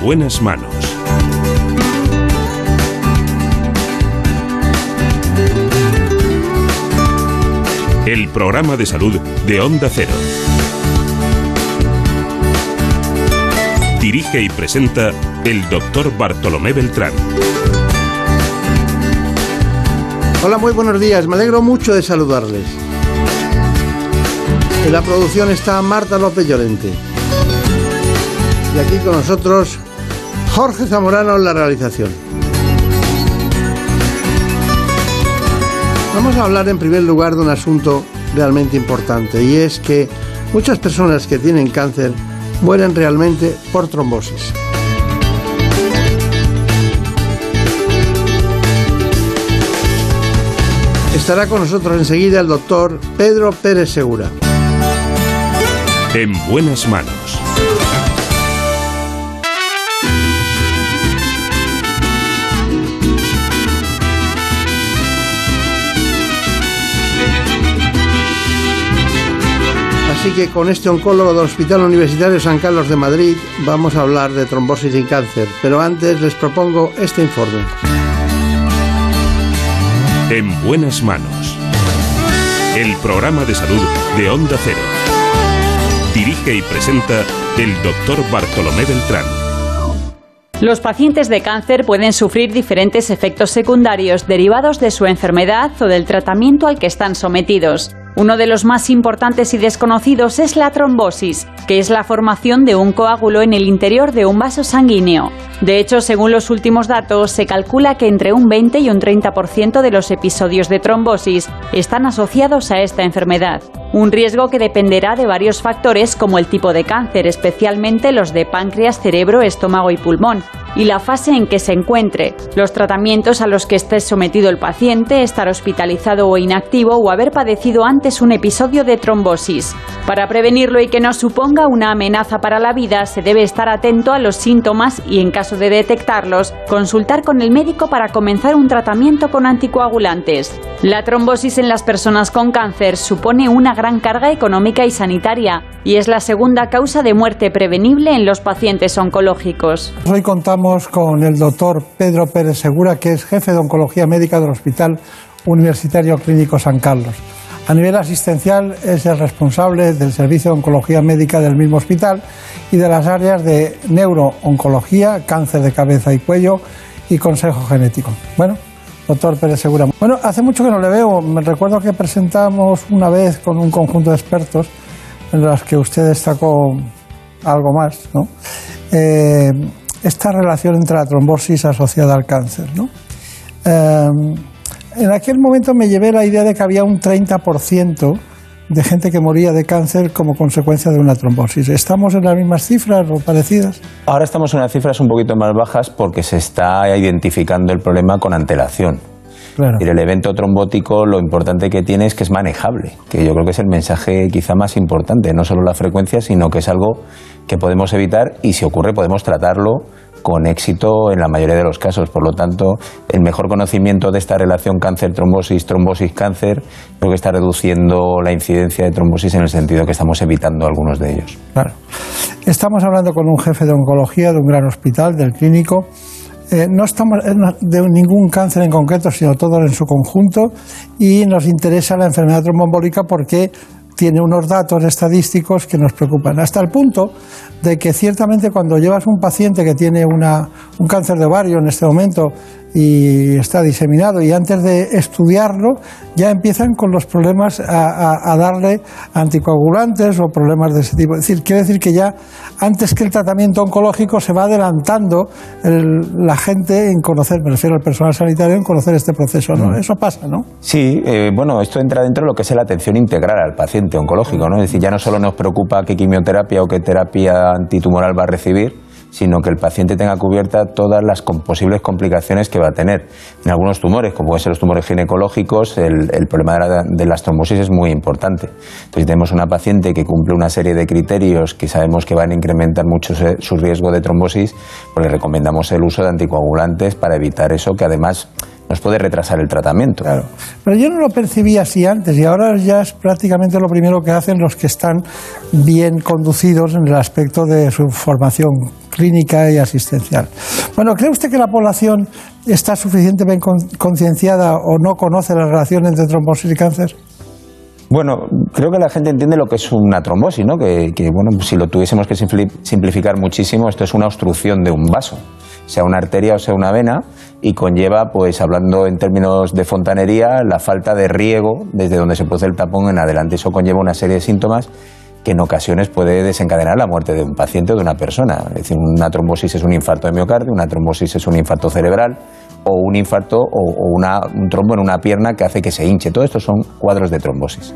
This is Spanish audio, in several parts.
En buenas manos. El programa de salud de Onda Cero. Dirige y presenta el doctor Bartolomé Beltrán. Hola, muy buenos días. Me alegro mucho de saludarles. En la producción está Marta López Llorente. Y aquí con nosotros Jorge Zamorano en la realización. Vamos a hablar en primer lugar de un asunto realmente importante y es que muchas personas que tienen cáncer mueren realmente por trombosis. Estará con nosotros enseguida el doctor Pedro Pérez Segura. En buenas manos. Así que con este oncólogo del Hospital Universitario San Carlos de Madrid vamos a hablar de trombosis y cáncer. Pero antes les propongo este informe. En buenas manos. El programa de salud de Onda Cero. Dirige y presenta el doctor Bartolomé Beltrán. Los pacientes de cáncer pueden sufrir diferentes efectos secundarios derivados de su enfermedad o del tratamiento al que están sometidos. Uno de los más importantes y desconocidos es la trombosis, que es la formación de un coágulo en el interior de un vaso sanguíneo. De hecho, según los últimos datos, se calcula que entre un 20 y un 30% de los episodios de trombosis están asociados a esta enfermedad. Un riesgo que dependerá de varios factores como el tipo de cáncer, especialmente los de páncreas, cerebro, estómago y pulmón, y la fase en que se encuentre, los tratamientos a los que esté sometido el paciente, estar hospitalizado o inactivo o haber padecido antes un episodio de trombosis. Para prevenirlo y que no suponga una amenaza para la vida, se debe estar atento a los síntomas y, en caso de detectarlos, consultar con el médico para comenzar un tratamiento con anticoagulantes. La trombosis en las personas con cáncer supone una gran carga económica y sanitaria y es la segunda causa de muerte prevenible en los pacientes oncológicos. Hoy contamos con el doctor Pedro Pérez Segura, que es jefe de oncología médica del Hospital Universitario Clínico San Carlos. A nivel asistencial es el responsable del servicio de oncología médica del mismo hospital y de las áreas de neurooncología, cáncer de cabeza y cuello y consejo genético. Bueno, doctor Pérez Segura. Bueno, hace mucho que no le veo. Me recuerdo que presentamos una vez con un conjunto de expertos en las que usted destacó algo más, ¿no? Eh, esta relación entre la trombosis asociada al cáncer, ¿no? Eh, en aquel momento me llevé la idea de que había un 30% de gente que moría de cáncer como consecuencia de una trombosis. ¿Estamos en las mismas cifras o parecidas? Ahora estamos en unas cifras un poquito más bajas porque se está identificando el problema con antelación. Y el evento trombótico lo importante que tiene es que es manejable, que yo creo que es el mensaje quizá más importante, no solo la frecuencia, sino que es algo que podemos evitar y si ocurre podemos tratarlo con éxito en la mayoría de los casos. Por lo tanto, el mejor conocimiento de esta relación cáncer-trombosis, trombosis-cáncer, creo que está reduciendo la incidencia de trombosis en el sentido que estamos evitando algunos de ellos. Claro. Estamos hablando con un jefe de oncología de un gran hospital, del clínico. Eh, no estamos de ningún cáncer en concreto, sino todo en su conjunto, y nos interesa la enfermedad tromboembólica porque tiene unos datos estadísticos que nos preocupan, hasta el punto de que ciertamente cuando llevas un paciente que tiene una, un cáncer de ovario en este momento y está diseminado y antes de estudiarlo ya empiezan con los problemas a, darle anticoagulantes o problemas de ese tipo. Es decir, quiere decir que ya antes que el tratamiento oncológico se va adelantando la gente en conocer, me refiero al personal sanitario, en conocer este proceso. ¿no? Eso pasa, ¿no? Sí, eh, bueno, esto entra dentro de lo que es la atención integral al paciente oncológico. ¿no? Es decir, ya no solo nos preocupa qué quimioterapia o qué terapia antitumoral va a recibir, sino que el paciente tenga cubierta todas las posibles complicaciones que va a tener. En algunos tumores, como pueden ser los tumores ginecológicos, el, problema de, la, las trombosis es muy importante. Entonces, si tenemos una paciente que cumple una serie de criterios que sabemos que van a incrementar mucho su riesgo de trombosis, pues le recomendamos el uso de anticoagulantes para evitar eso, que además nos puede retrasar el tratamiento. Claro. Pero yo no lo percibía así antes y ahora ya es prácticamente lo primero que hacen los que están bien conducidos en el aspecto de su formación clínica y asistencial. Bueno, ¿cree usted que la población está suficientemente concienciada o no conoce la relación entre trombosis y cáncer? Bueno, creo que la gente entiende lo que es una trombosis, ¿no? Que, bueno, si lo tuviésemos que simplificar muchísimo, esto es una obstrucción de un vaso, sea una arteria o sea una vena, y conlleva, pues hablando en términos de fontanería, la falta de riego desde donde se produce el tapón en adelante. Eso conlleva una serie de síntomas que en ocasiones puede desencadenar la muerte de un paciente o de una persona. Es decir, una trombosis es un infarto de miocardio, una trombosis es un infarto cerebral, o un infarto o, un trombo en una pierna que hace que se hinche. Todo esto son cuadros de trombosis.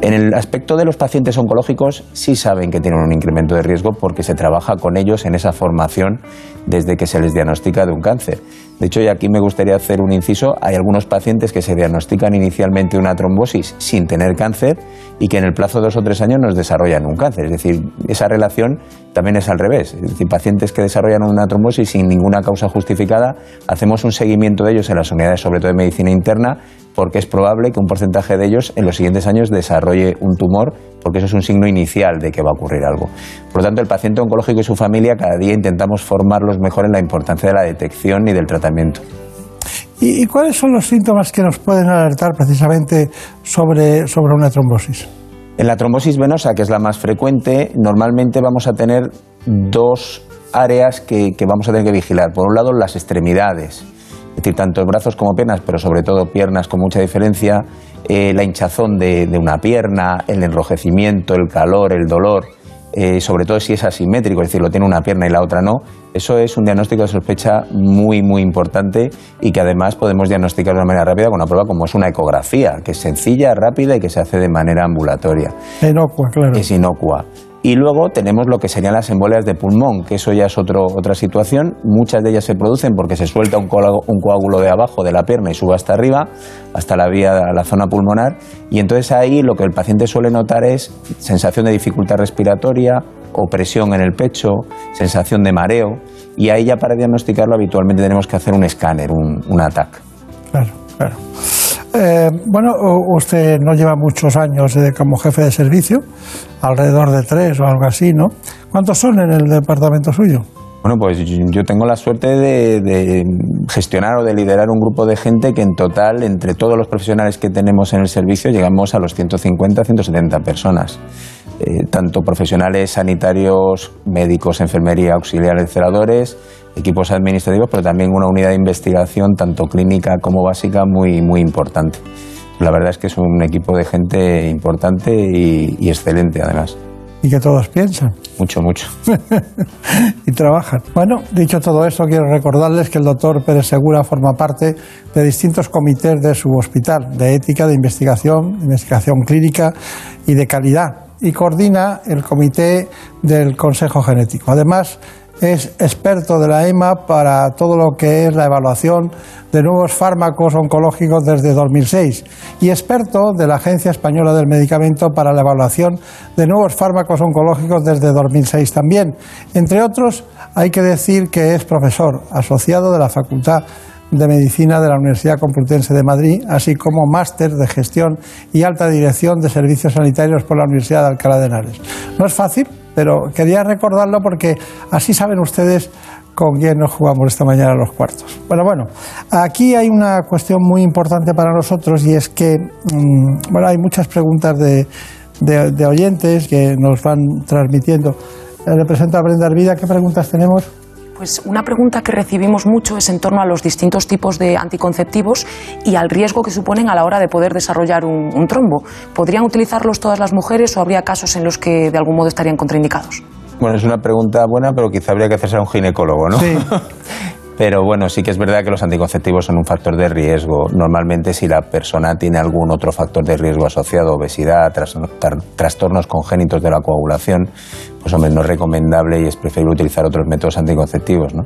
En el aspecto de los pacientes oncológicos sí saben que tienen un incremento de riesgo porque se trabaja con ellos en esa formación desde que se les diagnostica de un cáncer. De hecho, y aquí me gustaría hacer un inciso, hay algunos pacientes que se diagnostican inicialmente una trombosis sin tener cáncer y que en el plazo de dos o tres años nos desarrollan un cáncer. Es decir, esa relación también es al revés. Es decir, pacientes que desarrollan una trombosis sin ninguna causa justificada, hacemos un seguimiento de ellos en las unidades, sobre todo de medicina interna, porque es probable que un porcentaje de ellos en los siguientes años desarrolle un tumor, porque eso es un signo inicial de que va a ocurrir algo. Por lo tanto, el paciente oncológico y su familia cada día intentamos formarlos mejor en la importancia de la detección y del tratamiento. ¿Y, cuáles son los síntomas que nos pueden alertar precisamente sobre, sobre una trombosis? En la trombosis venosa, que es la más frecuente, normalmente vamos a tener dos áreas que, que vamos a tener que vigilar. Por un lado, las extremidades es decir, tanto brazos como piernas, pero sobre todo piernas con mucha diferencia, eh, la hinchazón de, una pierna, el enrojecimiento, el calor, el dolor, eh, sobre todo si es asimétrico, es decir, lo tiene una pierna y la otra no, eso es un diagnóstico de sospecha muy, muy importante y que además podemos diagnosticar de una manera rápida con una prueba como es una ecografía, que es sencilla, rápida y que se hace de manera ambulatoria. Inocua, claro. Es inocua. Y luego tenemos lo que serían las embolias de pulmón, que eso ya es otra situación. Muchas de ellas se producen porque se suelta un, coágulo de abajo de la pierna y sube hasta arriba, hasta la vía, la zona pulmonar. Y entonces ahí lo que el paciente suele notar es sensación de dificultad respiratoria, opresión en el pecho, sensación de mareo. Y ahí ya para diagnosticarlo habitualmente tenemos que hacer un escáner, un, un ATAC. Claro, claro. Eh, bueno, usted no lleva muchos años eh, como jefe de servicio, alrededor de tres o algo así, ¿no? ¿Cuántos son en el departamento suyo? Bueno, pues yo tengo la suerte de, gestionar o de liderar un grupo de gente que en total, entre todos los profesionales que tenemos en el servicio, llegamos a los 150, 170 personas. Eh, tanto profesionales sanitarios, médicos, enfermería, auxiliares, celadores, equipos administrativos, pero también una unidad de investigación, tanto clínica como básica, muy, muy importante. La verdad es que es un equipo de gente importante y, excelente, además. Y que todos piensan. Mucho, mucho. y trabajan. Bueno, dicho todo esto, quiero recordarles que el doctor Pérez Segura forma parte de distintos comités de su hospital, de ética, de investigación, investigación clínica y de calidad, y coordina el comité del Consejo Genético. Además, es experto de la EMA para todo lo que es la evaluación de nuevos fármacos oncológicos desde 2006 y experto de la Agencia Española del Medicamento para la evaluación de nuevos fármacos oncológicos desde 2006 también. Entre otros, hay que decir que es profesor asociado de la Facultad de Medicina de la Universidad Complutense de Madrid, así como máster de gestión y alta dirección de servicios sanitarios por la Universidad de Alcalá de Henares. No es fácil, pero quería recordarlo porque así saben ustedes con quién nos jugamos esta mañana los cuartos. Bueno, bueno, aquí hay una cuestión muy importante para nosotros y es que, mm, bueno, hay muchas preguntas de, de, oyentes que nos van transmitiendo. Le presento a Brenda Arvida. ¿Qué preguntas tenemos? Pues una pregunta que recibimos mucho es en torno a los distintos tipos de anticonceptivos y al riesgo que suponen a la hora de poder desarrollar un, trombo. ¿Podrían utilizarlos todas las mujeres o habría casos en los que de algún modo estarían contraindicados? Bueno, es una pregunta buena, pero quizá habría que hacerse a un ginecólogo, ¿no? Sí. Pero bueno, sí que es verdad que los anticonceptivos son un factor de riesgo. Normalmente si la persona tiene algún otro factor de riesgo asociado, obesidad, trastornos congénitos de la coagulación, pues hombre, no es recomendable y es preferible utilizar otros métodos anticonceptivos. ¿no?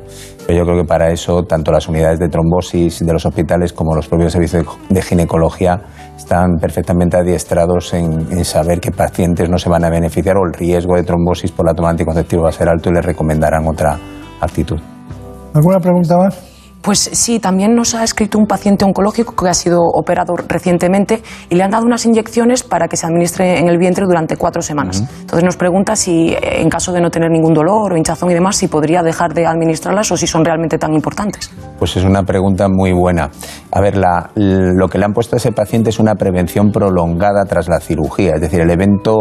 Pero yo creo que para eso tanto las unidades de trombosis de los hospitales como los propios servicios de ginecología están perfectamente adiestrados en, saber qué pacientes no se van a beneficiar o el riesgo de trombosis por la toma de anticonceptivo va a ser alto y les recomendarán otra actitud. ¿Alguna pregunta más? Pues sí, también nos ha escrito un paciente oncológico que ha sido operado recientemente y le han dado unas inyecciones para que se administre en el vientre durante cuatro semanas. Entonces nos pregunta si, eh, en caso de no tener ningún dolor o hinchazón y demás, si podría dejar de administrarlas o si son realmente tan importantes. Pues es una pregunta muy buena. A ver, la, lo que le han puesto a ese paciente es una prevención prolongada tras la cirugía. Es decir, el evento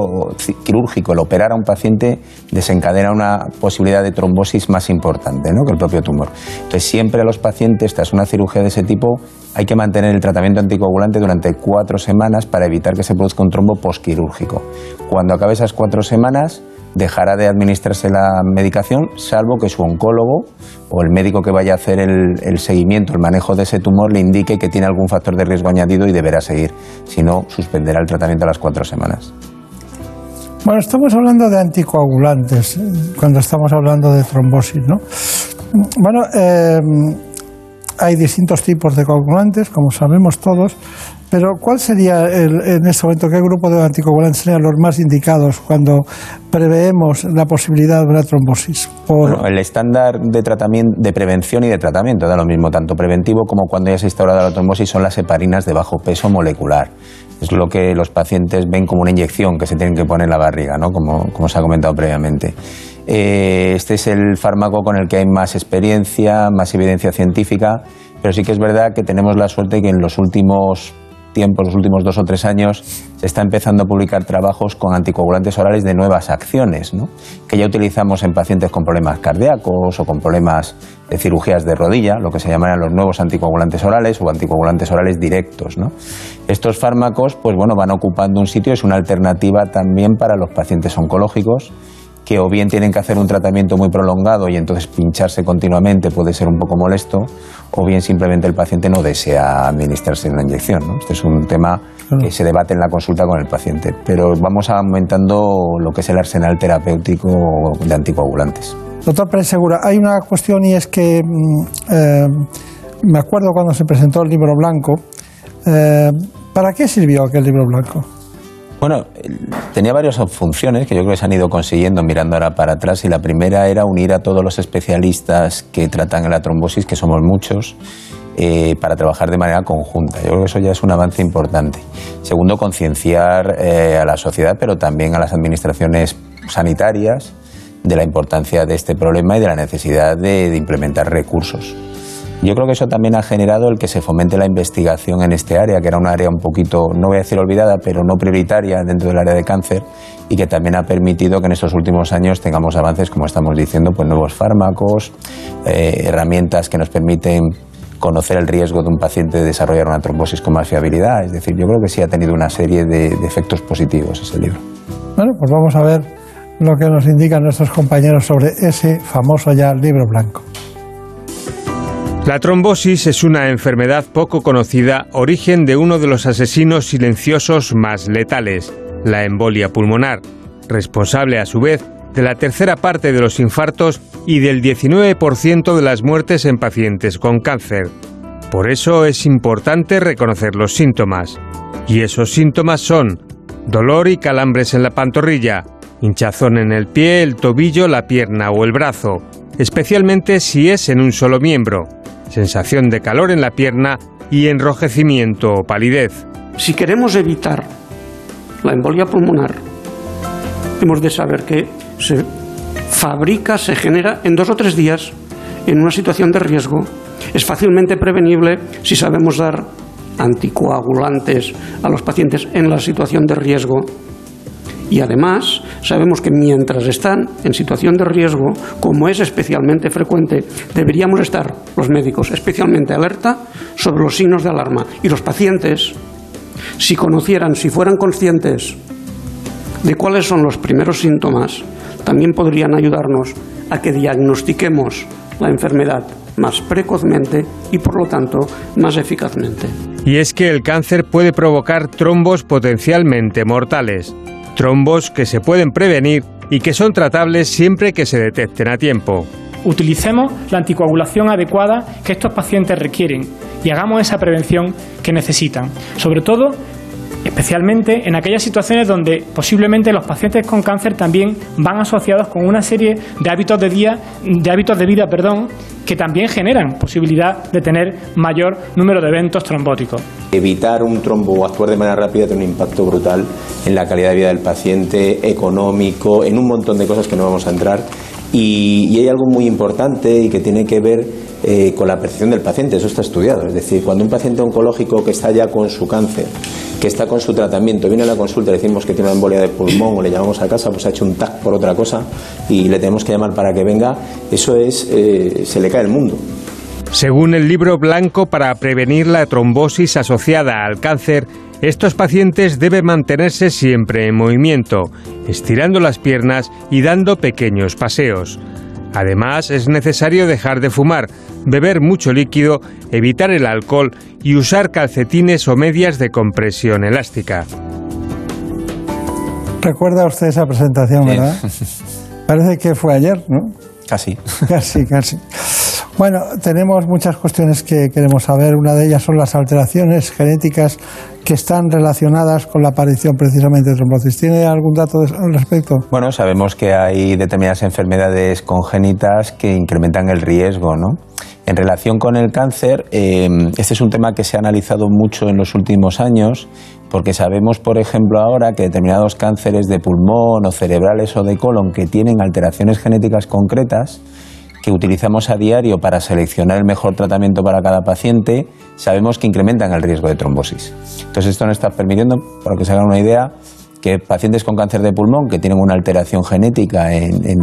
quirúrgico, el operar a un paciente, desencadena una posibilidad de trombosis más importante ¿no? que el propio tumor. Entonces, siempre a los pacientes pacientes tras una cirugía de ese tipo hay que mantener el tratamiento anticoagulante durante cuatro semanas para evitar que se produzca un trombo posquirúrgico. Cuando acabe esas cuatro semanas, dejará de administrarse la medicación, salvo que su oncólogo o el médico que vaya a hacer el, seguimiento, el manejo de ese tumor, le indique que tiene algún factor de riesgo añadido y deberá seguir. Si no, suspenderá el tratamiento a las cuatro semanas. Bueno, estamos hablando de anticoagulantes cuando estamos hablando de trombosis, ¿no? Bueno, eh, hay distintos tipos de coagulantes, como sabemos todos, pero ¿cuál sería en este momento, qué grupo de anticoagulantes serían los más indicados cuando preveemos la posibilidad de una trombosis? El estándar de, tratamiento, de prevención y de tratamiento da lo mismo, tanto preventivo como cuando ya se ha instaurado la trombosis, son las heparinas de bajo peso molecular. Es lo que los pacientes ven como una inyección que se tienen que poner en la barriga, ¿no? como, como se ha comentado previamente. Eh, este es el fármaco con el que hay más experiencia, más evidencia científica, pero sí que es verdad que tenemos la suerte que en los últimos tiempos, los últimos dos o tres años, se está empezando a publicar trabajos con anticoagulantes orales de nuevas acciones, que ya utilizamos en pacientes con problemas cardíacos o con problemas de cirugías de rodilla, lo que se llaman los nuevos anticoagulantes orales o anticoagulantes orales directos. Estos fármacos pues, bueno, van ocupando un sitio, es una alternativa también para los pacientes oncológicos que o bien tienen que hacer un tratamiento muy prolongado y entonces pincharse continuamente puede ser un poco molesto, o bien simplemente el paciente no desea administrarse una inyección. Este es un tema que se debate en la consulta con el paciente, pero vamos aumentando lo que es el arsenal terapéutico de anticoagulantes. Doctor Pérez Segura, hay una cuestión y es que mm, eh, me acuerdo cuando se presentó el libro blanco, eh, ¿para qué sirvió aquel libro blanco? Bueno, tenía varias funciones que yo creo que se han ido consiguiendo mirando ahora para atrás y la primera era unir a todos los especialistas que tratan la trombosis, que somos muchos, eh, para trabajar de manera conjunta. Yo creo que eso ya es un avance importante. Segundo, concienciar eh, a la sociedad, pero también a las administraciones sanitarias de la importancia de este problema y de la necesidad de implementar recursos. Yo creo que eso también ha generado el que se fomente la investigación en este área, que era un área un poquito, no voy a decir olvidada, pero no prioritaria dentro del área de cáncer y que también ha permitido que en estos últimos años tengamos avances, como estamos diciendo, pues nuevos fármacos, eh, herramientas que nos permiten conocer el riesgo de un paciente de desarrollar una trombosis con más fiabilidad. Es decir, yo creo que sí ha tenido una serie de, de efectos positivos ese libro. Bueno, pues vamos a ver lo que nos indican nuestros compañeros sobre ese famoso ya libro blanco. La trombosis es una enfermedad poco conocida, origen de uno de los asesinos silenciosos más letales, la embolia pulmonar, responsable a su vez de la tercera parte de los infartos y del 19% de las muertes en pacientes con cáncer. Por eso es importante reconocer los síntomas. Y esos síntomas son dolor y calambres en la pantorrilla, hinchazón en el pie, el tobillo, la pierna o el brazo, especialmente si es en un solo miembro, sensación de calor en la pierna y enrojecimiento o palidez. Si queremos evitar la embolia pulmonar, hemos de saber que se fabrica, se genera en dos o tres días en una situación de riesgo. Es fácilmente prevenible si sabemos dar anticoagulantes a los pacientes en la situación de riesgo y además sabemos que mientras están en situación de riesgo, como es especialmente frecuente, deberíamos estar los médicos especialmente alerta sobre los signos de alarma. Y los pacientes, si conocieran, si fueran conscientes de cuáles son los primeros síntomas, también podrían ayudarnos a que diagnostiquemos la enfermedad más precozmente y por lo tanto más eficazmente. Y es que el cáncer puede provocar trombos potencialmente mortales trombos que se pueden prevenir y que son tratables siempre que se detecten a tiempo. Utilicemos la anticoagulación adecuada que estos pacientes requieren y hagamos esa prevención que necesitan. Sobre todo, especialmente en aquellas situaciones donde posiblemente los pacientes con cáncer también van asociados con una serie de hábitos de, día, de, hábitos de vida perdón, que también generan posibilidad de tener mayor número de eventos trombóticos. Evitar un trombo o actuar de manera rápida tiene un impacto brutal en la calidad de vida del paciente, económico, en un montón de cosas que no vamos a entrar. Y, y hay algo muy importante y que tiene que ver eh, con la percepción del paciente, eso está estudiado. Es decir, cuando un paciente oncológico que está ya con su cáncer, que está con su tratamiento, viene a la consulta le decimos que tiene una embolia de pulmón o le llamamos a casa, pues ha hecho un TAC por otra cosa y le tenemos que llamar para que venga, eso es, eh, se le cae el mundo. Según el libro blanco para prevenir la trombosis asociada al cáncer, estos pacientes deben mantenerse siempre en movimiento, estirando las piernas y dando pequeños paseos. Además, es necesario dejar de fumar, beber mucho líquido, evitar el alcohol y usar calcetines o medias de compresión elástica. Recuerda usted esa presentación, ¿verdad? Parece que fue ayer, ¿no? Casi. Casi, casi. Bueno, tenemos muchas cuestiones que queremos saber. Una de ellas son las alteraciones genéticas que están relacionadas con la aparición precisamente de trombosis. ¿Tiene algún dato al respecto? Bueno, sabemos que hay determinadas enfermedades congénitas que incrementan el riesgo, ¿no? En relación con el cáncer, eh, este es un tema que se ha analizado mucho en los últimos años, porque sabemos, por ejemplo, ahora que determinados cánceres de pulmón o cerebrales o de colon que tienen alteraciones genéticas concretas, que utilizamos a diario para seleccionar el mejor tratamiento para cada paciente, sabemos que incrementan el riesgo de trombosis. Entonces esto nos está permitiendo, para que se hagan una idea, que pacientes con cáncer de pulmón que tienen una alteración genética en,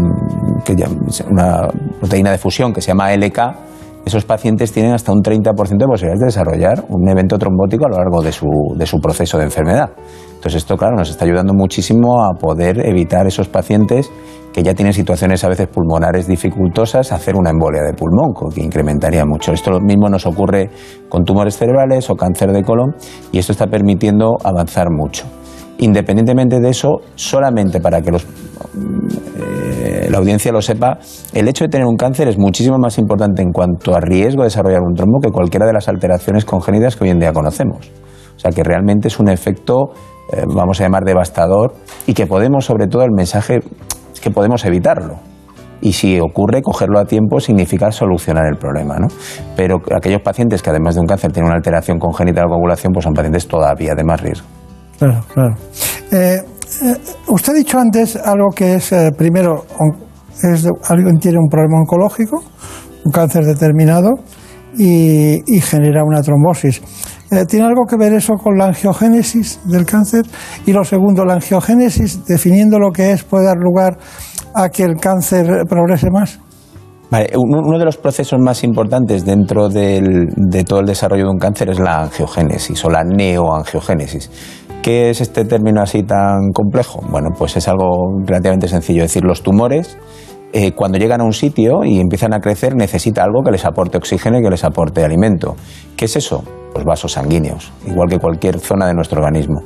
una proteína de fusión que se llama LK, esos pacientes tienen hasta un 30% de posibilidades de desarrollar un evento trombótico a lo largo de su, de su proceso de enfermedad. Entonces esto, claro, nos está ayudando muchísimo a poder evitar esos pacientes que ya tienen situaciones a veces pulmonares dificultosas, hacer una embolia de pulmón, que incrementaría mucho. Esto mismo nos ocurre con tumores cerebrales o cáncer de colon y esto está permitiendo avanzar mucho. Independientemente de eso, solamente para que eh, la audiencia lo sepa, el hecho de tener un cáncer es muchísimo más importante en cuanto a riesgo de desarrollar un trombo que cualquiera de las alteraciones congénitas que hoy en día conocemos. O sea que realmente es un efecto, eh, vamos a llamar, devastador y que podemos, sobre todo, el mensaje que podemos evitarlo. Y si ocurre, cogerlo a tiempo significa solucionar el problema. ¿no? Pero aquellos pacientes que además de un cáncer tienen una alteración congénita de la coagulación, pues son pacientes todavía de más riesgo. Claro, claro. Eh, eh, usted ha dicho antes algo que es, eh, primero, es alguien tiene un problema oncológico, un cáncer determinado, y, genera una trombosis. ¿Tiene algo que ver eso con la angiogénesis del cáncer? Y lo segundo, la angiogénesis, definiendo lo que es, puede dar lugar a que el cáncer progrese más. Vale, uno de los procesos más importantes dentro del, de todo el desarrollo de un cáncer es la angiogénesis o la neoangiogénesis. ¿Qué es este término así tan complejo? Bueno, pues es algo relativamente sencillo. Es decir, los tumores eh, cuando llegan a un sitio y empiezan a crecer, necesita algo que les aporte oxígeno y que les aporte alimento. ¿Qué es eso? Pues vasos sanguíneos, igual que cualquier zona de nuestro organismo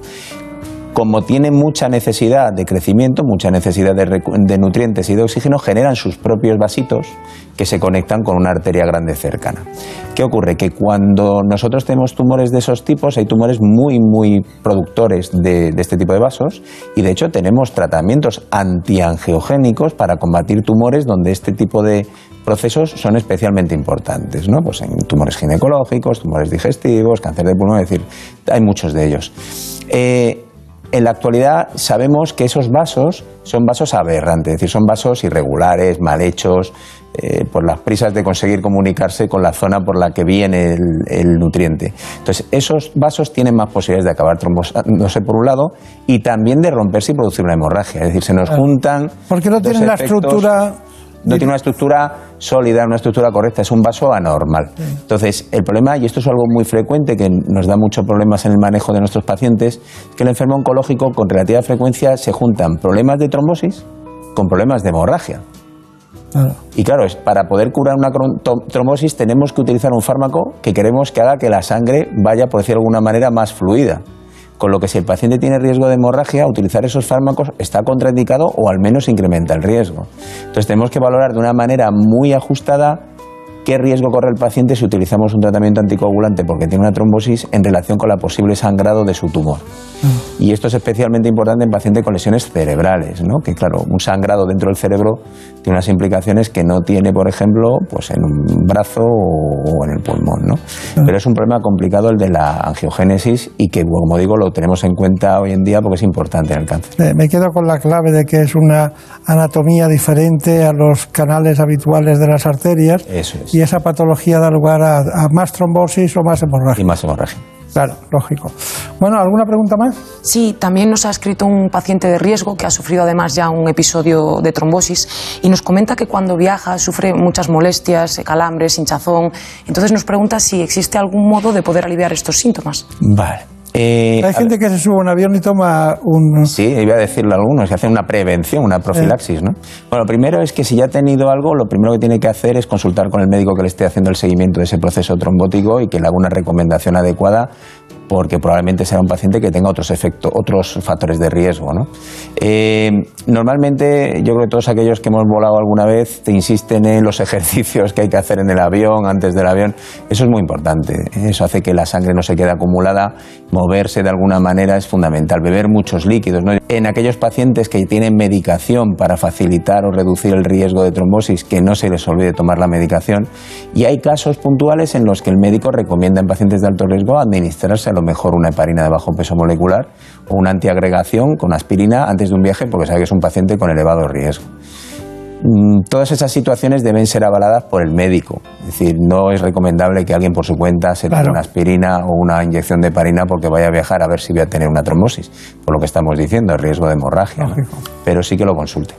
como tienen mucha necesidad de crecimiento, mucha necesidad de, nutrientes y de oxígeno, generan sus propios vasitos que se conectan con una arteria grande cercana. ¿Qué ocurre? Que cuando nosotros tenemos tumores de esos tipos, hay tumores muy, muy productores de, este tipo de vasos y de hecho tenemos tratamientos antiangiogénicos para combatir tumores donde este tipo de procesos son especialmente importantes, ¿no? Pues en tumores ginecológicos, tumores digestivos, cáncer de pulmón, es decir, hay muchos de ellos. Eh, en la actualidad sabemos que esos vasos son vasos aberrantes, es decir, son vasos irregulares, mal hechos, eh, por las prisas de conseguir comunicarse con la zona por la que viene el, nutriente. Entonces, esos vasos tienen más posibilidades de acabar trombosándose por un lado y también de romperse y producir una hemorragia. Es decir, se nos juntan. Porque no tienen la estructura no tiene una estructura sólida, una estructura correcta, es un vaso anormal. Entonces, el problema, y esto es algo muy frecuente que nos da muchos problemas en el manejo de nuestros pacientes, es que el enfermo oncológico con relativa frecuencia se juntan problemas de trombosis con problemas de hemorragia. Y claro, para poder curar una trombosis tenemos que utilizar un fármaco que queremos que haga que la sangre vaya, por decirlo de alguna manera, más fluida. Con lo que si el paciente tiene riesgo de hemorragia, utilizar esos fármacos está contraindicado o al menos incrementa el riesgo. Entonces tenemos que valorar de una manera muy ajustada qué riesgo corre el paciente si utilizamos un tratamiento anticoagulante porque tiene una trombosis en relación con la posible sangrado de su tumor. Mm. Y esto es especialmente importante en pacientes con lesiones cerebrales, ¿no? que claro, un sangrado dentro del cerebro tiene unas implicaciones que no tiene, por ejemplo, pues en un brazo o en el pulmón. ¿no? Mm. Pero es un problema complicado el de la angiogénesis y que, como digo, lo tenemos en cuenta hoy en día porque es importante en el cáncer. Me quedo con la clave de que es una anatomía diferente a los canales habituales de las arterias. Eso es y esa patología da lugar a, más trombosis o más hemorragia. Y más hemorragia. Claro, lógico. Bueno, ¿alguna pregunta más? Sí, también nos ha escrito un paciente de riesgo que ha sufrido además ya un episodio de trombosis y nos comenta que cuando viaja sufre muchas molestias, calambres, hinchazón. Entonces nos pregunta si existe algún modo de poder aliviar estos síntomas. Vale. Eh, Hay gente que se sube a un avión y toma un... Sí, iba a decirle a algunos, que hacen una prevención, una profilaxis, ¿no? Bueno, lo primero es que si ya ha tenido algo, lo primero que tiene que hacer es consultar con el médico que le esté haciendo el seguimiento de ese proceso trombótico y que le haga una recomendación adecuada porque probablemente será un paciente que tenga otros efectos, otros factores de riesgo. ¿no? Eh, normalmente, yo creo que todos aquellos que hemos volado alguna vez te insisten en los ejercicios que hay que hacer en el avión, antes del avión. Eso es muy importante. Eso hace que la sangre no se quede acumulada. Moverse de alguna manera es fundamental. Beber muchos líquidos. En aquellos pacientes que tienen medicación para facilitar o reducir el riesgo de trombosis, que no se les olvide tomar la medicación. Y hay casos puntuales en los que el médico recomienda en pacientes de alto riesgo administrarse lo mejor una heparina de bajo peso molecular o una antiagregación con aspirina antes de un viaje porque sabe que es un paciente con elevado riesgo. Mm, todas esas situaciones deben ser avaladas por el médico. Es decir, no es recomendable que alguien por su cuenta se tome una aspirina o una inyección de heparina porque vaya a viajar a ver si va a tener una trombosis, por lo que estamos diciendo, el riesgo de hemorragia. Pero sí que lo consulte.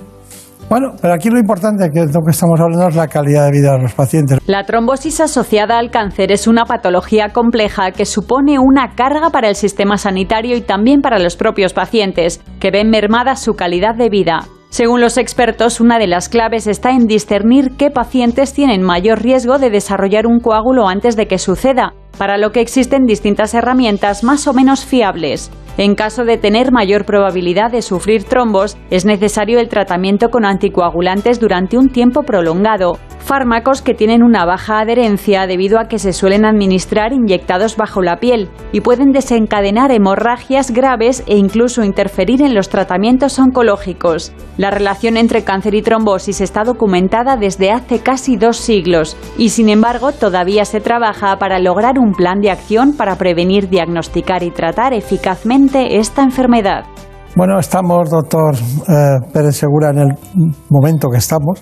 Bueno, pero aquí lo importante que lo que estamos hablando es la calidad de vida de los pacientes. La trombosis asociada al cáncer es una patología compleja que supone una carga para el sistema sanitario y también para los propios pacientes, que ven mermada su calidad de vida. Según los expertos, una de las claves está en discernir qué pacientes tienen mayor riesgo de desarrollar un coágulo antes de que suceda, para lo que existen distintas herramientas más o menos fiables. En caso de tener mayor probabilidad de sufrir trombos, es necesario el tratamiento con anticoagulantes durante un tiempo prolongado, fármacos que tienen una baja adherencia debido a que se suelen administrar inyectados bajo la piel y pueden desencadenar hemorragias graves e incluso interferir en los tratamientos oncológicos. La relación entre cáncer y trombosis está documentada desde hace casi dos siglos y sin embargo todavía se trabaja para lograr un plan de acción para prevenir, diagnosticar y tratar eficazmente esta enfermedad. Bueno, estamos, doctor eh, Pérez Segura, en el momento que estamos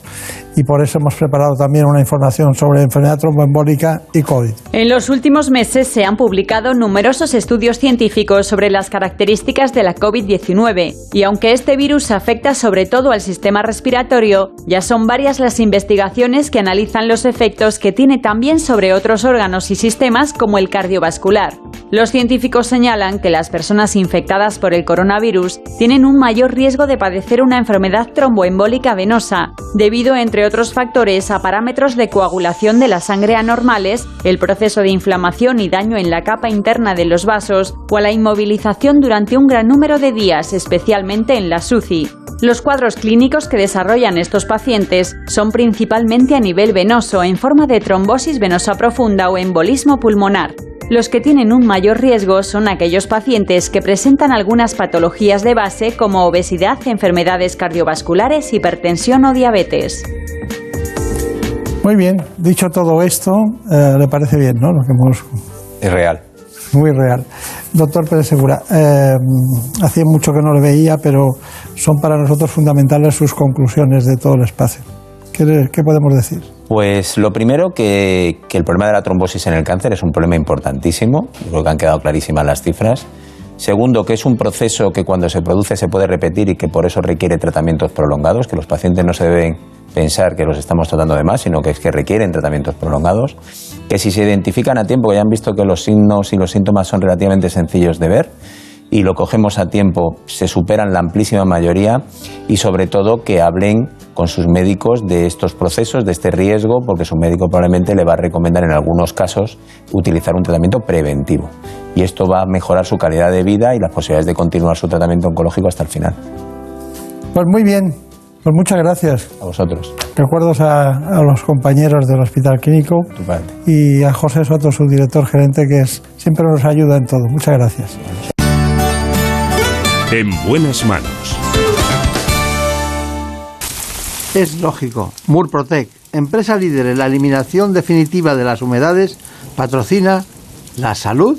y por eso hemos preparado también una información sobre enfermedad tromboembólica y COVID. En los últimos meses se han publicado numerosos estudios científicos sobre las características de la COVID-19 y aunque este virus afecta sobre todo al sistema respiratorio, ya son varias las investigaciones que analizan los efectos que tiene también sobre otros órganos y sistemas como el cardiovascular. Los científicos señalan que las personas infectadas por el coronavirus tienen un mayor riesgo de padecer una enfermedad tromboembólica venosa, debido, entre otros factores, a parámetros de coagulación de la sangre anormales, el proceso de inflamación y daño en la capa interna de los vasos o a la inmovilización durante un gran número de días, especialmente en la SUCI. Los cuadros clínicos que desarrollan estos pacientes son principalmente a nivel venoso en forma de trombosis venosa profunda o embolismo pulmonar. Los que tienen un mayor riesgo son aquellos pacientes que presentan algunas patologías de base como obesidad, enfermedades cardiovasculares, hipertensión o diabetes. Muy bien, dicho todo esto, eh, le parece bien, ¿no? Lo que hemos... Es real. Muy real. Doctor Pérez Segura, eh, hacía mucho que no le veía, pero son para nosotros fundamentales sus conclusiones de todo el espacio. qué podemos decir? Pues lo primero, que, el problema de la trombosis en el cáncer es un problema importantísimo, creo que han quedado clarísimas las cifras. Segundo, que es un proceso que cuando se produce se puede repetir y que por eso requiere tratamientos prolongados, que los pacientes no se deben pensar que los estamos tratando de más, sino que es que requieren tratamientos prolongados, que si se identifican a tiempo, que ya han visto que los signos y los síntomas son relativamente sencillos de ver, y lo cogemos a tiempo, se superan la amplísima mayoría y sobre todo que hablen con sus médicos de estos procesos, de este riesgo, porque su médico probablemente le va a recomendar en algunos casos utilizar un tratamiento preventivo. Y esto va a mejorar su calidad de vida y las posibilidades de continuar su tratamiento oncológico hasta el final. Pues muy bien, pues muchas gracias. A vosotros. Recuerdos a, los compañeros del Hospital Clínico y a José Soto, su director gerente, que es, siempre nos ayuda en todo. Muchas gracias. En buenas manos. Es lógico. Murprotec, empresa líder en la eliminación definitiva de las humedades, patrocina la salud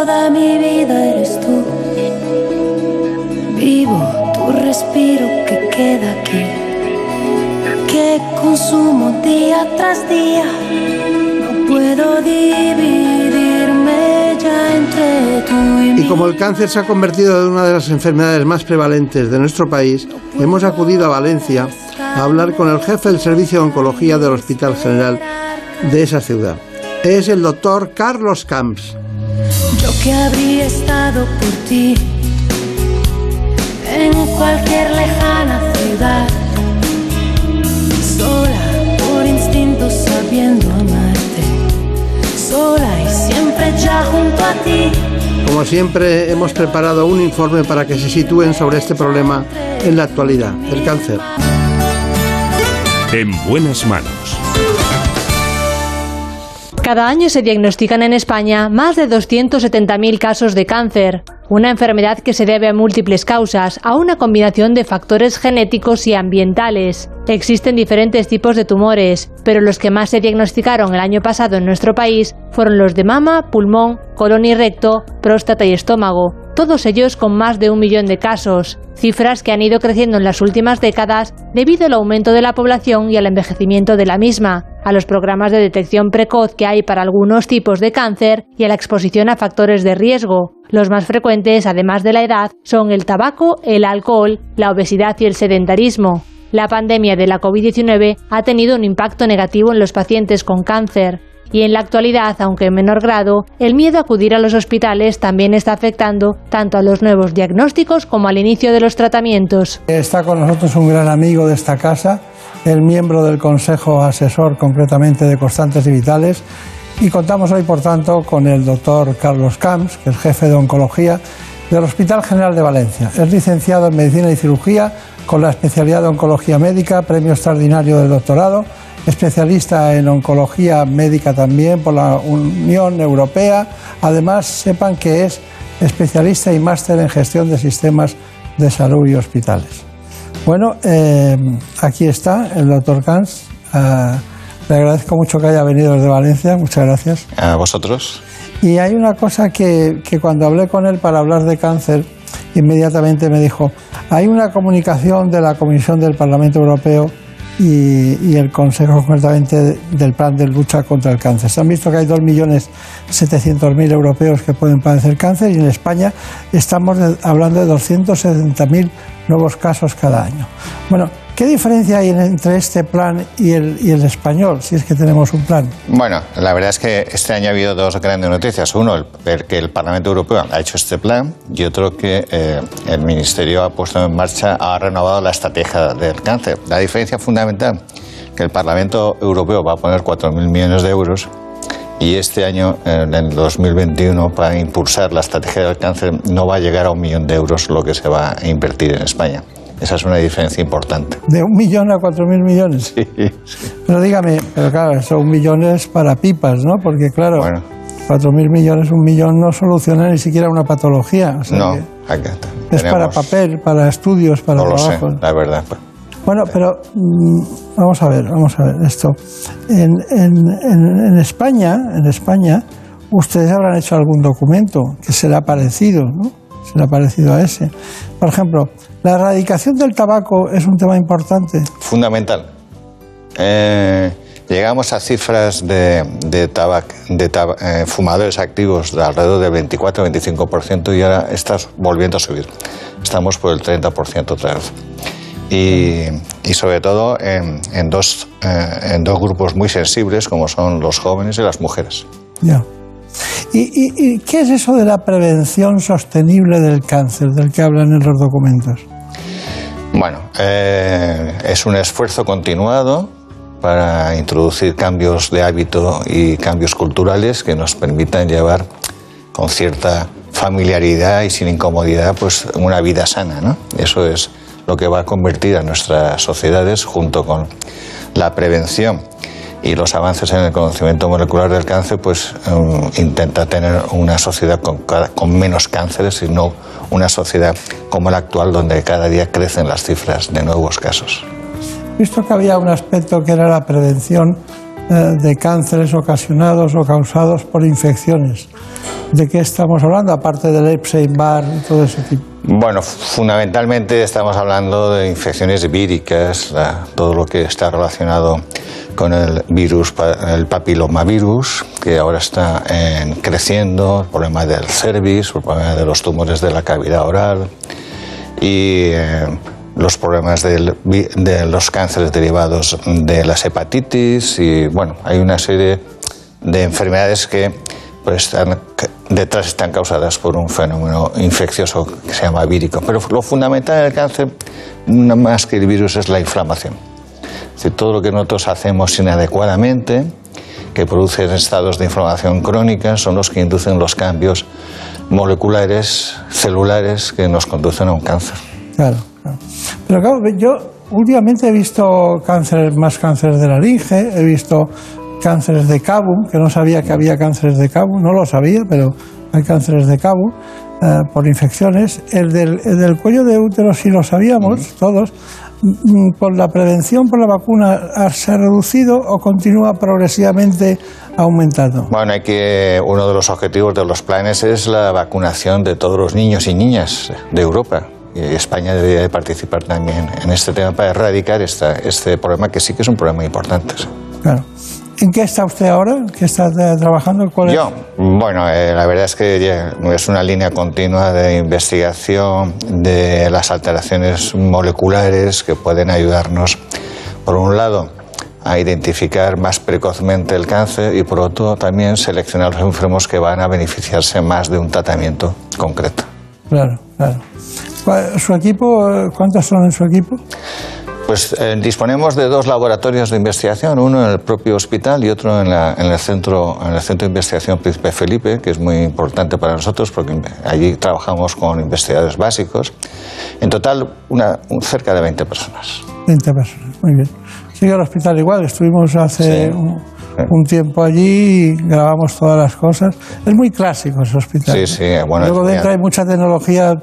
Toda mi vida eres tú. Vivo tu respiro que queda aquí, que consumo día tras día. No puedo dividirme ya entre tú y mí. Y como el cáncer se ha convertido en una de las enfermedades más prevalentes de nuestro país, hemos acudido a Valencia a hablar con el jefe del Servicio de Oncología del Hospital General de esa ciudad. Es el doctor Carlos Camps. Que habría estado por ti en cualquier lejana ciudad, sola por instinto sabiendo amarte, sola y siempre ya junto a ti. Como siempre, hemos preparado un informe para que se sitúen sobre este problema en la actualidad, el cáncer. En buenas manos. Cada año se diagnostican en España más de 270.000 casos de cáncer, una enfermedad que se debe a múltiples causas, a una combinación de factores genéticos y ambientales. Existen diferentes tipos de tumores, pero los que más se diagnosticaron el año pasado en nuestro país fueron los de mama, pulmón, colon y recto, próstata y estómago, todos ellos con más de un millón de casos, cifras que han ido creciendo en las últimas décadas debido al aumento de la población y al envejecimiento de la misma, a los programas de detección precoz que hay para algunos tipos de cáncer y a la exposición a factores de riesgo. Los más frecuentes, además de la edad, son el tabaco, el alcohol, la obesidad y el sedentarismo. La pandemia de la COVID-19 ha tenido un impacto negativo en los pacientes con cáncer. Y en la actualidad, aunque en menor grado, el miedo a acudir a los hospitales también está afectando tanto a los nuevos diagnósticos como al inicio de los tratamientos. Está con nosotros un gran amigo de esta casa, el miembro del Consejo Asesor concretamente de Constantes y Vitales, y contamos hoy, por tanto, con el doctor Carlos Camps, que es jefe de oncología del Hospital General de Valencia. Es licenciado en Medicina y Cirugía con la especialidad de Oncología Médica, premio extraordinario del doctorado, especialista en oncología médica también por la Unión Europea. Además, sepan que es especialista y máster en gestión de sistemas de salud y hospitales. Bueno, eh, aquí está el doctor Kans. Eh, le agradezco mucho que haya venido desde Valencia. Muchas gracias. A vosotros. Y hay una cosa que, que cuando hablé con él para hablar de cáncer, inmediatamente me dijo, hay una comunicación de la Comisión del Parlamento Europeo y, el Consejo concretamente del plan de lucha contra el cáncer. Se han visto que hay 2.700.000 europeos que pueden padecer cáncer y en España estamos hablando de 270.000 nuevos casos cada año. Bueno, ¿qué diferencia hay entre este plan y el, y el español, si es que tenemos un plan? Bueno, la verdad es que este año ha habido dos grandes noticias. Uno, el, que el Parlamento Europeo ha hecho este plan y otro que eh, el Ministerio ha puesto en marcha, ha renovado la estrategia del cáncer. La diferencia fundamental que el Parlamento Europeo va a poner 4.000 millones de euros y este año, en el 2021, para impulsar la estrategia del cáncer, no va a llegar a un millón de euros lo que se va a invertir en España. Esa es una diferencia importante. ¿De un millón a cuatro mil millones? Sí, Pero dígame, pero claro, son millones para pipas, ¿no? Porque claro, cuatro mil millones, un millón no soluciona ni siquiera una patología. no, acá Es para papel, para estudios, para no Lo sé, la verdad. Pues. Bueno, pero mm, vamos a ver, vamos a ver esto. En, en, España, en España, ustedes habrán hecho algún documento que será parecido, ¿no? Será parecido a ese. Por ejemplo, la erradicación del tabaco es un tema importante. Fundamental. Eh, llegamos a cifras de, de, tabac, de tab- eh, fumadores activos de alrededor del 24-25% y ahora está volviendo a subir. Estamos por el 30% otra vez. Y, y sobre todo en, en dos, eh, en dos grupos muy sensibles como son los jóvenes y las mujeres. Ya. ¿Y, y, y qué es eso de la prevención sostenible del cáncer del que hablan en los documentos? Bueno, eh, es un esfuerzo continuado para introducir cambios de hábito y cambios culturales que nos permitan llevar con cierta familiaridad y sin incomodidad pues una vida sana, ¿no? Eso es lo que va a convertir a nuestras sociedades junto con la prevención y los avances en el conocimiento molecular del cáncer, pues eh, intenta tener una sociedad con, menos cánceres y no una sociedad como la actual donde cada día crecen las cifras de nuevos casos. Visto que había un aspecto que era la prevención de cánceres ocasionados o causados por infecciones. ¿De qué estamos hablando? Aparte del Epstein-Barr y todo ese tipo. Bueno, fundamentalmente estamos hablando de infecciones víricas, todo lo que está relacionado con el virus, el papilomavirus, que ahora está en- creciendo, el problema del cervix, el problema de los tumores de la cavidad oral y eh, los problemas del de los cánceres derivados de las hepatitis y bueno, hay una serie de enfermedades que pues están detrás están causadas por un fenómeno infeccioso que se llama vírico. Pero lo fundamental del cáncer, más que el virus, es la inflamación. Es decir, todo lo que nosotros hacemos inadecuadamente, que producen estados de inflamación crónica, son los que inducen los cambios moleculares, celulares, que nos conducen a un cáncer. Claro, claro. Pero claro, yo últimamente he visto cánceres, más cánceres de laringe, he visto cánceres de Cabum, que no sabía que había cánceres de Cabum, no lo sabía, pero hay cánceres de Cabum eh, por infecciones. El del, el del cuello de útero sí lo sabíamos todos. Mm, ¿Por la prevención, por la vacuna, se ha reducido o continúa progresivamente aumentando? Bueno, hay que uno de los objetivos de los planes es la vacunación de todos los niños y niñas de Europa. España debería de participar también en este tema para erradicar esta, este problema que sí que es un problema importante. Claro. ¿En qué está usted ahora? ¿Qué está eh, trabajando? ¿Cuál es? Yo, bueno, eh, la verdad es que es una línea continua de investigación de las alteraciones moleculares que pueden ayudarnos, por un lado, a identificar más precozmente el cáncer y por otro también seleccionar los enfermos que van a beneficiarse más de un tratamiento concreto. Claro, claro. ¿Cuál- ¿Su equipo, eh, cuántos son en su equipo? Pues eh, disponemos de dos laboratorios de investigación, uno en el propio hospital y otro en, la- en el centro, en el centro de investigación Príncipe Felipe, que es muy importante para nosotros porque allí trabajamos con investigadores básicos. En total, una, un- cerca de 20 personas. 20 personas, muy bien. Sigue el hospital igual, estuvimos hace Sí. un, un tiempo allí y grabamos todas las cosas. Es muy clásico ese hospital. Sí, sí, bueno, Luego dentro hay mucha tecnología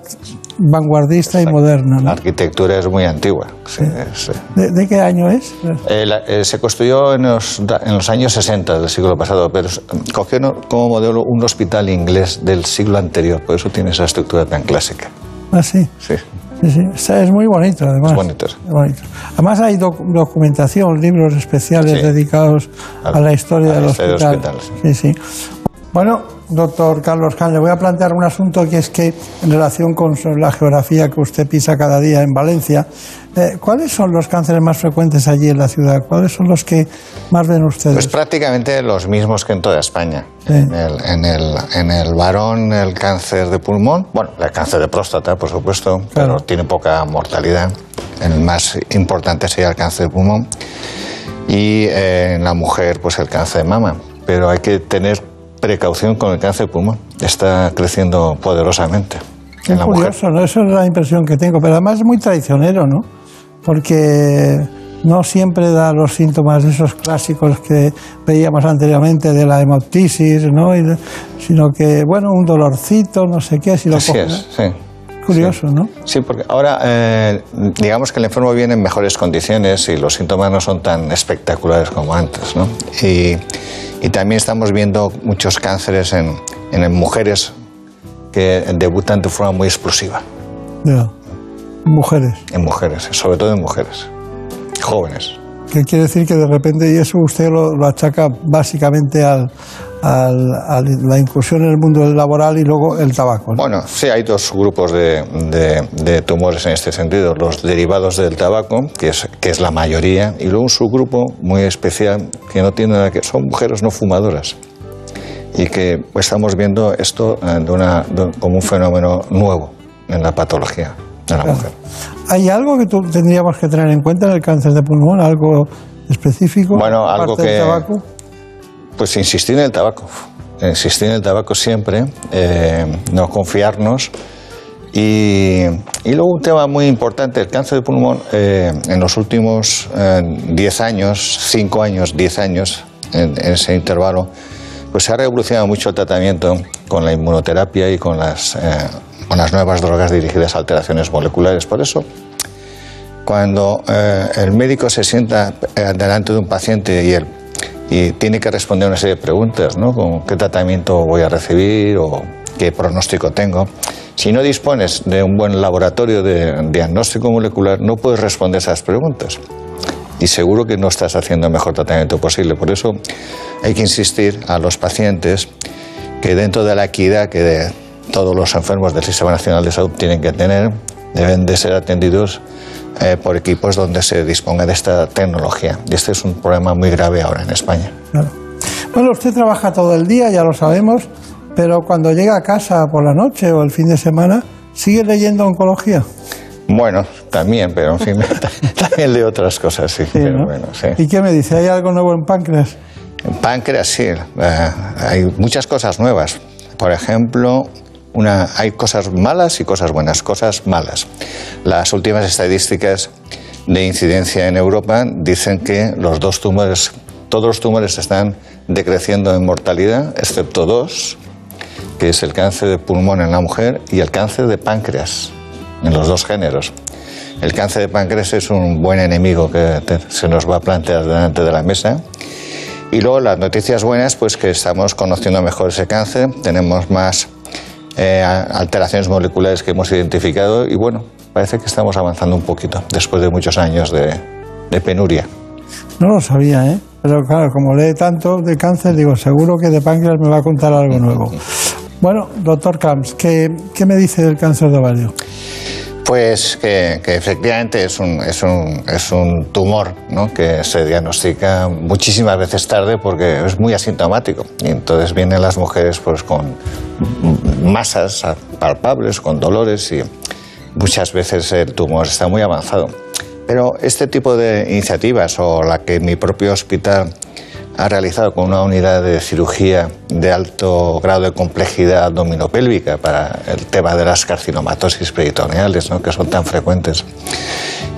vanguardista y moderna. La ¿no? arquitectura es muy antigua. sí, sí. ¿De, de qué año es? Eh, la- eh, se construyó en los, en los años 60 del siglo pasado, pero s- cogió como modelo un hospital inglés del siglo anterior, por eso tiene esa estructura tan clásica. Ah, sí. Sí. Sí, sí. Está- Es muy bonito, además. Es bonito. Es bonito. Además hay doc- documentación, libros especiales dedicados A- a la historia a la del hospital. hospital, Sí, sí. Bueno, doctor Carlos Can, le voy a plantear un asunto que es que en relación con la geografía que usted pisa cada día en Valencia, eh, ¿cuáles son los cánceres más frecuentes allí en la ciudad? ¿Cuáles son los que más ven ustedes? Pues prácticamente los mismos que en toda España. Sí. En, el, en, el, en el varón el cáncer de pulmón, bueno, el cáncer de próstata, por supuesto, pero tiene poca mortalidad. El más importante sería el cáncer de pulmón. Y eh, en la mujer, pues el cáncer de mama. Pero hay que tener precaución con el cáncer de pulmón. Está creciendo poderosamente Qué en la mujer. curioso, ¿no? Esa es la impresión que tengo, pero además es muy traicionero, ¿no? Porque no siempre da los síntomas esos clásicos que veíamos anteriormente de la hemoptisis, ¿no? Sino que, bueno, un dolorcito, no sé qué, si lo Así es, sí. Curioso, ¿no? Sí, porque ahora eh, digamos que el enfermo viene en mejores condiciones y los síntomas no son tan espectaculares como antes, ¿no? Y, y también estamos viendo muchos cánceres en, en mujeres que debutan de forma muy explosiva, Ya. Mujeres. en mujeres, sobre todo en mujeres, jóvenes. Que quiere decir que de repente, y eso usted lo, lo achaca básicamente al, a la incursión en el mundo laboral y luego el tabaco. ¿no? Bueno, sí, hay dos grupos de, de- tumores en este sentido. Los derivados del tabaco, que es, que es la mayoría, y luego un subgrupo muy especial que no tiene nada que... Son mujeres no fumadoras. Y que estamos viendo esto eh, de una, como un fenómeno nuevo en la patología la mujer. ¿Hay algo que tú- tendríamos que tener en cuenta en el cáncer de pulmón? ¿Algo específico? Bueno, algo aparte del que- tabaco? Pues insistir en el tabaco, insistir en el tabaco siempre, eh, no confiarnos. Y, y luego un tema muy importante, el cáncer de pulmón, eh, en los últimos eh, 10 años, 5 años, 10 años, en, en ese intervalo, pues se ha revolucionado mucho el tratamiento con la inmunoterapia y con las, eh, con las nuevas drogas dirigidas a alteraciones moleculares. Por eso, cuando eh, el médico se sienta eh, delante de un paciente y, él, y tiene que responder una serie de preguntas, ¿no? Como qué tratamiento voy a recibir o qué pronóstico tengo. Si no dispones de un buen laboratorio de diagnóstico molecular, no puedes responder esas preguntas. Y seguro que no estás haciendo el mejor tratamiento posible. Por eso hay que insistir a los pacientes que dentro de la equidad que de todos los enfermos del Sistema Nacional de Salud tienen que tener, deben de ser atendidos eh, por equipos donde se disponga de esta tecnología. Y este es un problema muy grave ahora en España. Claro. Bueno, usted trabaja todo el día, ya lo sabemos, pero cuando llega a casa por la noche o el fin de semana, ¿sigue leyendo oncología? Bueno, también, pero en fin, también leo otras cosas, sí. pero ¿no? bueno, sí. ¿Y qué me dice? ¿Hay algo nuevo en páncreas? En páncreas sí, eh, hay muchas cosas nuevas. Por ejemplo, una, hay cosas malas y cosas buenas. Cosas malas. Las últimas estadísticas de incidencia en Europa dicen que los dos tumores, todos los tumores están decreciendo en mortalidad, excepto dos, que es el cáncer de pulmón en la mujer y el cáncer de páncreas, en los dos géneros. El cáncer de páncreas es un buen enemigo que se nos va a plantear delante de la mesa. Y luego las noticias buenas, pues que estamos conociendo mejor ese cáncer, tenemos más eh, alteraciones moleculares que hemos identificado y bueno, parece que estamos avanzando un poquito después de muchos años de, de penuria. No lo sabía, ¿eh? Pero claro, como lee tanto de cáncer, digo, seguro que de páncreas me va a contar algo nuevo. Bueno, doctor Camps, ¿qué, qué me dice del cáncer de ovario? Pues que, que efectivamente es un, es un, es un tumor ¿no? que se diagnostica muchísimas veces tarde porque es muy asintomático. Y entonces vienen las mujeres pues, con masas palpables, con dolores y muchas veces el tumor está muy avanzado. Pero este tipo de iniciativas o la que mi propio hospital ha realizado con una unidad de cirugía de alto grado de complejidad abdominopélvica para el tema de las carcinomatosis peritoneales, ¿no? que son tan frecuentes.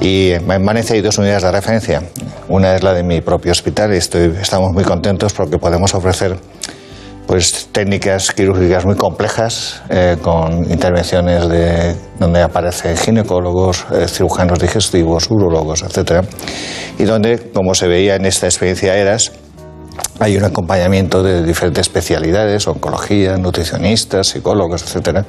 Y en Valencia hay dos unidades de referencia. Una es la de mi propio hospital y estoy, estamos muy contentos porque podemos ofrecer pues, técnicas quirúrgicas muy complejas eh, con intervenciones de, donde aparecen ginecólogos, eh, cirujanos digestivos, urologos, etc. Y donde, como se veía en esta experiencia ERAS, hay un acompañamiento de diferentes especialidades, oncología, nutricionistas, psicólogos, etcétera.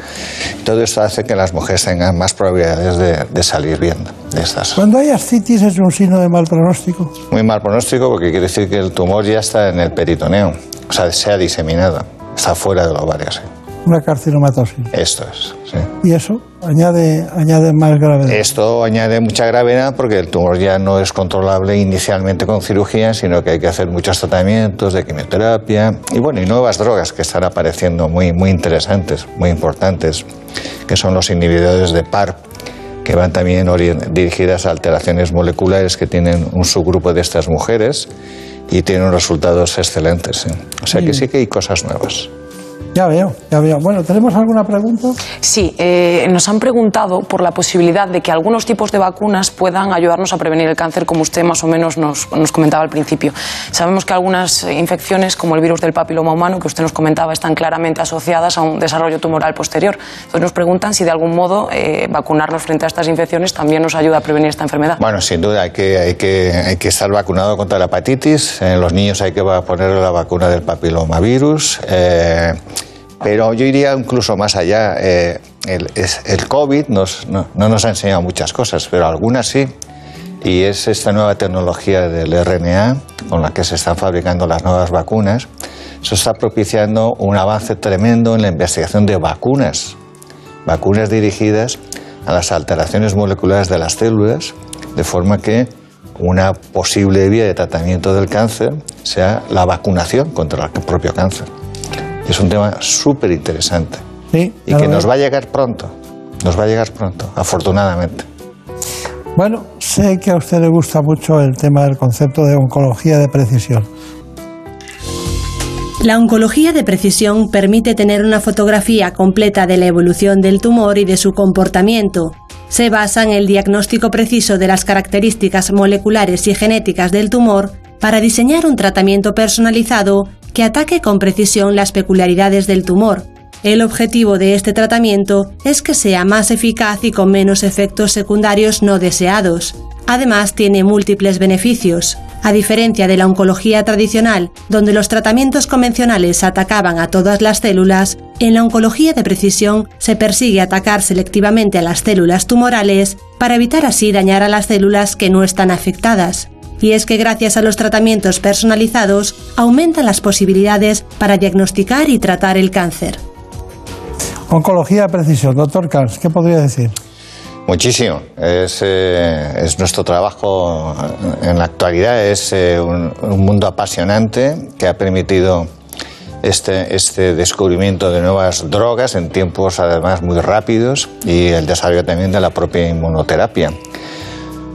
Todo esto hace que las mujeres tengan más probabilidades de, de salir bien de estas. Cuando hay ascitis es un signo de mal pronóstico. Muy mal pronóstico porque quiere decir que el tumor ya está en el peritoneo, o sea, se ha diseminado, está fuera del ovario. Sí. Una carcinomatosis. Esto es. Sí. Y eso añade, añade más gravedad. Esto añade mucha gravedad porque el tumor ya no es controlable inicialmente con cirugía, sino que hay que hacer muchos tratamientos de quimioterapia y bueno, y nuevas drogas que están apareciendo muy, muy interesantes, muy importantes, que son los inhibidores de PARP, que van también dirigidas a alteraciones moleculares que tienen un subgrupo de estas mujeres y tienen resultados excelentes. ¿sí? O sea que sí que hay cosas nuevas. Ya veo, ya veo. Bueno, ¿tenemos alguna pregunta? Sí, eh, nos han preguntado por la posibilidad de que algunos tipos de vacunas puedan ayudarnos a prevenir el cáncer, como usted más o menos nos, nos comentaba al principio. Sabemos que algunas eh, infecciones, como el virus del papiloma humano, que usted nos comentaba, están claramente asociadas a un desarrollo tumoral posterior. Entonces nos preguntan si de algún modo eh, vacunarnos frente a estas infecciones también nos ayuda a prevenir esta enfermedad. Bueno, sin duda hay que, hay que, hay que estar vacunado contra la hepatitis. En los niños hay que poner la vacuna del papilomavirus. eh, pero yo iría incluso más allá. eh, el, es- el COVID nos- no, no nos ha enseñado muchas cosas, pero algunas sí. y es esta nueva tecnología del RNA con la que se están fabricando las nuevas vacunas. Eso está propiciando un avance tremendo en la investigación de vacunas, vacunas dirigidas a las alteraciones moleculares de las células, de forma que una posible vía de tratamiento del cáncer sea la vacunación contra el propio cáncer. Es un tema súper interesante y que nos va a llegar pronto, nos va a llegar pronto, afortunadamente. Bueno, sé que a usted le gusta mucho el tema del concepto de oncología de precisión. La oncología de precisión permite tener una fotografía completa de la evolución del tumor y de su comportamiento. Se basa en el diagnóstico preciso de las características moleculares y genéticas del tumor para diseñar un tratamiento personalizado que ataque con precisión las peculiaridades del tumor. El objetivo de este tratamiento es que sea más eficaz y con menos efectos secundarios no deseados. Además, tiene múltiples beneficios. A diferencia de la oncología tradicional, donde los tratamientos convencionales atacaban a todas las células, en la oncología de precisión se persigue atacar selectivamente a las células tumorales para evitar así dañar a las células que no están afectadas. Y es que gracias a los tratamientos personalizados aumentan las posibilidades para diagnosticar y tratar el cáncer. Oncología precisión, doctor Kans, ¿qué podría decir? Muchísimo. Es, eh, nuestro trabajo en la actualidad, es eh, un, mundo apasionante que ha permitido este, este descubrimiento de nuevas drogas en tiempos además muy rápidos y el desarrollo también de la propia inmunoterapia.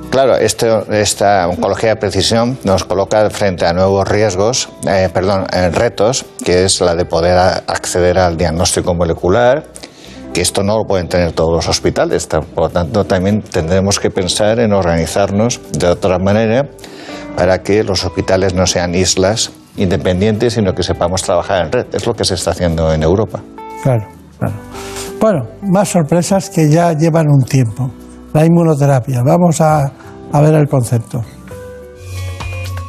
Claro, esta oncología de precisión nos coloca frente a nuevos riesgos, eh, perdón, retos, que es la de poder acceder al diagnóstico molecular, que esto no lo pueden tener todos los hospitales. Por lo tanto, también tendremos que pensar en organizarnos de otra manera para que los hospitales no sean islas independientes, sino que sepamos trabajar en red. Es lo que se está haciendo en Europa. Claro, claro. Bueno, más sorpresas que ya llevan un tiempo. La inmunoterapia. Vamos a ver el concepto.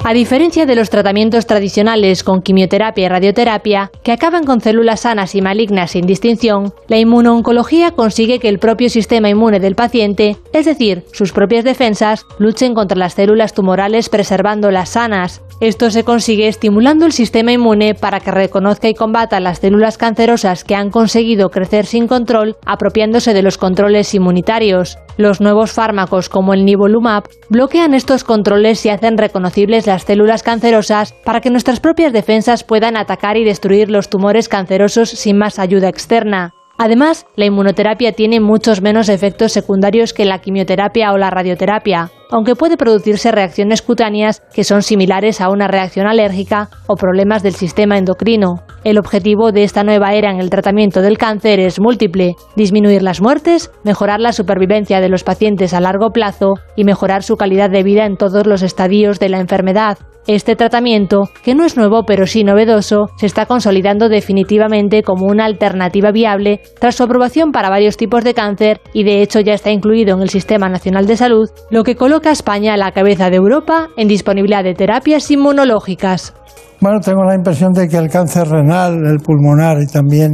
A diferencia de los tratamientos tradicionales con quimioterapia y radioterapia, que acaban con células sanas y malignas sin distinción, la inmunooncología consigue que el propio sistema inmune del paciente, es decir, sus propias defensas, luchen contra las células tumorales preservándolas sanas. Esto se consigue estimulando el sistema inmune para que reconozca y combata las células cancerosas que han conseguido crecer sin control, apropiándose de los controles inmunitarios. Los nuevos fármacos como el nivolumab bloquean estos controles y hacen reconocibles las células cancerosas para que nuestras propias defensas puedan atacar y destruir los tumores cancerosos sin más ayuda externa. Además, la inmunoterapia tiene muchos menos efectos secundarios que la quimioterapia o la radioterapia, aunque puede producirse reacciones cutáneas que son similares a una reacción alérgica o problemas del sistema endocrino. El objetivo de esta nueva era en el tratamiento del cáncer es múltiple, disminuir las muertes, mejorar la supervivencia de los pacientes a largo plazo y mejorar su calidad de vida en todos los estadios de la enfermedad. Este tratamiento, que no es nuevo pero sí novedoso, se está consolidando definitivamente como una alternativa viable tras su aprobación para varios tipos de cáncer y de hecho ya está incluido en el Sistema Nacional de Salud, lo que coloca a España a la cabeza de Europa en disponibilidad de terapias inmunológicas. Bueno, tengo la impresión de que el cáncer renal, el pulmonar y también,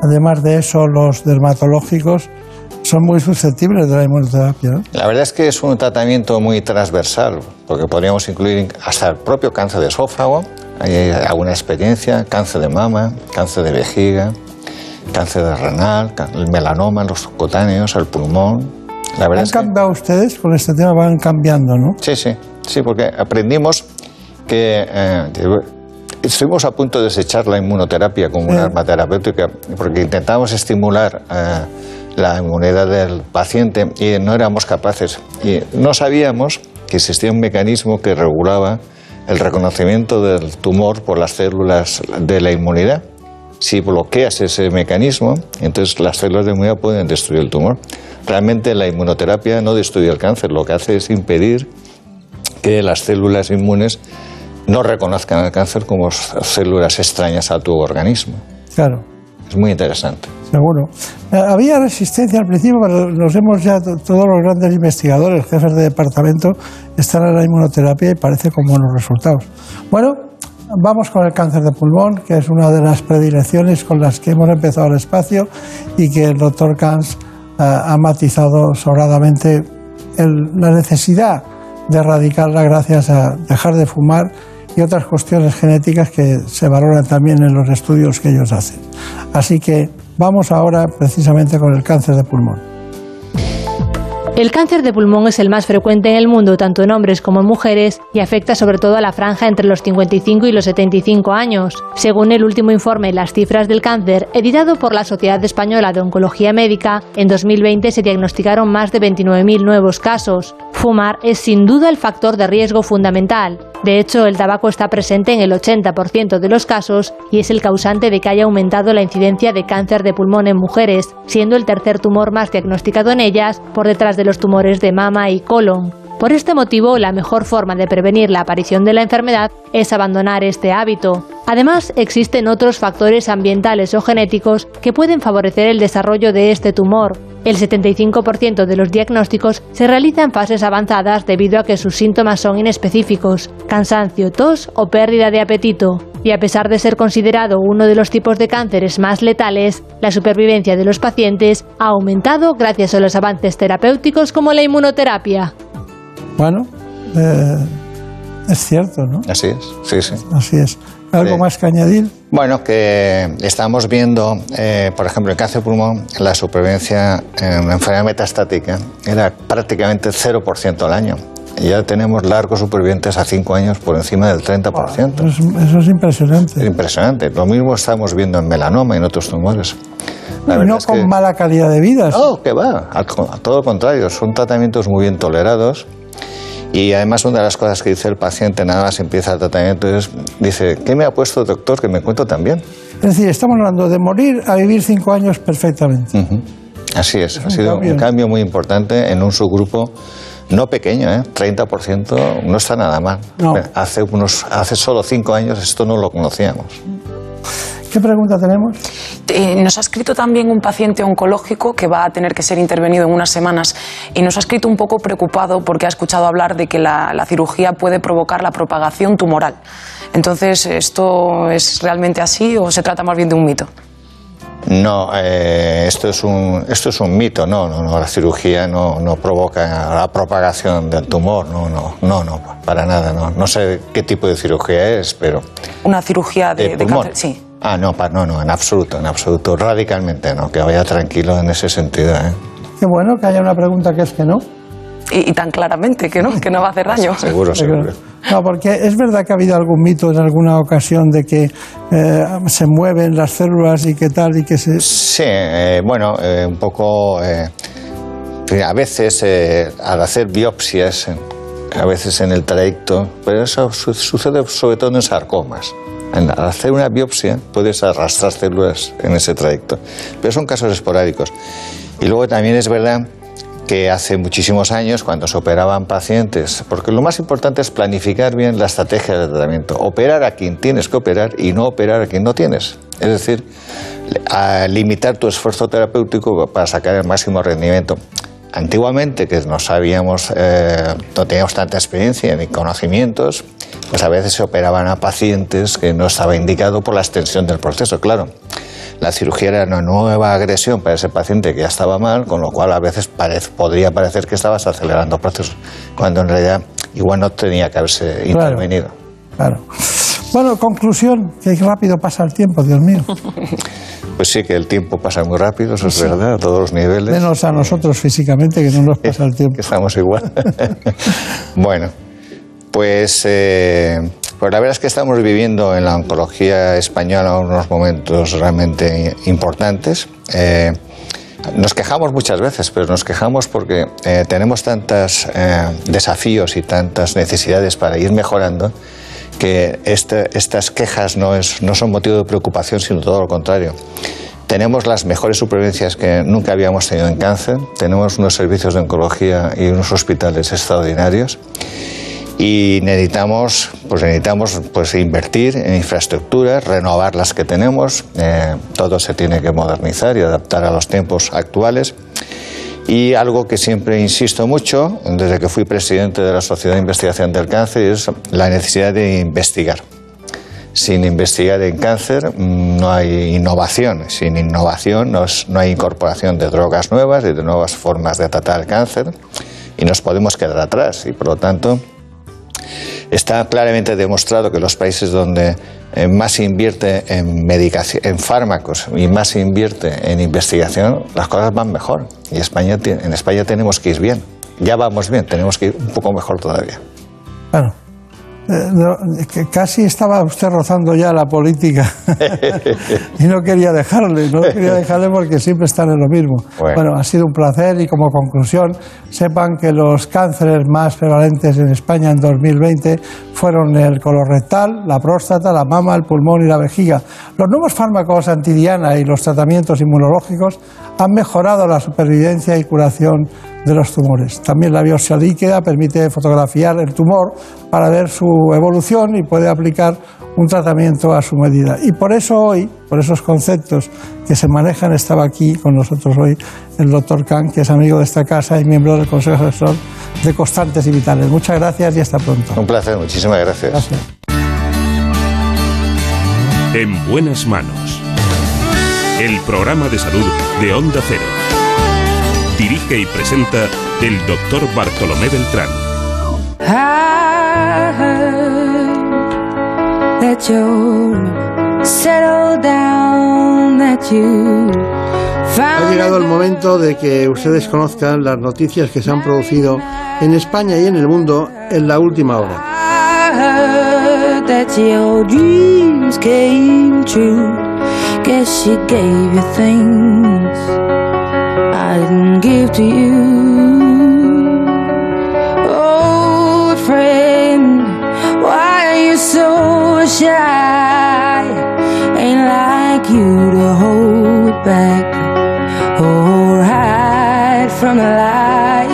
además de eso, los dermatológicos, son muy susceptibles de la inmunoterapia. La verdad es que es un tratamiento muy transversal, porque podríamos incluir hasta el propio cáncer de esófago, hay alguna experiencia, cáncer de mama, cáncer de vejiga, cáncer de renal, el melanoma, los cutáneos, el pulmón. La verdad ¿Han cambiado ustedes con este tema? Van cambiando, ¿no? Sí, sí, sí, porque aprendimos que eh, estuvimos a punto de desechar la inmunoterapia como una arma terapéutica, porque intentamos estimular eh, la inmunidad del paciente y no éramos capaces. Y no sabíamos que existía un mecanismo que regulaba el reconocimiento del tumor por las células de la inmunidad. Si bloqueas ese mecanismo, entonces las células de inmunidad pueden destruir el tumor. Realmente la inmunoterapia no destruye el cáncer, lo que hace es impedir que las células inmunes no reconozcan el cáncer como células extrañas a tu organismo. Claro. Es muy interesante. Seguro. Eh, había resistencia al principio, pero nos hemos ya, todos los grandes investigadores, jefes de departamento, están en la inmunoterapia y parece con buenos resultados. Bueno, vamos con el cáncer de pulmón, que es una de las predilecciones con las que hemos empezado el espacio y que el doctor Kans eh, ha matizado sobradamente la necesidad de erradicarla gracias a dejar de fumar y otras cuestiones genéticas que se valoran también en los estudios que ellos hacen. Así que vamos ahora precisamente con el cáncer de pulmón. El cáncer de pulmón es el más frecuente en el mundo, tanto en hombres como en mujeres, y afecta sobre todo a la franja entre los 55 y los 75 años. Según el último informe Las cifras del cáncer, editado por la Sociedad Española de Oncología Médica, en 2020 se diagnosticaron más de 29.000 nuevos casos. Fumar es sin duda el factor de riesgo fundamental. De hecho, el tabaco está presente en el 80% de los casos y es el causante de que haya aumentado la incidencia de cáncer de pulmón en mujeres, siendo el tercer tumor más diagnosticado en ellas por detrás de los tumores de mama y colon. Por este motivo, la mejor forma de prevenir la aparición de la enfermedad es abandonar este hábito. Además, existen otros factores ambientales o genéticos que pueden favorecer el desarrollo de este tumor. El 75% de los diagnósticos se realiza en fases avanzadas debido a que sus síntomas son inespecíficos, cansancio, tos o pérdida de apetito. Y a pesar de ser considerado uno de los tipos de cánceres más letales, la supervivencia de los pacientes ha aumentado gracias a los avances terapéuticos como la inmunoterapia. Bueno, eh, es cierto, ¿no? Así es, sí, sí. Así es. ¿Algo más que añadir? Bueno, que estamos viendo, eh, por ejemplo, el cáncer de pulmón, la supervivencia en enfermedad metastática era prácticamente 0% al año. Y ya tenemos largos supervivientes a 5 años por encima del 30%. Eso es, eso es impresionante. Es impresionante. Lo mismo estamos viendo en melanoma y en otros tumores. La y no es con que- mala calidad de vida. No, que va, a todo lo contrario, son tratamientos muy bien tolerados y además una de las cosas que dice el paciente nada más empieza el tratamiento es, dice, ¿qué me ha puesto el doctor que me encuentro tan bien? Es decir, estamos hablando de morir a vivir cinco años perfectamente. Así es, Es ha sido cambio. un cambio muy importante en un subgrupo no pequeño, ¿eh? 30% no está nada mal. No. Hace, unos, hace solo cinco años esto no lo conocíamos. ¿Qué pregunta tenemos? Eh, nos ha escrito también un paciente oncológico que va a tener que ser intervenido en unas semanas y nos ha escrito un poco preocupado porque ha escuchado hablar de que la, la cirugía puede provocar la propagación tumoral. Entonces, ¿esto es realmente así o se trata más bien de un mito? No, eh, esto, es un, esto es un mito, no, no, no, la cirugía no, no provoca la propagación del tumor, no, no, no, no, para nada, no. No sé qué tipo de cirugía es, pero... Una cirugía de, ¿De de cáncer. Sí. Ah, no, no, no, en absoluto, en absoluto, radicalmente no, que vaya tranquilo en ese sentido, ¿eh? Qué bueno que haya una pregunta que es que no. Y, y tan claramente que no, que no va a hacer daño. Seguro, seguro. No, porque es verdad que ha habido algún mito en alguna ocasión de que eh, se mueven las células y qué tal y que se... Sí, eh, bueno, eh, un poco. eh, a veces, eh, al hacer biopsias, eh, a veces en el trayecto, pero eso su- sucede sobre todo en sarcomas. Al hacer una biopsia puedes arrastrar células en ese trayecto, pero son casos esporádicos. Y luego también es verdad que hace muchísimos años, cuando se operaban pacientes, porque lo más importante es planificar bien la estrategia de tratamiento, operar a quien tienes que operar y no operar a quien no tienes. Es decir, limitar tu esfuerzo terapéutico para sacar el máximo rendimiento. Antiguamente, que no sabíamos, eh, no teníamos tanta experiencia ni conocimientos, pues a veces se operaban a pacientes que no estaba indicado por la extensión del proceso, claro. La cirugía era una nueva agresión para ese paciente que ya estaba mal, con lo cual a veces podría parecer que estabas acelerando procesos, cuando en realidad igual no tenía que haberse Claro. intervenido. Claro. Bueno, conclusión, que rápido pasa el tiempo, Dios mío. Pues sí, que el tiempo pasa muy rápido, eso es verdad, a todos los niveles. Menos a nosotros físicamente, que no nos pasa el tiempo. que estamos igual. bueno, pues, eh, pues la verdad es que estamos viviendo en la oncología española unos momentos realmente importantes. Eh, nos quejamos muchas veces, pero nos quejamos porque eh, tenemos tantos desafíos y tantas necesidades para ir mejorando que este- estas quejas no, es- no son motivo de preocupación, sino todo lo contrario. Tenemos las mejores supervivencias que nunca habíamos tenido en cáncer, tenemos unos servicios de oncología y unos hospitales extraordinarios y necesitamos, pues necesitamos pues, invertir en infraestructuras, renovar las que tenemos, eh, todo se tiene que modernizar y adaptar a los tiempos actuales. Y algo que siempre insisto mucho, desde que fui presidente de la Sociedad de Investigación del Cáncer, es la necesidad de investigar. Sin investigar en cáncer mm, no hay innovación. Sin innovación no, es- no hay incorporación de drogas nuevas y de nuevas formas de tratar el cáncer. y nos podemos quedar atrás. Y por lo tanto, está claramente demostrado que los países donde eh, más se invierte en medicación, en fármacos y más se invierte en investigación, las cosas van mejor. Y España, en España tenemos que ir bien. Ya vamos bien, tenemos que ir un poco mejor todavía. Claro. Eh, casi estaba usted rozando ya la política y no quería dejarle, no quería dejarle porque siempre están en lo mismo. Bueno. ha sido un placer y como conclusión, sepan que los cánceres más prevalentes en España en 2020 fueron el colorectal, la próstata, la mama, el pulmón y la vejiga. Los nuevos fármacos antidiana y los tratamientos inmunológicos han mejorado la supervivencia y curación de los tumores. También la biopsia líquida permite fotografiar el tumor para ver su evolución y puede aplicar un tratamiento a su medida. Y por eso hoy, por esos conceptos que se manejan, estaba aquí con nosotros hoy el doctor Khan, que es amigo de esta casa y miembro del Consejo Asesor de Constantes y Vitales. Muchas gracias y hasta pronto. Un placer, muchísimas gracias. Gracias. En buenas manos. El programa de salud de Onda Cero. Dirige y presenta el doctor Bartolomé Beltrán. Ha llegado el momento de que ustedes conozcan las noticias que se han producido en España y en el mundo en la última hora. Guess she give to you. Oh, friend, why are you so shy? Ain't like you to hold back or hide from the light.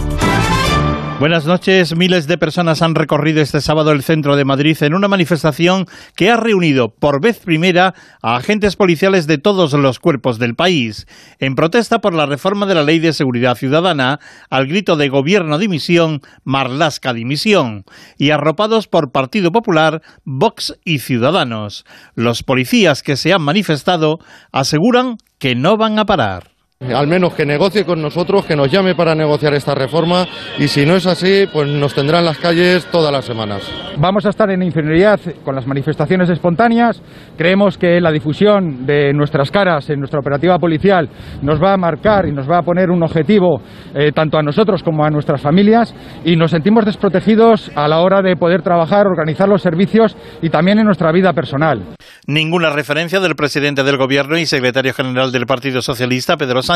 Buenas noches. Miles de personas han recorrido este sábado el centro de Madrid en una manifestación que ha reunido por vez primera a agentes policiales de todos los cuerpos del país, en protesta por la reforma de la Ley de Seguridad Ciudadana, al grito de Gobierno dimisión, Marlasca dimisión, y arropados por Partido Popular, Vox y Ciudadanos. Los policías que se han manifestado aseguran que no van a parar. Al menos que negocie con nosotros, que nos llame para negociar esta reforma y si no es así, pues nos tendrá en las calles todas las semanas. Vamos a estar en inferioridad con las manifestaciones espontáneas. Creemos que la difusión de nuestras caras en nuestra operativa policial nos va a marcar y nos va a poner un objetivo eh, tanto a nosotros como a nuestras familias y nos sentimos desprotegidos a la hora de poder trabajar, organizar los servicios y también en nuestra vida personal. Ninguna referencia del presidente del Gobierno y secretario general del Partido Socialista, Pedro Sánchez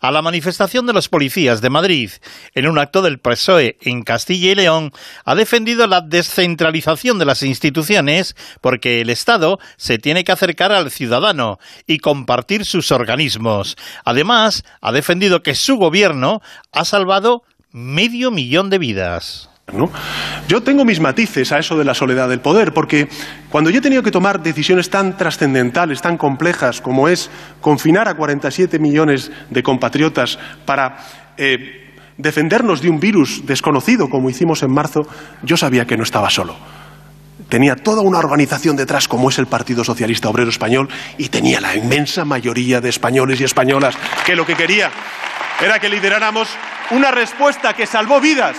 a la manifestación de los policías de Madrid. En un acto del PSOE en Castilla y León, ha defendido la descentralización de las instituciones porque el Estado se tiene que acercar al ciudadano y compartir sus organismos. Además, ha defendido que su gobierno ha salvado medio millón de vidas. Yo tengo mis matices a eso de la soledad del poder, porque cuando yo he tenido que tomar decisiones tan trascendentales, tan complejas, como es confinar a 47 millones de compatriotas para eh, defendernos de un virus desconocido, como hicimos en marzo, yo sabía que no estaba solo. Tenía toda una organización detrás, como es el Partido Socialista Obrero Español, y tenía la inmensa mayoría de españoles y españolas que lo que quería era que lideráramos una respuesta que salvó vidas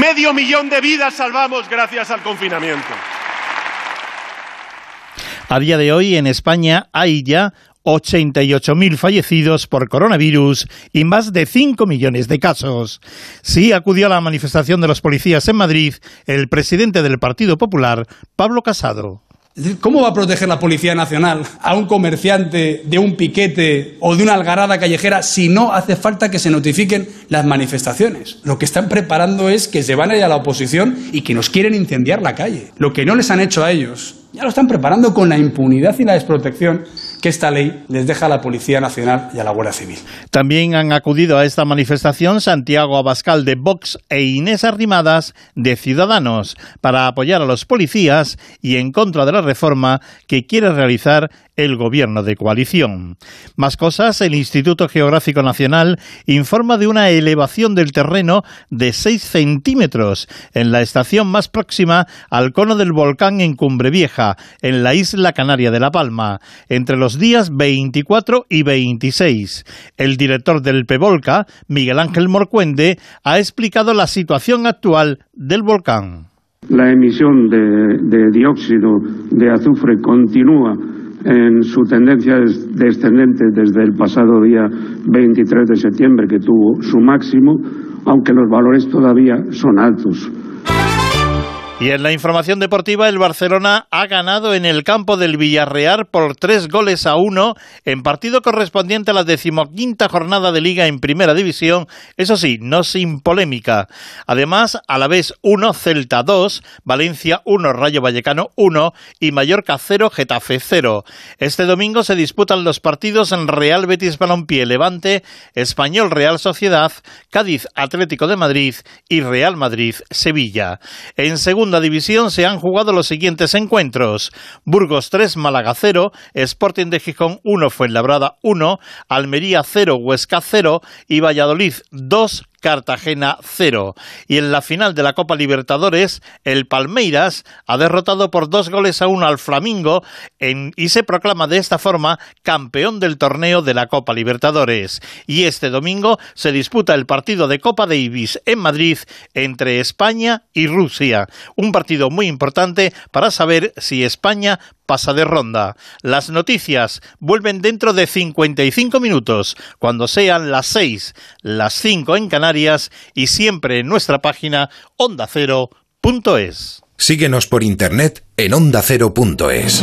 Medio millón de vidas salvamos gracias al confinamiento. A día de hoy en España hay ya 88.000 fallecidos por coronavirus y más de 5 millones de casos. Sí acudió a la manifestación de los policías en Madrid el presidente del Partido Popular, Pablo Casado. ¿Cómo va a proteger la Policía Nacional a un comerciante de un piquete o de una algarada callejera si no hace falta que se notifiquen las manifestaciones? Lo que están preparando es que se van a ir a la oposición y que nos quieren incendiar la calle. Lo que no les han hecho a ellos, ya lo están preparando con la impunidad y la desprotección que esta ley les deja a la Policía Nacional y a la Guardia Civil. También han acudido a esta manifestación Santiago Abascal de Vox e Inés Arrimadas de Ciudadanos para apoyar a los policías y en contra de la reforma que quiere realizar el gobierno de coalición. Más cosas, el Instituto Geográfico Nacional informa de una elevación del terreno de 6 centímetros en la estación más próxima al cono del volcán en Cumbre Vieja, en la isla canaria de La Palma, entre los días 24 y 26. El director del PEVOLCA, Miguel Ángel Morcuende, ha explicado la situación actual del volcán. La emisión de, de dióxido de azufre continúa en su tendencia descendente desde el pasado día 23 de septiembre, que tuvo su máximo, aunque los valores todavía son altos. Y en la información deportiva, el Barcelona ha ganado en el campo del Villarreal por tres goles a uno en partido correspondiente a la decimoquinta jornada de Liga en Primera División, eso sí, no sin polémica. Además, a la vez 1, Celta 2, Valencia 1, Rayo Vallecano 1 y Mallorca 0, Getafe 0. Este domingo se disputan los partidos en Real Betis Balompié Levante, Español Real Sociedad, Cádiz Atlético de Madrid y Real Madrid Sevilla. En segundo división se han jugado los siguientes encuentros. Burgos 3, Málaga 0, Sporting de Gijón 1, Fuenlabrada 1, Almería 0, Huesca 0 y Valladolid 2, Cartagena 0. Y en la final de la Copa Libertadores, el Palmeiras ha derrotado por dos goles a uno al Flamingo y se proclama de esta forma campeón del torneo de la Copa Libertadores. Y este domingo se disputa el partido de Copa Davis en Madrid entre España y Rusia. Un partido muy importante para saber si España pasa de ronda. Las noticias vuelven dentro de 55 minutos, cuando sean las 6, las 5 en Canarias y siempre en nuestra página ondacero.es. Síguenos por internet en ondacero.es.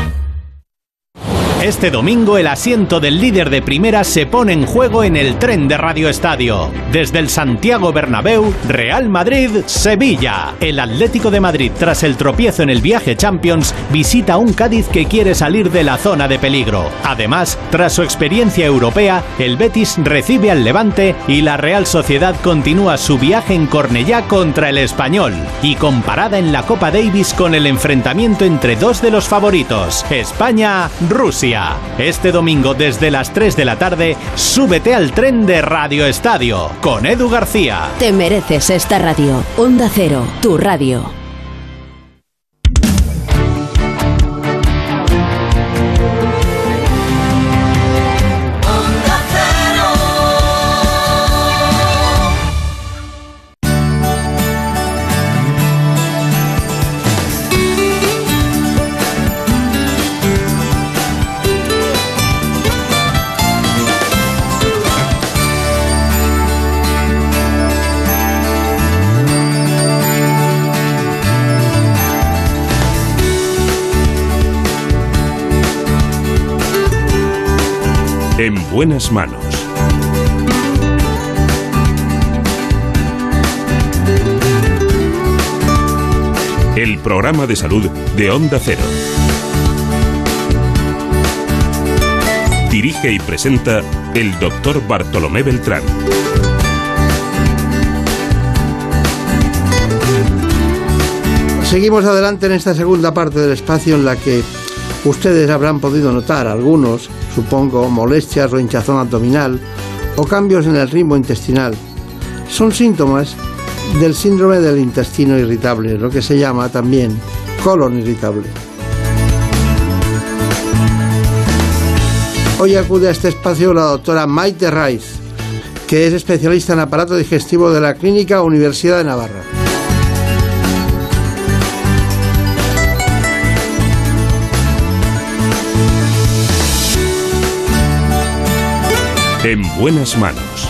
Este domingo el asiento del líder de primera se pone en juego en el tren de Radio Estadio. Desde el Santiago Bernabéu, Real Madrid, Sevilla. El Atlético de Madrid, tras el tropiezo en el viaje Champions, visita un Cádiz que quiere salir de la zona de peligro. Además, tras su experiencia europea, el Betis recibe al Levante y la Real Sociedad continúa su viaje en Cornellá contra el Español y comparada en la Copa Davis con el enfrentamiento entre dos de los favoritos, España-Rusia. Este domingo desde las 3 de la tarde, súbete al tren de Radio Estadio con Edu García. Te mereces esta radio. Onda Cero, tu radio. En buenas manos. El programa de salud de Onda Cero. Dirige y presenta el doctor Bartolomé Beltrán. Seguimos adelante en esta segunda parte del espacio en la que ustedes habrán podido notar algunos, supongo, molestias o hinchazón abdominal o cambios en el ritmo intestinal. Son síntomas del síndrome del intestino irritable, lo que se llama también colon irritable. Hoy acude a este espacio la doctora Maite Raiz, que es especialista en aparato digestivo de la Clínica Universidad de Navarra. En buenas manos.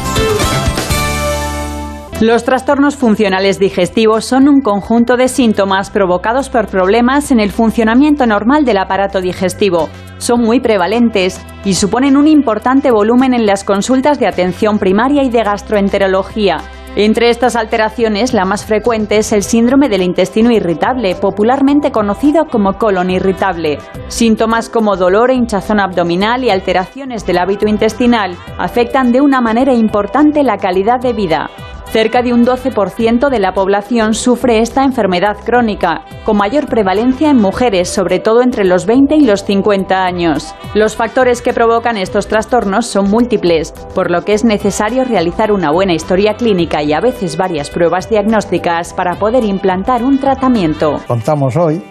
Los trastornos funcionales digestivos son un conjunto de síntomas provocados por problemas en el funcionamiento normal del aparato digestivo. Son muy prevalentes y suponen un importante volumen en las consultas de atención primaria y de gastroenterología. Entre estas alteraciones, la más frecuente es el síndrome del intestino irritable, popularmente conocido como colon irritable. Síntomas como dolor e hinchazón abdominal y alteraciones del hábito intestinal afectan de una manera importante la calidad de vida. Cerca de un 12% de la población sufre esta enfermedad crónica, con mayor prevalencia en mujeres, sobre todo entre los 20 y los 50 años. Los factores que provocan estos trastornos son múltiples, por lo que es necesario realizar una buena historia clínica y a veces varias pruebas diagnósticas para poder implantar un tratamiento. Contamos hoy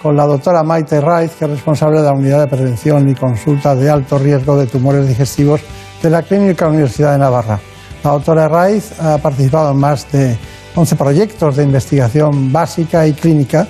con la doctora Maite Raiz, que es responsable de la Unidad de Prevención y Consulta de Alto Riesgo de Tumores Digestivos de la Clínica Universidad de Navarra. La doctora Raiz ha participado en más de 11 proyectos de investigación básica y clínica,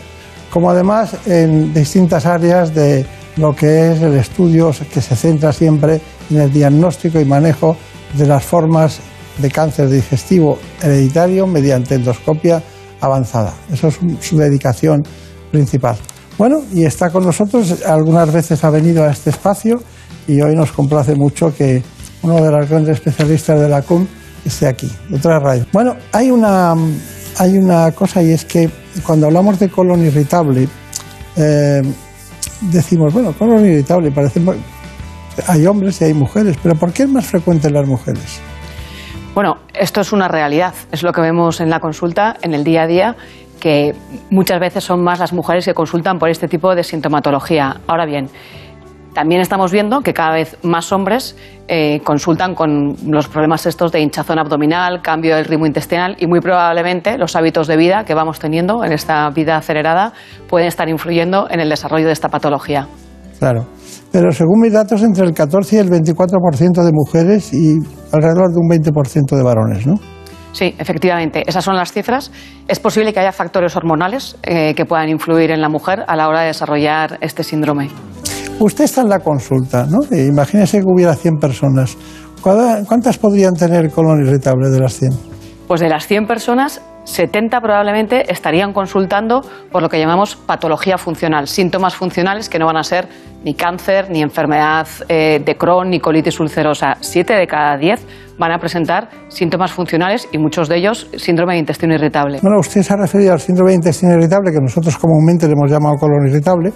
como además en distintas áreas de lo que es el estudio que se centra siempre en el diagnóstico y manejo de las formas de cáncer digestivo hereditario mediante endoscopia avanzada. Eso es su dedicación principal. Bueno, y está con nosotros, algunas veces ha venido a este espacio y hoy nos complace mucho que uno de los grandes especialistas de la CUM esté aquí, otra radio. Bueno, hay una, hay una cosa y es que cuando hablamos de colon irritable, eh, decimos, bueno, colon irritable, parece, hay hombres y hay mujeres, pero ¿por qué es más frecuente en las mujeres? Bueno, esto es una realidad, es lo que vemos en la consulta, en el día a día, que muchas veces son más las mujeres que consultan por este tipo de sintomatología. Ahora bien, también estamos viendo que cada vez más hombres eh, consultan con los problemas estos de hinchazón abdominal, cambio del ritmo intestinal y muy probablemente los hábitos de vida que vamos teniendo en esta vida acelerada pueden estar influyendo en el desarrollo de esta patología. Claro. Pero según mis datos, entre el 14 y el 24% de mujeres y alrededor de un 20% de varones, ¿no? Sí, efectivamente, esas son las cifras. Es posible que haya factores hormonales eh, que puedan influir en la mujer a la hora de desarrollar este síndrome. Usted está en la consulta, ¿no? Eh, imagínese que hubiera 100 personas. ¿Cuántas podrían tener colon irritable de las 100? Pues de las 100 personas, 70 probablemente estarían consultando por lo que llamamos patología funcional, síntomas funcionales que no van a ser ni cáncer, ni enfermedad eh, de Crohn, ni colitis ulcerosa. Siete de cada diez van a presentar síntomas funcionales y muchos de ellos síndrome de intestino irritable. Bueno, usted se ha referido al síndrome de intestino irritable, que nosotros comúnmente le hemos llamado colon irritable,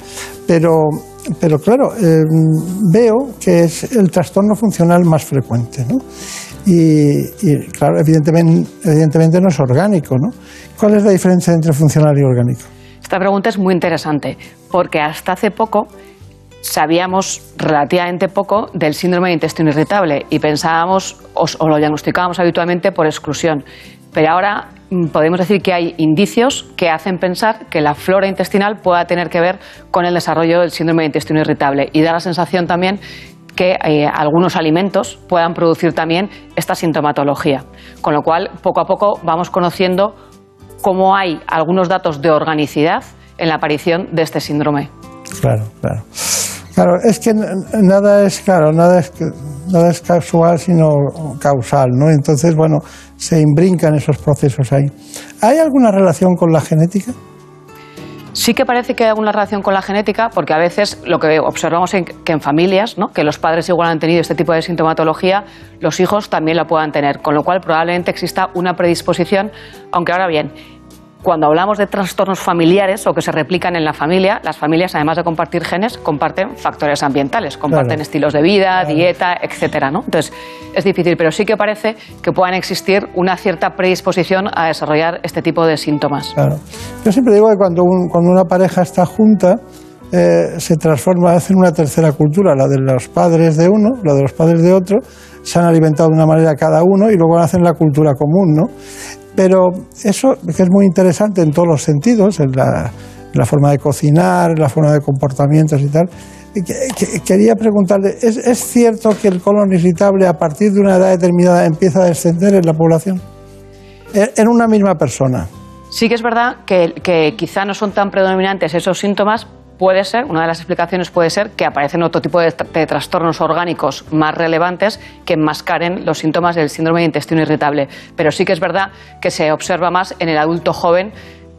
pero, pero claro, eh, veo que es el trastorno funcional más frecuente. ¿no? Y, claro, evidentemente, evidentemente no es orgánico. ¿no? ¿Cuál es la diferencia entre funcional y orgánico? Esta pregunta es muy interesante, porque hasta hace poco sabíamos relativamente poco del síndrome de intestino irritable y pensábamos o, lo diagnosticábamos habitualmente por exclusión. Pero ahora podemos decir que hay indicios que hacen pensar que la flora intestinal pueda tener que ver con el desarrollo del síndrome de intestino irritable y da la sensación también que eh, algunos alimentos puedan producir también esta sintomatología. Con lo cual, poco a poco vamos conociendo cómo hay algunos datos de organicidad en la aparición de este síndrome. Claro, claro. Claro, es que nada es claro, nada es nada es casual sino causal, ¿no? Entonces, bueno, se imbrincan esos procesos ahí. ¿Hay alguna relación con la genética? Sí que parece que hay alguna relación con la genética, porque a veces lo que observamos es que en familias, ¿no? que los padres igual han tenido este tipo de sintomatología, los hijos también la puedan tener, con lo cual probablemente exista una predisposición, aunque ahora bien, cuando hablamos de trastornos familiares o que se replican en la familia, las familias, además de compartir genes, comparten factores ambientales, comparten claro. estilos de vida, claro. dieta, etcétera, ¿no? Entonces, es difícil, pero sí que parece que puedan existir una cierta predisposición a desarrollar este tipo de síntomas. Claro. Yo siempre digo que cuando, un, cuando una pareja está junta, eh, se transforma en una tercera cultura, la de los padres de uno, la de los padres de otro, se han alimentado de una manera cada uno y luego hacen la cultura común, ¿no? Pero eso, que es muy interesante en todos los sentidos, en la, forma de cocinar, en la forma de comportamientos y tal, que, que, quería preguntarle, ¿es, ¿es cierto que el colon irritable a partir de una edad determinada empieza a descender en la población? En una misma persona. Sí que es verdad que quizá no son tan predominantes esos síntomas, puede ser, una de las explicaciones puede ser que aparecen otro tipo de, de, trastornos orgánicos más relevantes que enmascaren los síntomas del síndrome de intestino irritable. Pero sí que es verdad que se observa más en el adulto joven.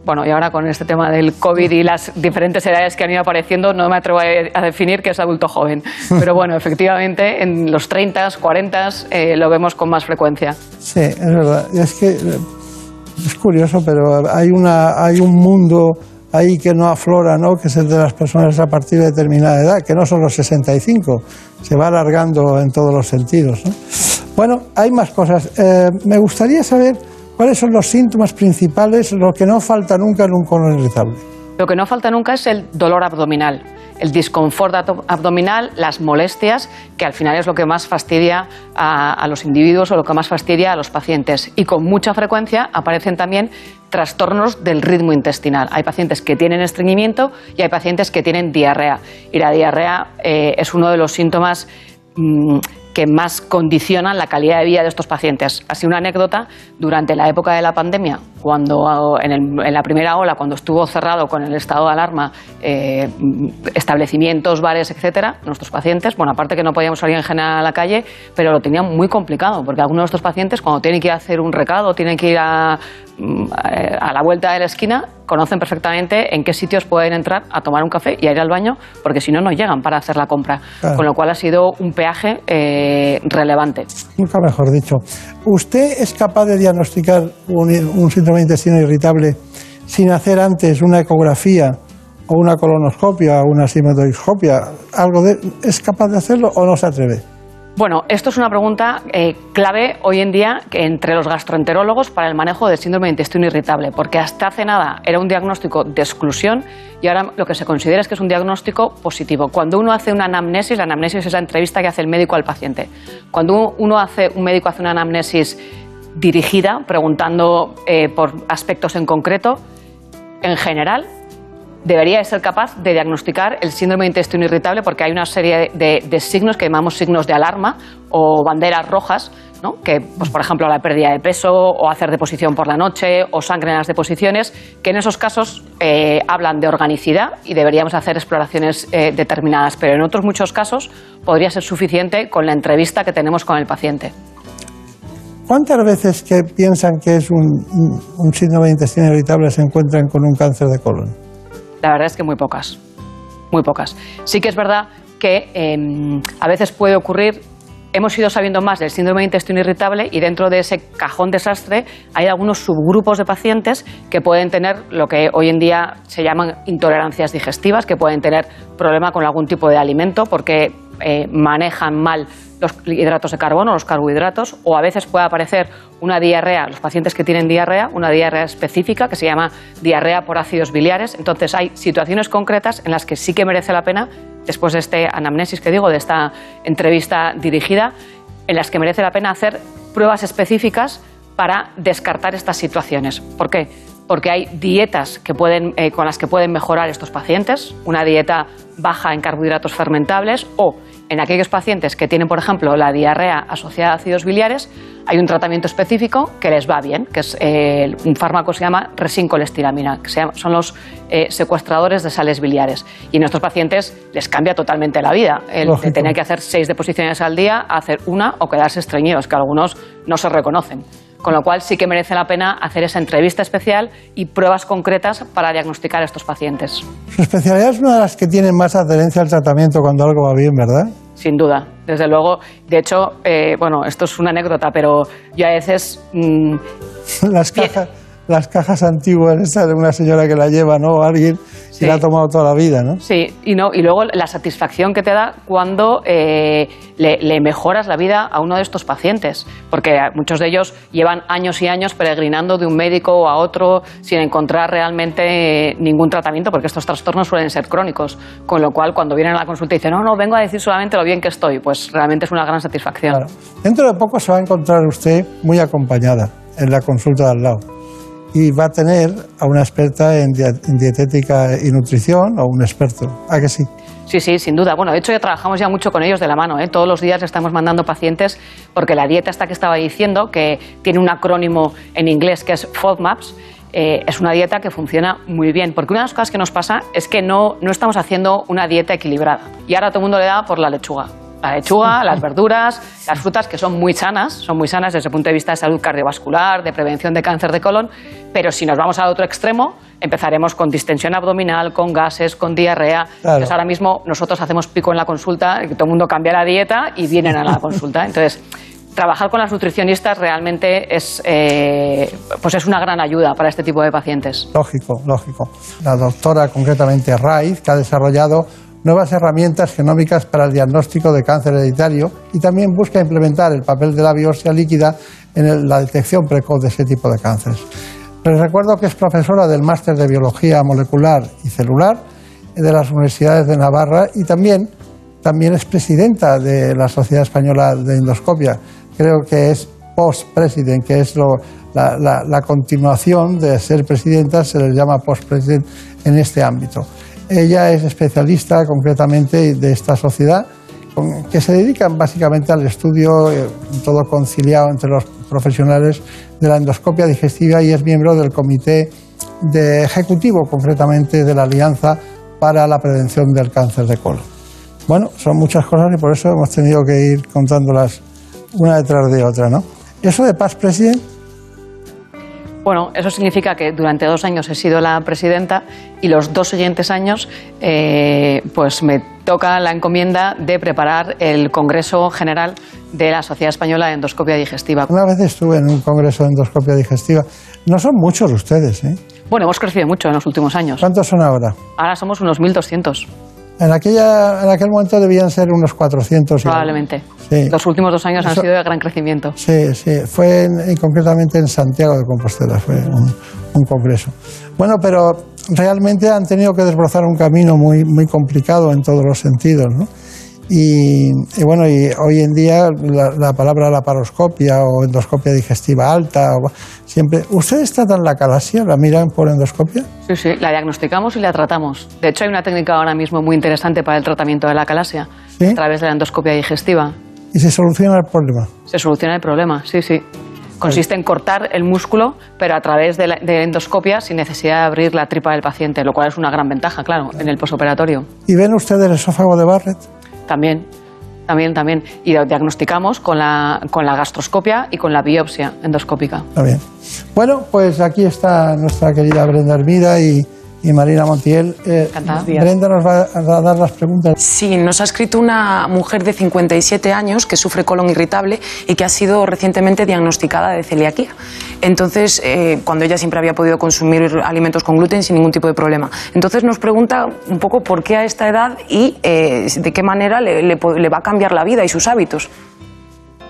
Bueno, y ahora con este tema del COVID y las diferentes edades que han ido apareciendo, no me atrevo a definir que es adulto joven. Pero bueno, efectivamente, en los 30, 40 eh, lo vemos con más frecuencia. Sí, es verdad. Es que es curioso, pero hay, una, hay un mundo ahí que no aflora, ¿no? que es el de las personas a partir de determinada edad, que no son los 65, se va alargando en todos los sentidos. ¿no? Bueno, hay más cosas. Eh, me gustaría saber cuáles son los síntomas principales, lo que no falta nunca en un colon irritable. Lo que no falta nunca es el dolor abdominal, el disconfort abdominal, las molestias, que al final es lo que más fastidia a, los individuos o lo que más fastidia a los pacientes. Y con mucha frecuencia aparecen también trastornos del ritmo intestinal. Hay pacientes que tienen estreñimiento y hay pacientes que tienen diarrea. Y la diarrea eh, es uno de los síntomas mmm, que más condicionan la calidad de vida de estos pacientes. Así una anécdota, durante la época de la pandemia, cuando en, el, en la primera ola, cuando estuvo cerrado con el estado de alarma, eh, establecimientos, bares, etcétera, nuestros pacientes, bueno, aparte que no podíamos salir en general a la calle, pero lo tenían muy complicado, porque algunos de estos pacientes, cuando tienen que ir a hacer un recado, tienen que ir a, a la vuelta de la esquina, conocen perfectamente en qué sitios pueden entrar a tomar un café y a ir al baño, porque si no, no llegan para hacer la compra. Claro. Con lo cual ha sido un peaje eh, relevante. Nunca mejor dicho. ¿Usted es capaz de diagnosticar un, un síndrome de intestino irritable sin hacer antes una ecografía o una colonoscopia o una simatoiscopia? ¿Algo de, ¿Es capaz de hacerlo o no se atreve? Bueno, esto es una pregunta eh, clave hoy en día entre los gastroenterólogos para el manejo del síndrome de intestino irritable, porque hasta hace nada era un diagnóstico de exclusión y ahora lo que se considera es que es un diagnóstico positivo. Cuando uno hace una anamnesis, la anamnesis es la entrevista que hace el médico al paciente. Cuando uno hace, un médico hace una anamnesis dirigida, preguntando eh, por aspectos en concreto, en general debería ser capaz de diagnosticar el síndrome de intestino irritable porque hay una serie de, signos que llamamos signos de alarma o banderas rojas, que, pues, por ejemplo, la pérdida de peso o hacer deposición por la noche o sangre en las deposiciones, que en esos casos eh, hablan de organicidad y deberíamos hacer exploraciones eh, determinadas, pero en otros muchos casos podría ser suficiente con la entrevista que tenemos con el paciente. ¿Cuántas veces que piensan que es un, un síndrome de intestino irritable se encuentran con un cáncer de colon? La verdad es que muy pocas, muy pocas. Sí que es verdad que em, a veces puede ocurrir hemos ido sabiendo más del síndrome de intestino irritable y dentro de ese cajón desastre hay algunos subgrupos de pacientes que pueden tener lo que hoy en día se llaman intolerancias digestivas, que pueden tener problema con algún tipo de alimento porque eh, manejan mal los hidratos de carbono, los carbohidratos, o a veces puede aparecer una diarrea, los pacientes que tienen diarrea, una diarrea específica que se llama diarrea por ácidos biliares. Entonces hay situaciones concretas en las que sí que merece la pena, después de este anamnesis que digo, de esta entrevista dirigida, en las que merece la pena hacer pruebas específicas para descartar estas situaciones. ¿Por qué? Porque hay dietas que pueden, eh, con las que pueden mejorar estos pacientes, una dieta baja en carbohidratos fermentables o en aquellos pacientes que tienen, por ejemplo, la diarrea asociada a ácidos biliares, hay un tratamiento específico que les va bien, que es eh, un fármaco que se llama resincolestiramina, que son los eh, secuestradores de sales biliares. Y en estos pacientes les cambia totalmente la vida. El de tener que hacer seis deposiciones al día a hacer una o quedarse estreñidos, que algunos no se reconocen. Con lo cual sí que merece la pena hacer esa entrevista especial y pruebas concretas para diagnosticar a estos pacientes. Su especialidad es una de las que tiene más adherencia al tratamiento cuando algo va bien, ¿verdad? Sin duda, desde luego. De hecho, eh, bueno, esto es una anécdota, pero yo a veces... Mm, las, cajas, las cajas antiguas, esa de una señora que la lleva, ¿no? O alguien y la ha tomado toda la vida, ¿no? Sí, y, no, y luego la satisfacción que te da cuando eh, le, mejoras la vida a uno de estos pacientes, porque muchos de ellos llevan años y años peregrinando de un médico a otro sin encontrar realmente ningún tratamiento, porque estos trastornos suelen ser crónicos, con lo cual cuando vienen a la consulta y dicen, no, no, vengo a decir solamente lo bien que estoy, pues realmente es una gran satisfacción. Dentro de poco se va a encontrar usted muy acompañada en la consulta de al lado y va a tener a una experta en, dietética y nutrición o un experto. ¿A que sí? Sí, sí, sin duda. Bueno, de hecho ya trabajamos ya mucho con ellos de la mano. ¿eh? Todos los días estamos mandando pacientes porque la dieta esta que estaba diciendo, que tiene un acrónimo en inglés que es FODMAPs, eh, es una dieta que funciona muy bien. Porque una de las cosas que nos pasa es que no, no estamos haciendo una dieta equilibrada. Y ahora todo el mundo le da por la lechuga la lechuga, las verduras, las frutas que son muy sanas, son muy sanas desde el punto de vista de salud cardiovascular, de prevención de cáncer de colon, pero si nos vamos al otro extremo, empezaremos con distensión abdominal, con gases, con diarrea. Entonces ahora mismo nosotros hacemos pico en la consulta, todo el mundo cambia la dieta y vienen a la consulta. Entonces, trabajar con las nutricionistas realmente es, eh, pues es una gran ayuda para este tipo de pacientes. Lógico, lógico. La doctora, concretamente Raiz, que ha desarrollado nuevas herramientas genómicas para el diagnóstico de cáncer hereditario y también busca implementar el papel de la biopsia líquida en la detección precoz de ese tipo de cánceres. Les recuerdo que es profesora del Máster de Biología Molecular y Celular de las Universidades de Navarra y también, también es presidenta de la Sociedad Española de Endoscopia. Creo que es post-president, que es la, continuación de ser presidenta, se les llama post-president en este ámbito. Ella es especialista concretamente de esta sociedad que se dedican básicamente al estudio eh, todo conciliado entre los profesionales de la endoscopia digestiva y es miembro del comité de ejecutivo concretamente de la Alianza para la Prevención del Cáncer de Colon. Bueno, son muchas cosas y por eso hemos tenido que ir contándolas una detrás de otra, ¿no? Eso de Paz President bueno, eso significa que durante dos años he sido la presidenta y los dos siguientes años eh, pues me toca la encomienda de preparar el Congreso General de la Sociedad Española de Endoscopia Digestiva. Una vez estuve en un Congreso de Endoscopia Digestiva. No son muchos ustedes, ¿eh? Bueno, hemos crecido mucho en los últimos años. ¿Cuántos son ahora? Ahora somos unos 1.200. En, aquella, en aquel momento debían ser unos 400. Probablemente. Los últimos dos años han sido de gran crecimiento. Sí, sí. Fue concretamente en Santiago de Compostela, fue un, un, congreso. Bueno, pero realmente han tenido que desbrozar un camino muy, muy complicado en todos los sentidos, ¿no? Y, bueno, y hoy en día la, palabra laparoscopia o endoscopia digestiva alta, o, siempre. ¿Ustedes tratan la calasia? ¿La miran por endoscopia? Sí, sí, la diagnosticamos y la tratamos. De hecho, hay una técnica ahora mismo muy interesante para el tratamiento de la calasia a través de la endoscopia digestiva. ¿Y se soluciona el problema? Se soluciona el problema, sí, sí. Consiste en cortar el músculo, pero a través de, la, de endoscopia sin necesidad de abrir la tripa del paciente, lo cual es una gran ventaja, claro, en el posoperatorio. ¿Y ven ustedes el esófago de Barrett? También. También, también. Y lo diagnosticamos con la, con la gastroscopia y con la biopsia endoscópica. Está bien. Bueno, pues aquí está nuestra querida Brenda Hermida y, y Marina Montiel. Eh, Brenda nos va a dar las preguntas. Sí, nos ha escrito una mujer de 57 años que sufre colon irritable y que ha sido recientemente diagnosticada de celiaquía. Entonces, eh, cuando ella siempre había podido consumir alimentos con gluten sin ningún tipo de problema. Entonces nos pregunta un poco por qué a esta edad y eh, de qué manera le, va a cambiar la vida y sus hábitos.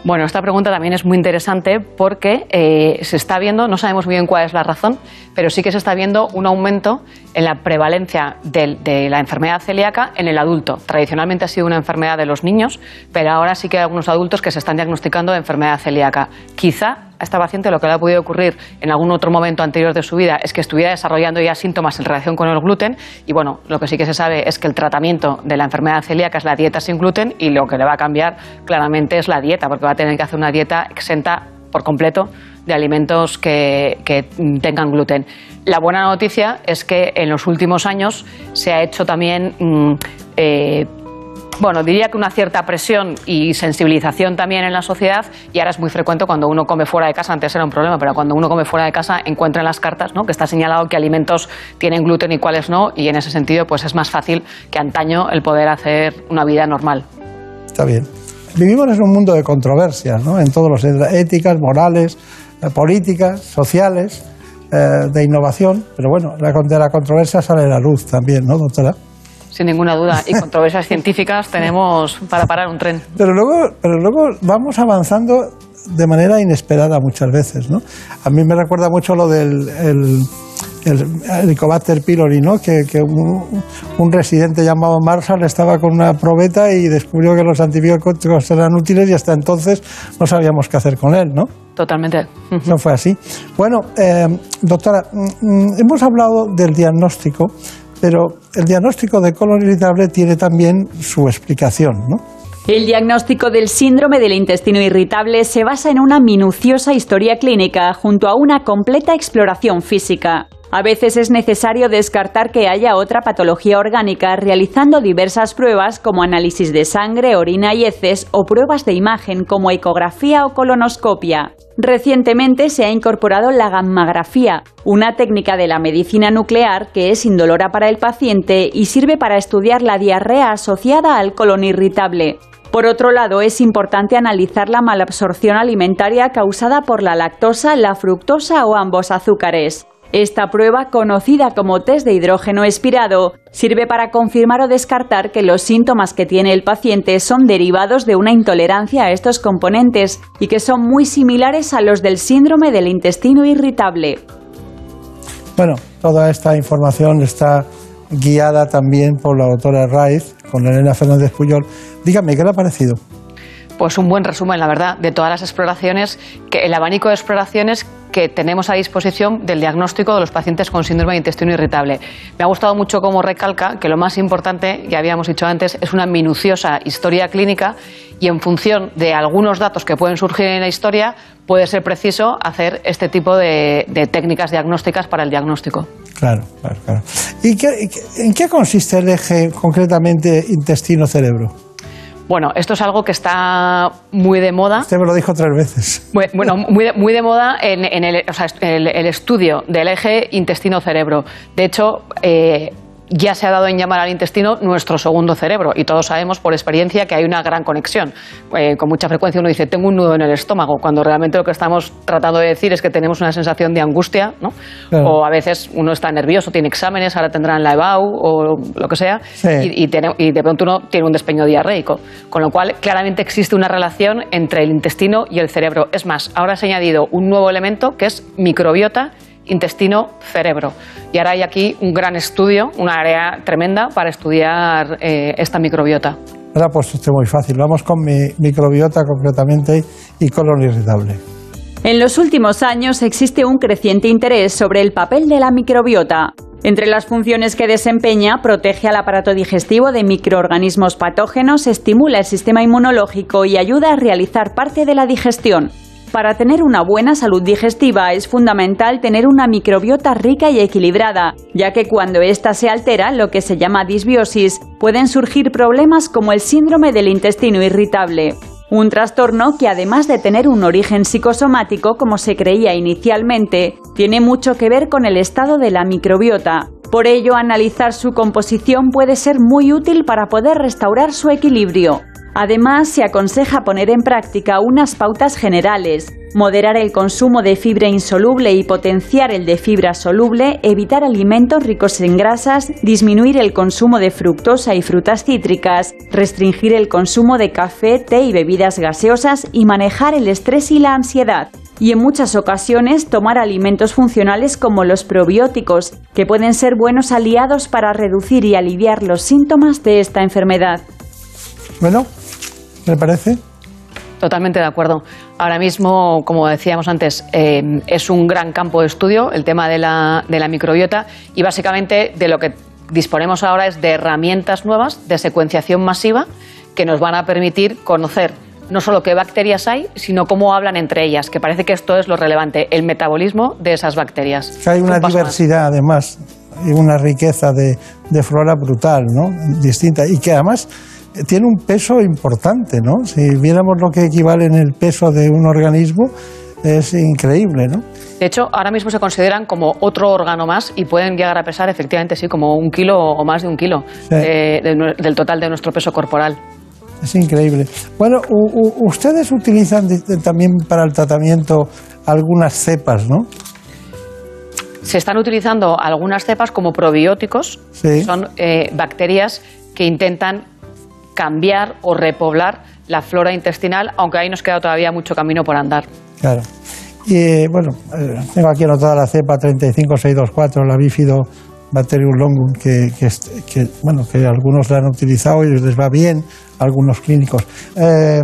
Bueno, esta pregunta también es muy interesante porque eh, se está viendo, no sabemos muy bien cuál es la razón, pero sí que se está viendo un aumento en la prevalencia del- de, la enfermedad celíaca en el adulto. Tradicionalmente ha sido una enfermedad de los niños, pero ahora sí que hay algunos adultos que se están diagnosticando de enfermedad celíaca. Quizá a esta paciente lo que le ha podido ocurrir en algún otro momento anterior de su vida es que estuviera desarrollando ya síntomas en relación con el gluten y bueno, lo que sí que se sabe es que el tratamiento de la enfermedad celíaca es la dieta sin gluten y lo que le va a cambiar claramente es la dieta, porque va a tener que hacer una dieta exenta por completo de alimentos que, tengan gluten. La buena noticia es que en los últimos años se ha hecho también mm, eh, bueno, diría que una cierta presión y sensibilización también en la sociedad y ahora es muy frecuente cuando uno come fuera de casa, antes era un problema, pero cuando uno come fuera de casa encuentra en las cartas ¿no? que está señalado qué alimentos tienen gluten y cuáles no y en ese sentido pues es más fácil que antaño el poder hacer una vida normal. Está bien. Vivimos en un mundo de controversias, ¿no? En todos los éticas, morales, eh, políticas, sociales, eh, de innovación. Pero bueno, de la controversia sale la luz también, ¿no, doctora? Sin ninguna duda. Y controversias científicas tenemos para parar un tren. Pero luego, pero luego vamos avanzando de manera inesperada muchas veces, ¿no? A mí me recuerda mucho lo del el, el Helicobacter pylori, ¿no? Que, que un, un residente llamado Marshall estaba con una probeta y descubrió que los antibióticos eran útiles y hasta entonces no sabíamos qué hacer con él, ¿no? Totalmente. No fue así. Bueno, eh, doctora, mm, mm, hemos hablado del diagnóstico, pero el diagnóstico de colon irritable tiene también su explicación, ¿no? El diagnóstico del síndrome del intestino irritable se basa en una minuciosa historia clínica junto a una completa exploración física. A veces es necesario descartar que haya otra patología orgánica realizando diversas pruebas como análisis de sangre, orina y heces o pruebas de imagen como ecografía o colonoscopia. Recientemente se ha incorporado la gammagrafía, una técnica de la medicina nuclear que es indolora para el paciente y sirve para estudiar la diarrea asociada al colon irritable. Por otro lado, es importante analizar la malabsorción alimentaria causada por la lactosa, la fructosa o ambos azúcares. Esta prueba, conocida como test de hidrógeno expirado, sirve para confirmar o descartar que los síntomas que tiene el paciente son derivados de una intolerancia a estos componentes y que son muy similares a los del síndrome del intestino irritable. Bueno, toda esta información está guiada también por la doctora Raiz, con Elena Fernández Puyol. Dígame, ¿qué le ha parecido? Pues un buen resumen, la verdad, de todas las exploraciones, que el abanico de exploraciones que tenemos a disposición del diagnóstico de los pacientes con síndrome de intestino irritable. Me ha gustado mucho cómo recalca que lo más importante, ya habíamos dicho antes, es una minuciosa historia clínica y en función de algunos datos que pueden surgir en la historia, puede ser preciso hacer este tipo de, de técnicas diagnósticas para el diagnóstico. Claro, claro, claro. ¿Y qué, en qué consiste el eje concretamente intestino-cerebro? Bueno, esto es algo que está muy de moda. Usted me lo dijo tres veces. Bueno, muy de, muy de moda en, en el, o sea, el, el, estudio del eje intestino-cerebro. De hecho, eh, ya se ha dado en llamar al intestino nuestro segundo cerebro y todos sabemos por experiencia que hay una gran conexión. Eh, con mucha frecuencia uno dice, tengo un nudo en el estómago, cuando realmente lo que estamos tratando de decir es que tenemos una sensación de angustia, ¿no? Claro. O a veces uno está nervioso, tiene exámenes, ahora tendrán la EBAU o lo que sea, sí. y, y, tiene, y de pronto uno tiene un despeño diarreico. Con lo cual, claramente existe una relación entre el intestino y el cerebro. Es más, ahora se ha añadido un nuevo elemento que es microbiota intestino-cerebro. Y ahora hay aquí un gran estudio, una área tremenda para estudiar eh, esta microbiota. Ahora pues esto es muy fácil. Vamos con mi microbiota concretamente y colon irritable. En los últimos años existe un creciente interés sobre el papel de la microbiota. Entre las funciones que desempeña, protege al aparato digestivo de microorganismos patógenos, estimula el sistema inmunológico y ayuda a realizar parte de la digestión. Para tener una buena salud digestiva es fundamental tener una microbiota rica y equilibrada, ya que cuando ésta se altera, lo que se llama disbiosis, pueden surgir problemas como el síndrome del intestino irritable. Un trastorno que además de tener un origen psicosomático como se creía inicialmente, tiene mucho que ver con el estado de la microbiota. Por ello, analizar su composición puede ser muy útil para poder restaurar su equilibrio. Además, se aconseja poner en práctica unas pautas generales, moderar el consumo de fibra insoluble y potenciar el de fibra soluble, evitar alimentos ricos en grasas, disminuir el consumo de fructosa y frutas cítricas, restringir el consumo de café, té y bebidas gaseosas y manejar el estrés y la ansiedad. Y en muchas ocasiones tomar alimentos funcionales como los probióticos, que pueden ser buenos aliados para reducir y aliviar los síntomas de esta enfermedad. Bueno, ¿me parece? Totalmente de acuerdo. Ahora mismo, como decíamos antes, eh, es un gran campo de estudio el tema de la, de la microbiota y básicamente de lo que disponemos ahora es de herramientas nuevas de secuenciación masiva que nos van a permitir conocer no solo qué bacterias hay, sino cómo hablan entre ellas, que parece que esto es lo relevante, el metabolismo de esas bacterias. Que hay una diversidad, además, y una riqueza de, de flora brutal, ¿no? Distinta, y que además tiene un peso importante, ¿no? Si viéramos lo que equivale en el peso de un organismo, es increíble, ¿no? De hecho, ahora mismo se consideran como otro órgano más y pueden llegar a pesar efectivamente, sí, como un kilo o más de un kilo Sí. eh, de- del total de nuestro peso corporal. Es increíble. Bueno, u- u- ustedes utilizan también para el tratamiento algunas cepas, ¿no? Se están utilizando algunas cepas como probióticos, Sí. que son eh, bacterias que intentan cambiar o repoblar la flora intestinal, aunque ahí nos queda todavía mucho camino por andar. Claro. Y eh, bueno, eh, tengo aquí anotada la cepa 35624, la bífido Bacterium longum, que, que, que, bueno, que algunos la han utilizado y les va bien, algunos clínicos. Eh,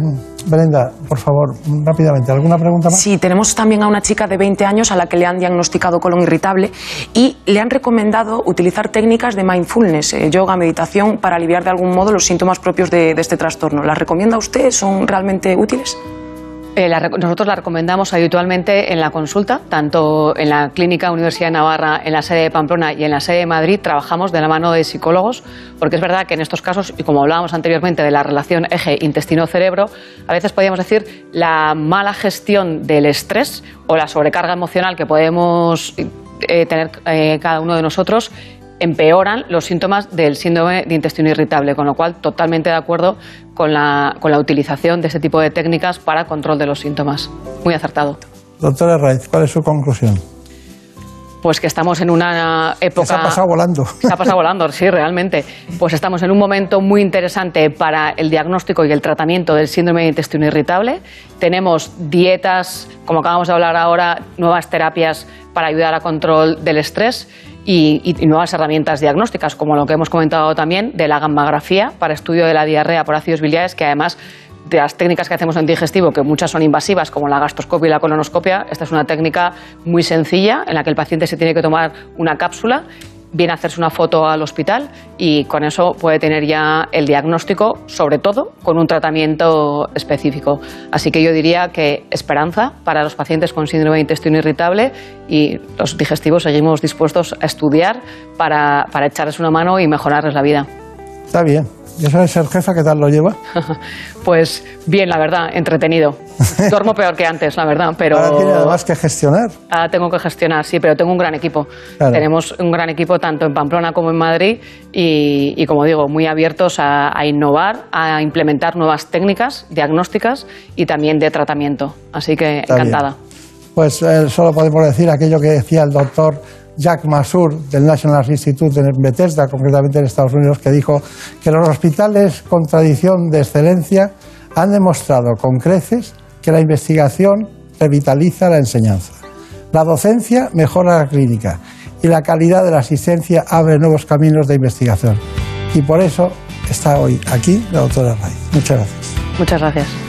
por favor, rápidamente, ¿alguna pregunta más? Sí, tenemos también a una chica de 20 años a la que le han diagnosticado colon irritable y le han recomendado utilizar técnicas de mindfulness, eh, yoga, meditación, para aliviar de algún modo los síntomas propios de, de este trastorno. ¿Las recomienda usted? ¿Son realmente útiles? Eh, nosotros la recomendamos habitualmente en la consulta, tanto en la Clínica Universidad de Navarra, en la sede de Pamplona y en la sede de Madrid, trabajamos de la mano de psicólogos, porque es verdad que en estos casos, y como hablábamos anteriormente de la relación eje intestino-cerebro, a veces podríamos decir la mala gestión del estrés o la sobrecarga emocional que podemos eh, tener eh, cada uno de nosotros empeoran los síntomas del síndrome de intestino irritable, con lo cual totalmente de acuerdo con la, con la utilización de este tipo de técnicas para control de los síntomas. Muy acertado. Doctora Raiz, ¿cuál es su conclusión? Pues que estamos en una época... Se ha pasado volando. Se ha pasado volando, sí, realmente. Pues estamos en un momento muy interesante para el diagnóstico y el tratamiento del síndrome de intestino irritable. Tenemos dietas, como acabamos de hablar ahora, nuevas terapias para ayudar a control del estrés y, nuevas herramientas diagnósticas, como lo que hemos comentado también de la gammagrafía para estudio de la diarrea por ácidos biliares, que además de las técnicas que hacemos en digestivo, que muchas son invasivas, como la gastroscopia y la colonoscopia, esta es una técnica muy sencilla en la que el paciente se tiene que tomar una cápsula, viene a hacerse una foto al hospital y con eso puede tener ya el diagnóstico, sobre todo con un tratamiento específico. Así que yo diría que esperanza para los pacientes con síndrome de intestino irritable y los digestivos seguimos dispuestos a estudiar para, para echarles una mano y mejorarles la vida. Está bien. ¿Y eso de ser jefa qué tal lo lleva? Pues bien, la verdad, entretenido. Duermo peor que antes, la verdad, pero Ahora tiene además que gestionar. ahora tengo que gestionar, sí, pero tengo un gran equipo. Claro. Tenemos un gran equipo tanto en Pamplona como en Madrid y, y, como digo, muy abiertos a, a innovar, a implementar nuevas técnicas diagnósticas y también de tratamiento. Así que Está bien. encantada. Pues eh, solo podemos decir aquello que decía el doctor Jack Masur del National Institute en Bethesda, concretamente en Estados Unidos, que dijo que los hospitales con tradición de excelencia han demostrado con creces que la investigación revitaliza la enseñanza. La docencia mejora la clínica y la calidad de la asistencia abre nuevos caminos de investigación. Y por eso está hoy aquí la doctora Raiz. Muchas gracias. Muchas gracias.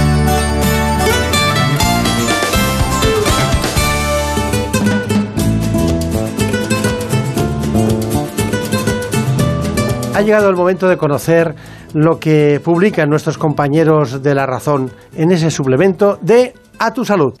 Ha llegado el momento de conocer lo que publican nuestros compañeros de La Razón en ese suplemento de A tu Salud.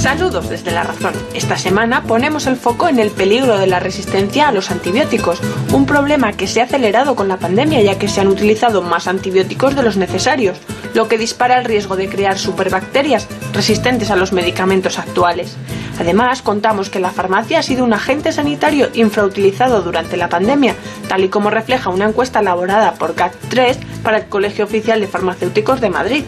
Saludos desde La Razón. Esta semana ponemos el foco en el peligro de la resistencia a los antibióticos, un problema que se ha acelerado con la pandemia ya que se han utilizado más antibióticos de los necesarios, lo que dispara el riesgo de crear superbacterias resistentes a los medicamentos actuales. Además, contamos que la farmacia ha sido un agente sanitario infrautilizado durante la pandemia, tal y como refleja una encuesta elaborada por GAT3 para el Colegio Oficial de Farmacéuticos de Madrid.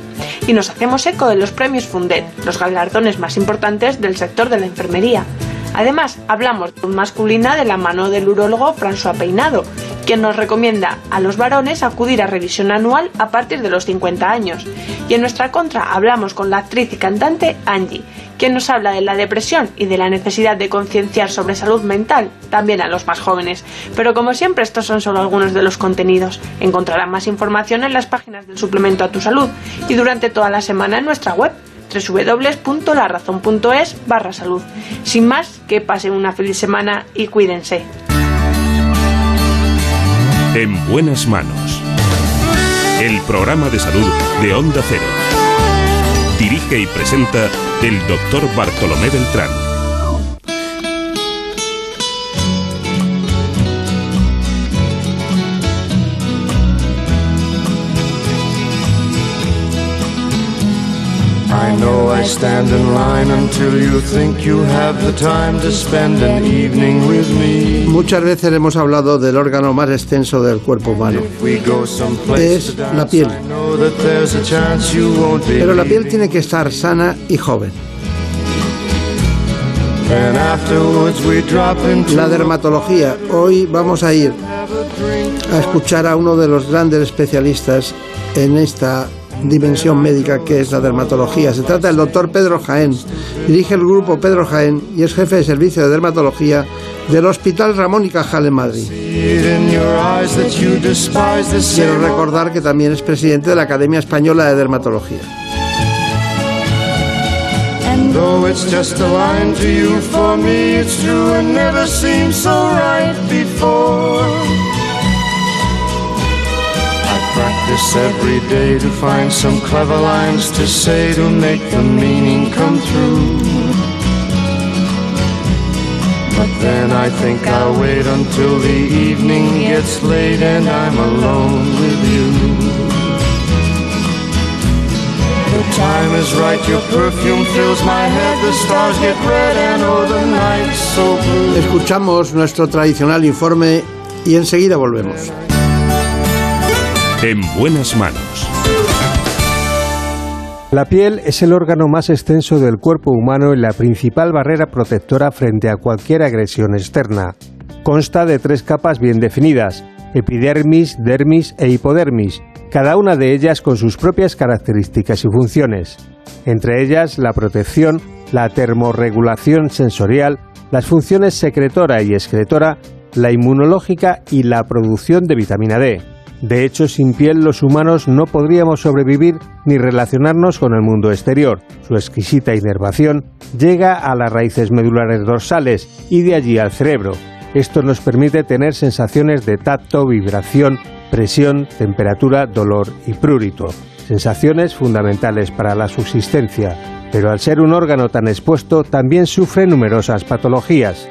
Y nos hacemos eco de los premios Fundet, los galardones más importantes del sector de la enfermería. Además, hablamos un masculina de la mano del urólogo François Peinado, quien nos recomienda a los varones acudir a revisión anual a partir de los 50 años. Y en nuestra contra hablamos con la actriz y cantante Angie, quien nos habla de la depresión y de la necesidad de concienciar sobre salud mental, también a los más jóvenes. Pero como siempre, estos son solo algunos de los contenidos. Encontrarán más información en las páginas del suplemento a tu salud y durante toda la semana en nuestra web www.larazón.es barra salud. Sin más, que pasen una feliz semana y cuídense. En buenas manos. El programa de salud de Onda Cero. Dirige y presenta el doctor Bartolomé Beltrán. I know I stand in line until you think you have the time to spend an evening with me. Muchas veces hemos hablado del órgano más extenso del cuerpo humano. Es la piel. Pero la piel tiene que estar sana y joven. La dermatología. Hoy vamos a ir a escuchar a uno de los grandes especialistas en esta dimensión médica que es la dermatología. Se trata del doctor Pedro Jaén. Dirige el grupo Pedro Jaén y es jefe de servicio de dermatología del Hospital Ramón y Cajal en Madrid. Quiero recordar que también es presidente de la Academia Española de Dermatología. Practice every day to find some clever lines to say to make the meaning come through. But then I think I'll wait until the evening gets late and I'm alone with you. The time is right, your perfume fills my head, the stars get red and oh the night's so blue. Escuchamos nuestro tradicional informe y enseguida volvemos. En buenas manos. La piel es el órgano más extenso del cuerpo humano y la principal barrera protectora frente a cualquier agresión externa. Consta de tres capas bien definidas, epidermis, dermis e hipodermis, cada una de ellas con sus propias características y funciones, entre ellas la protección, la termorregulación sensorial, las funciones secretora y excretora, la inmunológica y la producción de vitamina D. De hecho, sin piel los humanos no podríamos sobrevivir ni relacionarnos con el mundo exterior. Su exquisita inervación llega a las raíces medulares dorsales y de allí al cerebro. Esto nos permite tener sensaciones de tacto, vibración, presión, temperatura, dolor y prurito. Sensaciones fundamentales para la subsistencia, pero al ser un órgano tan expuesto también sufre numerosas patologías.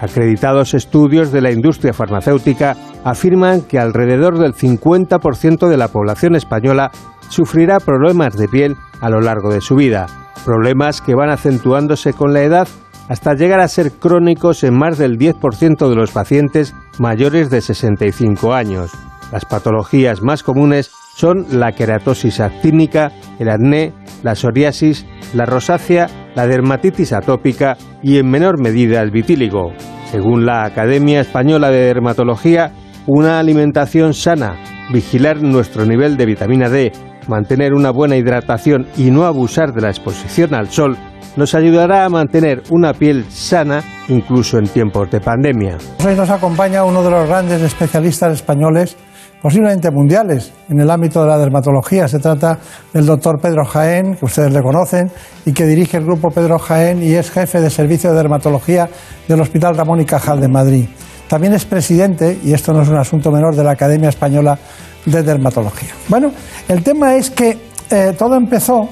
Acreditados estudios de la industria farmacéutica afirman que alrededor del 50% de la población española sufrirá problemas de piel a lo largo de su vida, problemas que van acentuándose con la edad hasta llegar a ser crónicos en más del 10% de los pacientes mayores de 65 años. Las patologías más comunes son la queratosis actínica, el acné, la psoriasis, la rosácea, la dermatitis atópica y en menor medida el vitíligo. Según la Academia Española de Dermatología, una alimentación sana, vigilar nuestro nivel de vitamina D, mantener una buena hidratación y no abusar de la exposición al sol nos ayudará a mantener una piel sana incluso en tiempos de pandemia. Hoy nos acompaña uno de los grandes especialistas españoles, posiblemente mundiales, en el ámbito de la dermatología. Se trata del doctor Pedro Jaén, que ustedes le conocen, y que dirige el grupo Pedro Jaén y es jefe de servicio de dermatología del Hospital Ramón y Cajal de Madrid. También es presidente, y esto no es un asunto menor, de la Academia Española de Dermatología. Bueno, el tema es que eh, todo empezó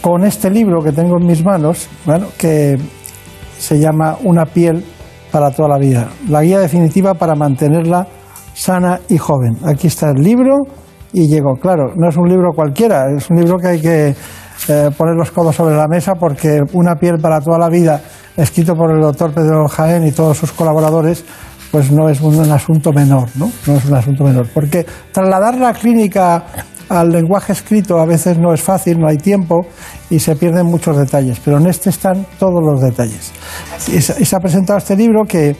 con este libro que tengo en mis manos, bueno, que se llama Una piel para toda la vida, la guía definitiva para mantenerla sana y joven. Aquí está el libro y llegó. Claro, no es un libro cualquiera, es un libro que hay que eh, poner los codos sobre la mesa porque Una piel para toda la vida, escrito por el doctor Pedro Jaén y todos sus colaboradores, pues no es un, asunto menor, ¿no? No es un asunto menor. Porque trasladar la clínica al lenguaje escrito a veces no es fácil, no hay tiempo y se pierden muchos detalles, pero en este están todos los detalles. Y se, ha presentado este libro que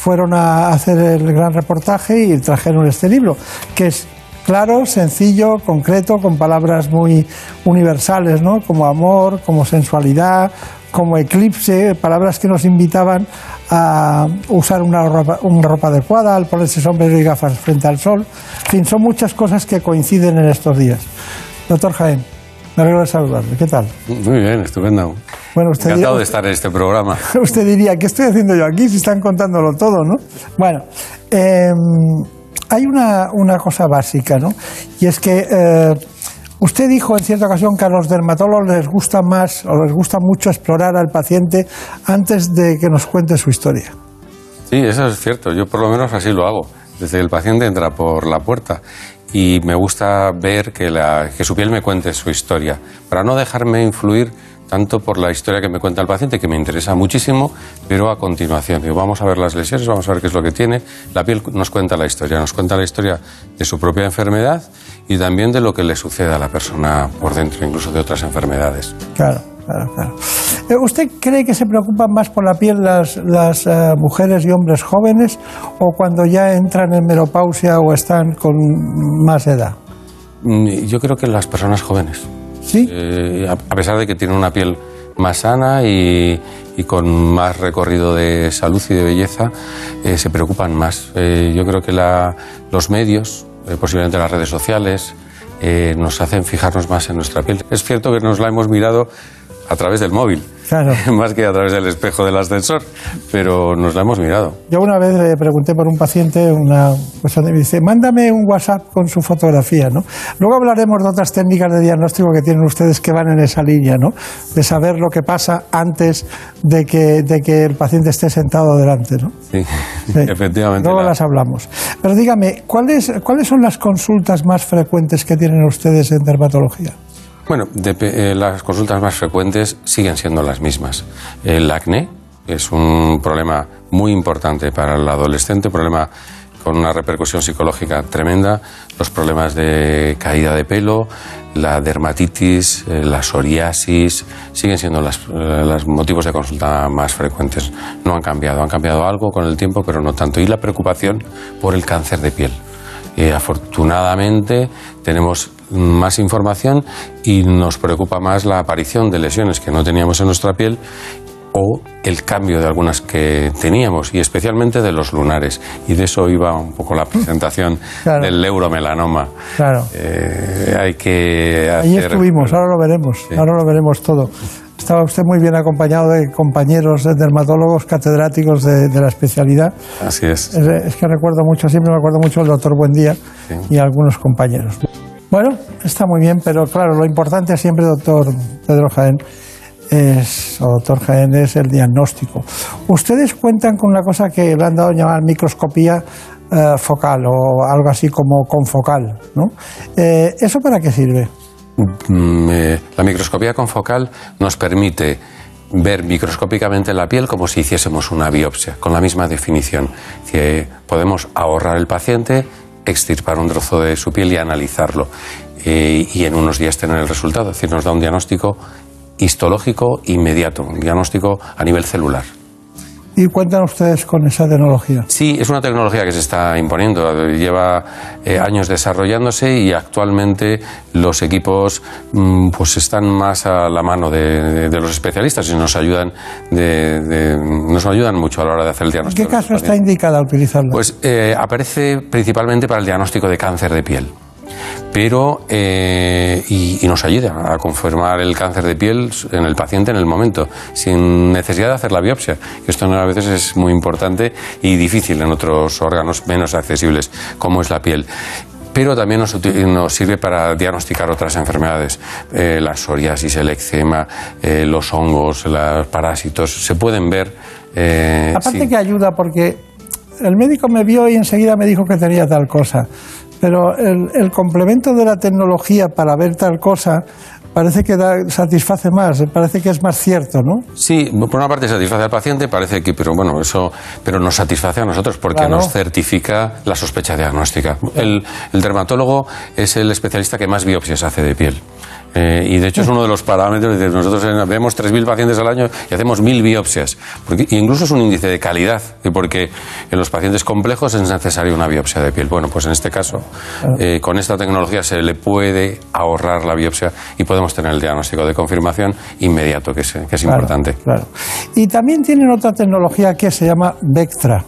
fueron a hacer el gran reportaje y trajeron este libro, que es claro, sencillo, concreto, con palabras muy universales, ¿no? Como amor, como sensualidad, como eclipse, palabras que nos invitaban a usar una ropa, una ropa adecuada, al ponerse sombrero y gafas frente al sol. En fin, son muchas cosas que coinciden en estos días. Doctor Jaén, me alegro de saludarle. ¿Qué tal? Muy bien, estupendo. Bueno, usted Encantado de estar en este programa. Usted diría, ¿qué estoy haciendo yo aquí si están contándolo todo, no? Bueno, em, hay una, una, cosa básica, ¿no? Y es que eh, usted dijo en cierta ocasión que a los dermatólogos les gusta más o les gusta mucho explorar al paciente antes de que nos cuente su historia. Sí, eso es cierto. Yo por lo menos así lo hago. Desde que el paciente entra por la puerta y me gusta ver que, la, que su piel me cuente su historia, para no dejarme influir tanto por la historia que me cuenta el paciente, que me interesa muchísimo, pero a continuación, vamos a ver las lesiones, vamos a ver qué es lo que tiene. La piel nos cuenta la historia, nos cuenta la historia de su propia enfermedad y también de lo que le sucede a la persona por dentro, incluso de otras enfermedades. Claro, claro, claro. ¿Usted cree que se preocupan más por la piel las, las eh, mujeres y hombres jóvenes o cuando ya entran en menopausia o están con más edad? Mm, yo creo que las personas jóvenes. ¿Sí? Eh, a, pesar de que tienen una piel más sana y, con más recorrido de salud y de belleza, eh, se preocupan más. Eh, yo creo que los medios, posiblemente las redes sociales, nos hacen fijarnos más en nuestra piel. Es cierto que nos la hemos mirado a través del móvil Más que a través del espejo del ascensor, pero nos la hemos mirado. Yo una vez le pregunté por un paciente una cosa y me dice, mándame un WhatsApp con su fotografía, ¿no? Luego hablaremos de otras técnicas de diagnóstico que tienen ustedes que van en esa línea, ¿no? De saber lo que pasa antes de que, de que el paciente esté sentado delante, ¿no? Sí, efectivamente. Luego las hablamos. Pero dígame, ¿cuáles, ¿cuáles son las consultas más frecuentes que tienen ustedes en dermatología? Bueno, eh, las consultas más frecuentes siguen siendo las mismas. El acné es un problema muy importante para el adolescente, problema con una repercusión psicológica tremenda, los problemas de caída de pelo, la dermatitis, eh, la psoriasis, siguen siendo los eh, motivos de consulta más frecuentes. No han cambiado, han cambiado algo con el tiempo, pero no tanto. Y la preocupación por el cáncer de piel. afortunadamente tenemos más información y nos preocupa más la aparición de lesiones que no teníamos en nuestra piel o el cambio de algunas que teníamos y especialmente de los lunares. Y de eso iba un poco la presentación del neuromelanoma. Claro. Eh, hay que. Ahí estuvimos, ahora lo veremos, ahora lo veremos todo. Estaba usted muy bien acompañado de compañeros de dermatólogos catedráticos de, la especialidad. Así es. es. que recuerdo mucho, siempre me acuerdo mucho del doctor Buendía y algunos compañeros. Bueno, está muy bien, pero claro, lo importante siempre, doctor Pedro Jaén, es, o doctor Jaén, es el diagnóstico. Ustedes cuentan con una cosa que le han dado a llamar microscopía eh, focal o algo así como confocal, ¿no? Eh, ¿Eso para qué sirve? Mm, eh, la microscopía confocal nos permite ver microscópicamente la piel como si hiciésemos una biopsia, con la misma definición. Podemos ahorrar el paciente extirpar un trozo de su piel y analizarlo. Eh, y en unos días tener el resultado. Es decir, nos da un diagnóstico histológico inmediato, un diagnóstico a nivel celular. Y cuentan ustedes con esa tecnología. Sí, es una tecnología que se está imponiendo, lleva eh, años desarrollándose y actualmente los equipos mm, pues están más a la mano de, de los especialistas y nos ayudan, de- de- nos ayudan mucho a la hora de hacer el ¿En diagnóstico. qué caso está indicada utilizarla? Pues eh, aparece principalmente para el diagnóstico de cáncer de piel. Pero, eh, y, y nos ayuda a confirmar el cáncer de piel en el paciente en el momento, sin necesidad de hacer la biopsia. Esto a veces es muy importante y difícil en otros órganos menos accesibles, como es la piel. Pero también nos, nos sirve para diagnosticar otras enfermedades, eh, la psoriasis, el eczema, eh, los hongos, los parásitos. Se pueden ver. eh, Aparte sí. que ayuda porque el médico me vio y enseguida me dijo que tenía tal cosa. Pero el, el complemento de la tecnología para ver tal cosa parece que da- satisface más, parece que es más cierto, ¿no? Sí, por una parte satisface al paciente, parece que, pero bueno, eso, pero nos satisface a nosotros porque Claro. nos certifica la sospecha diagnóstica. El, el dermatólogo es el especialista que más biopsias hace de piel. Eh, y de hecho es uno de los parámetros. de- Nosotros eh, vemos 3.000 pacientes al año y hacemos 1.000 biopsias. Porque, incluso es un índice de calidad, y porque en los pacientes complejos es necesaria una biopsia de piel. Bueno, pues en este caso, eh, con esta tecnología se le puede ahorrar la biopsia y podemos tener el diagnóstico de confirmación inmediato, que es, que es Claro, importante. Claro. Y también tienen otra tecnología que se llama Vectra.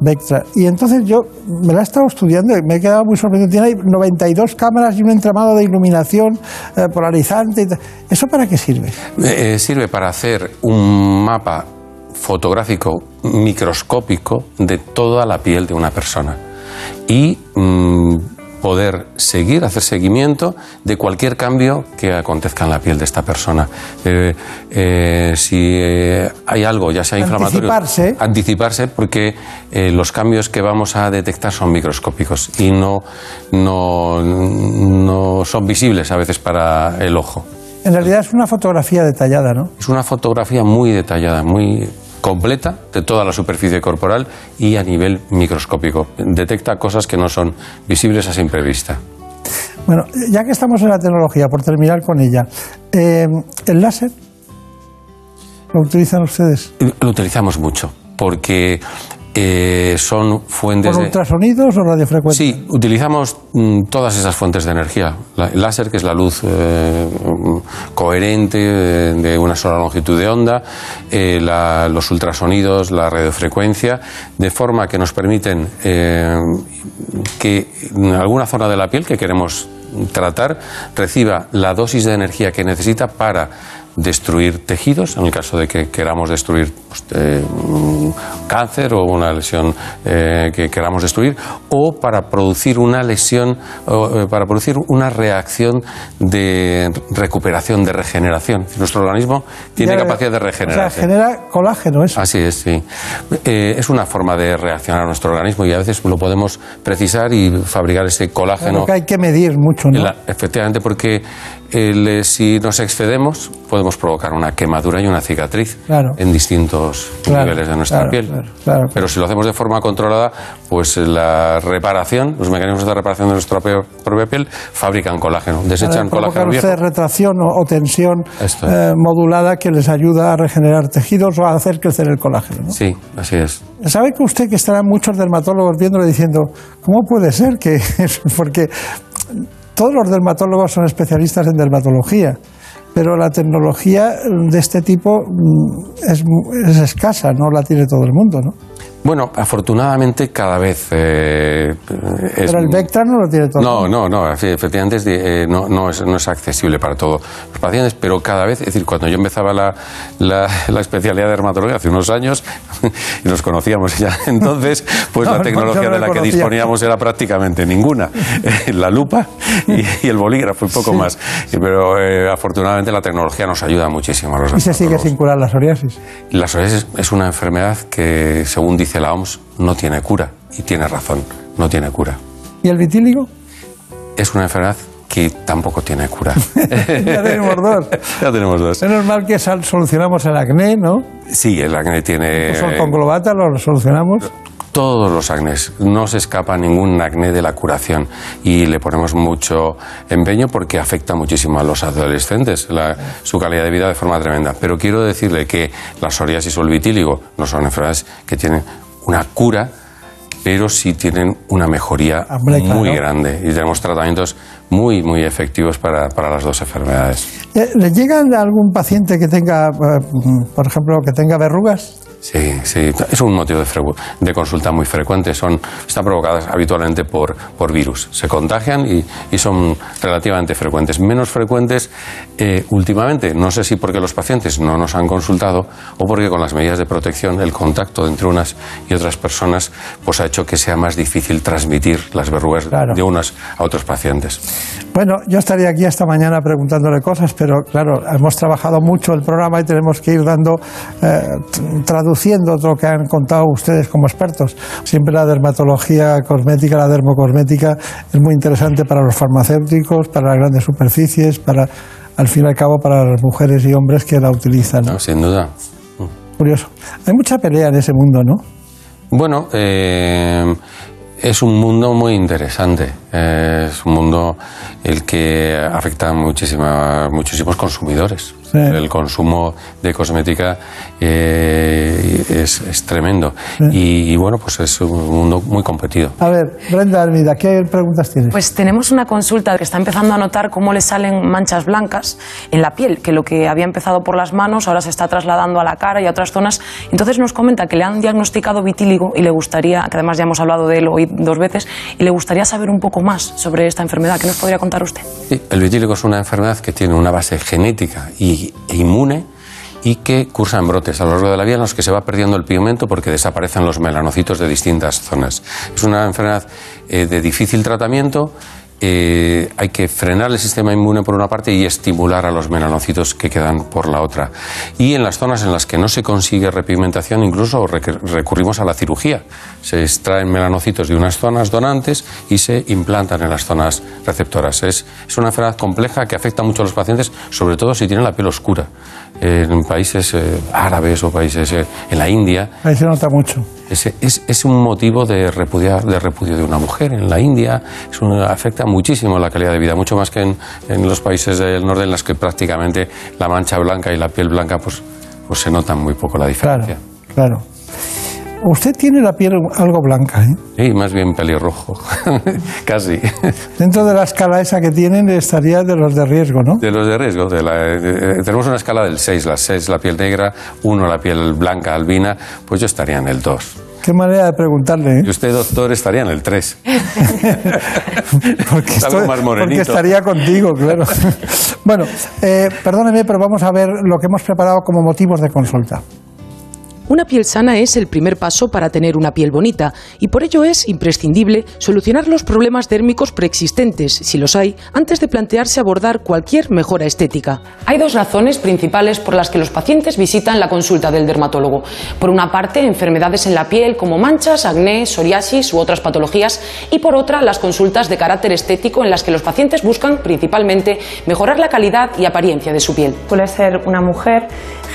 Vectra. Y entonces yo me la he estado estudiando y me he quedado muy sorprendido. Tiene ahí 92 cámaras y un entramado de iluminación eh, polarizante. ¿Eso para qué sirve? Eh, eh, sirve para hacer un mapa fotográfico microscópico de toda la piel de una persona y mm, poder seguir, hacer seguimiento de cualquier cambio que acontezca en la piel de esta persona. Eh, eh, si eh, hay algo, ya sea inflamatorio, Anticiparse. anticiparse porque los cambios que vamos a detectar son microscópicos y no, no, no son visibles a veces para el ojo. En realidad es una fotografía detallada, ¿no? Es una fotografía muy detallada, muy completa de toda la superficie corporal y a nivel microscópico. Detecta cosas que no son visibles a simple vista. Bueno, ya que estamos en la tecnología, por terminar con ella, eh, ¿el láser lo utilizan ustedes? Lo utilizamos mucho porque eh, son fuentes ¿Con de... ultrasonidos o radiofrecuencia? Sí, utilizamos mm, todas esas fuentes de energía. La- el láser, que es la luz eh, mm, coherente eh, de una sola longitud de onda, eh, la- los ultrasonidos, la radiofrecuencia, de forma que nos permiten que en alguna zona de la piel que queremos tratar reciba la dosis de energía que necesita para destruir tejidos, en el caso de que queramos destruir pues, eh, cáncer o una lesión eh, que queramos destruir, o para producir una lesión, o, eh, para producir una reacción de recuperación, de regeneración. Nuestro organismo tiene Ya, capacidad de O sea, genera colágeno eso. Así es, sí. Es una forma de reaccionar a nuestro organismo y a veces lo podemos precisar y fabricar ese colágeno. Lo que hay que medir mucho, ¿no? La- efectivamente, porque eh, si nos excedemos, podemos provocar una quemadura y una cicatriz Claro. en distintos Claro, niveles de nuestra claro, piel. Pero si lo hacemos de forma controlada, pues eh, la reparación, los mecanismos de reparación de nuestra propia piel fabrican colágeno, desechan colágeno viejo. retracción o, tensión eh, modulada que les ayuda a regenerar tejidos o a hacer crecer el colágeno. ¿no? Sí, así es. ¿Sabe que usted que estarán muchos dermatólogos viéndole diciendo, ¿cómo puede ser que.? Porque todos los dermatólogos son especialistas en dermatología, pero la tecnología de este tipo mm, es, es escasa, no la tiene todo el mundo, ¿no? Bueno, afortunadamente cada vez eh, es Pero el Vectra no lo tiene todo No, no, no, efe- efectivamente es eh, no, no es, no es accesible para todos los pacientes, pero cada vez, es decir, cuando yo empezaba la, la, la especialidad de dermatología hace unos años, y nos conocíamos ya entonces, pues No, la no, tecnología de la que disponíamos era prácticamente ninguna. la lupa y, y el bolígrafo y poco Sí. más. Pero eh, afortunadamente la tecnología nos ayuda muchísimo a los Y se sigue sin curar la psoriasis. la psoriasis es una enfermedad que, según dice la OMS, no tiene cura. Y tiene razón, no tiene cura. ¿Y el vitíligo? Es una enfermedad que tampoco tiene cura. ya tenemos dos. ya tenemos dos. Menos mal que solucionamos el acné, ¿no? Sí, el acné tiene... Pues con globata lo solucionamos. todos los acnés. No se escapa ningún acné de la curación y le ponemos mucho empeño porque afecta muchísimo a los adolescentes, la- su calidad de vida de forma tremenda. Pero quiero decirle que la psoriasis o el vitíligo no son enfermedades que tienen una cura, pero sí tienen una mejoría muy grande y tenemos tratamientos muy, muy efectivos para, para las dos enfermedades. Eh, ¿Le llegan a algún paciente que tenga, eh, por ejemplo, que tenga verrugas? Sí, sí, es un motivo de, de consulta muy frecuente. Son, están provocadas habitualmente por, por virus. Se contagian y, y son relativamente frecuentes. Menos frecuentes eh, últimamente, no sé si porque los pacientes no nos han consultado o porque con las medidas de protección el contacto entre unas y otras personas pues ha hecho que sea más difícil transmitir las verrugas de unas a otros pacientes. Bueno, yo estaría aquí hasta mañana preguntándole cosas, pero claro, hemos trabajado mucho el programa y tenemos que ir dando, eh, t- traduciendo lo que han contado ustedes como expertos. Siempre la dermatología cosmética, la dermocosmética es muy interesante para los farmacéuticos, para las grandes superficies, para, al fin y al cabo, para las mujeres y hombres que la utilizan. ¿no? Sin duda. Curioso. Hay mucha pelea en ese mundo, ¿no? Bueno, eh, es un mundo muy interesante. Eh, es un mundo el que afecta a muchísimos consumidores. Sí. El consumo de cosmética eh, es, es tremendo. Y, y bueno, pues es un mundo muy competido. A ver, Brenda Armida, ¿qué preguntas tienes? Pues tenemos una consulta que está empezando a notar cómo le salen manchas blancas en la piel, que lo que había empezado por las manos ahora se está trasladando a la cara y a otras zonas. Entonces nos comenta que le han diagnosticado vitíligo y le gustaría, que además ya hemos hablado de él hoy dos veces, y le gustaría saber un poco más sobre esta enfermedad. ¿Qué nos podría contar usted? Sí, el vitíligo es una enfermedad que tiene una base genética y, inmune y que cursa en brotes a lo largo de la vida en los que se va perdiendo el pigmento porque desaparecen los melanocitos de distintas zonas. Es una enfermedad eh, de difícil tratamiento. Eh, hay que frenar el sistema inmune por una parte y estimular a los melanocitos que quedan por la otra. Y en las zonas en las que no se consigue repigmentación, incluso recurrimos a la cirugía. Se extraen melanocitos de unas zonas donantes y se implantan en las zonas receptoras. Es, es una enfermedad compleja que afecta mucho a los pacientes, sobre todo si tienen la piel oscura. En países eh, árabes o países eh, en la India, Ahí se nota mucho. es, es, es un motivo de, repudiar, de repudio de una mujer. En la India es una- afecta muchísimo la calidad de vida, mucho más que en, en los países del norte en los que prácticamente la mancha blanca y la piel blanca pues, pues se notan muy poco la diferencia. Claro. Usted tiene la piel algo blanca, ¿eh? Sí, más bien pelirrojo, casi. Dentro de la escala esa que tienen estaría de los de riesgo, ¿no? De los de riesgo. de la- de- tenemos una escala del 6, la 6 la piel negra, 1 la piel blanca albina, pues yo estaría en el 2. Qué manera de preguntarle, ¿eh? Y usted, doctor, estaría en el 3. Porque, estoy- más porque estaría contigo, claro. bueno, eh, perdóneme, pero vamos a ver lo que hemos preparado como motivos de consulta. Una piel sana es el primer paso para tener una piel bonita y por ello es imprescindible solucionar los problemas dérmicos preexistentes, si los hay, antes de plantearse abordar cualquier mejora estética. Hay dos razones principales por las que los pacientes visitan la consulta del dermatólogo. Por una parte, enfermedades en la piel como manchas, acné, psoriasis u otras patologías y por otra, las consultas de carácter estético en las que los pacientes buscan principalmente mejorar la calidad y apariencia de su piel. Suele ser una mujer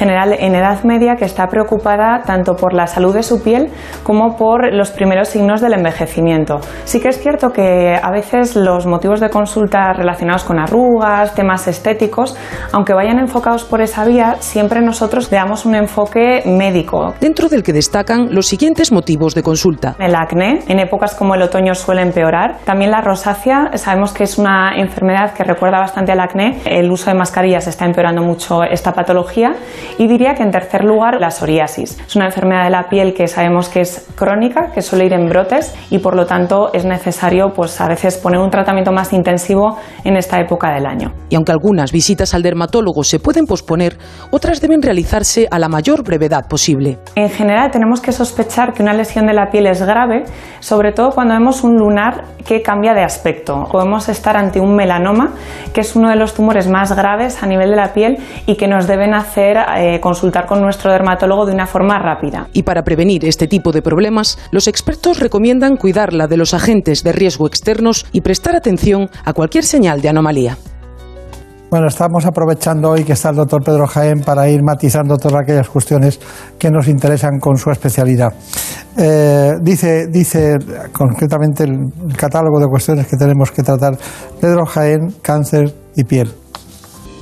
general en edad media que está preocupada tanto por la salud de su piel como por los primeros signos del envejecimiento. Sí que es cierto que a veces los motivos de consulta relacionados con arrugas, temas estéticos, aunque vayan enfocados por esa vía, siempre nosotros le damos un enfoque médico. Dentro del que destacan los siguientes motivos de consulta. El acné, en épocas como el otoño suele empeorar. También la rosácea, sabemos que es una enfermedad que recuerda bastante al acné. El uso de mascarillas está empeorando mucho esta patología. Y diría que en tercer lugar, la psoriasis. Es una enfermedad de la piel que sabemos que es crónica, que suele ir en brotes y por lo tanto es necesario pues a veces poner un tratamiento más intensivo en esta época del año. Y aunque algunas visitas al dermatólogo se pueden posponer, otras deben realizarse a la mayor brevedad posible. En general tenemos que sospechar que una lesión de la piel es grave, sobre todo cuando vemos un lunar que cambia de aspecto. Podemos estar ante un melanoma, que es uno de los tumores más graves a nivel de la piel y que nos deben hacer eh, consultar con nuestro dermatólogo de una forma rápida. Y para prevenir este tipo de problemas, los expertos recomiendan cuidarla de los agentes de riesgo externos y prestar atención a cualquier señal de anomalía. Bueno, estamos aprovechando hoy que está el doctor Pedro Jaén para ir matizando todas aquellas cuestiones que nos interesan con su especialidad. Eh, dice, dice concretamente el, el catálogo de cuestiones que tenemos que tratar Pedro Jaén, cáncer y piel.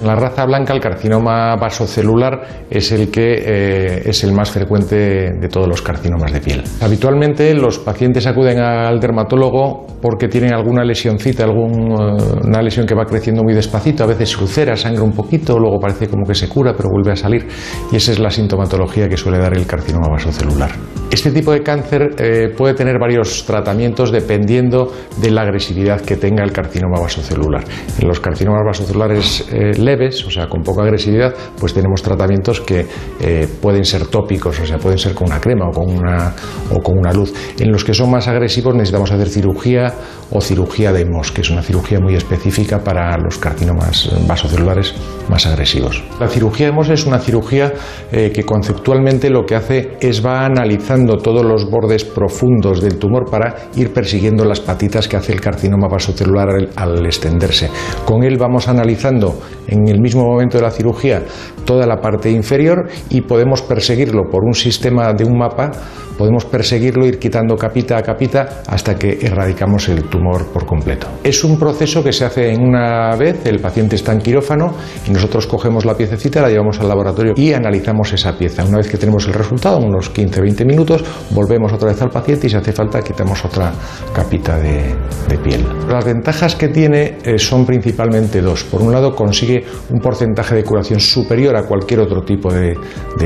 La raza blanca, el carcinoma vasocelular es el que eh, es el más frecuente de todos los carcinomas de piel. Habitualmente los pacientes acuden al dermatólogo porque tienen alguna lesioncita, alguna eh, lesión que va creciendo muy despacito, a veces ulcera, sangra un poquito, luego parece como que se cura, pero vuelve a salir, y esa es la sintomatología que suele dar el carcinoma vasocelular. Este tipo de cáncer eh, puede tener varios tratamientos dependiendo de la agresividad que tenga el carcinoma vasocelular. En los carcinomas vasocelulares leves, o sea, con poca agresividad, pues tenemos tratamientos que eh, pueden ser tópicos, o sea, pueden ser con una crema o con una, o con una luz. En los que son más agresivos necesitamos hacer cirugía o cirugía de MOS, que es una cirugía muy específica para los carcinomas vasocelulares más agresivos. La cirugía de MOS es una cirugía eh, que conceptualmente lo que hace es va analizando todos los bordes profundos del tumor para ir persiguiendo las patitas que hace el carcinoma vasocelular al, extenderse. Con él vamos analizando en el mismo momento de la cirugía toda la parte inferior y podemos perseguirlo por un sistema de un mapa, podemos perseguirlo, ir quitando capita a capita hasta que erradicamos el tumor por completo. Es un proceso que se hace en una vez, el paciente está en quirófano y nosotros cogemos la piececita, la llevamos al laboratorio y analizamos esa pieza. Una vez que tenemos el resultado, unos 15-20 minutos, volvemos otra vez al paciente y si hace falta quitamos otra capita de, piel. Las ventajas que tiene eh, son principalmente dos. Por un lado, consigue un porcentaje de curación superior a cualquier otro tipo de,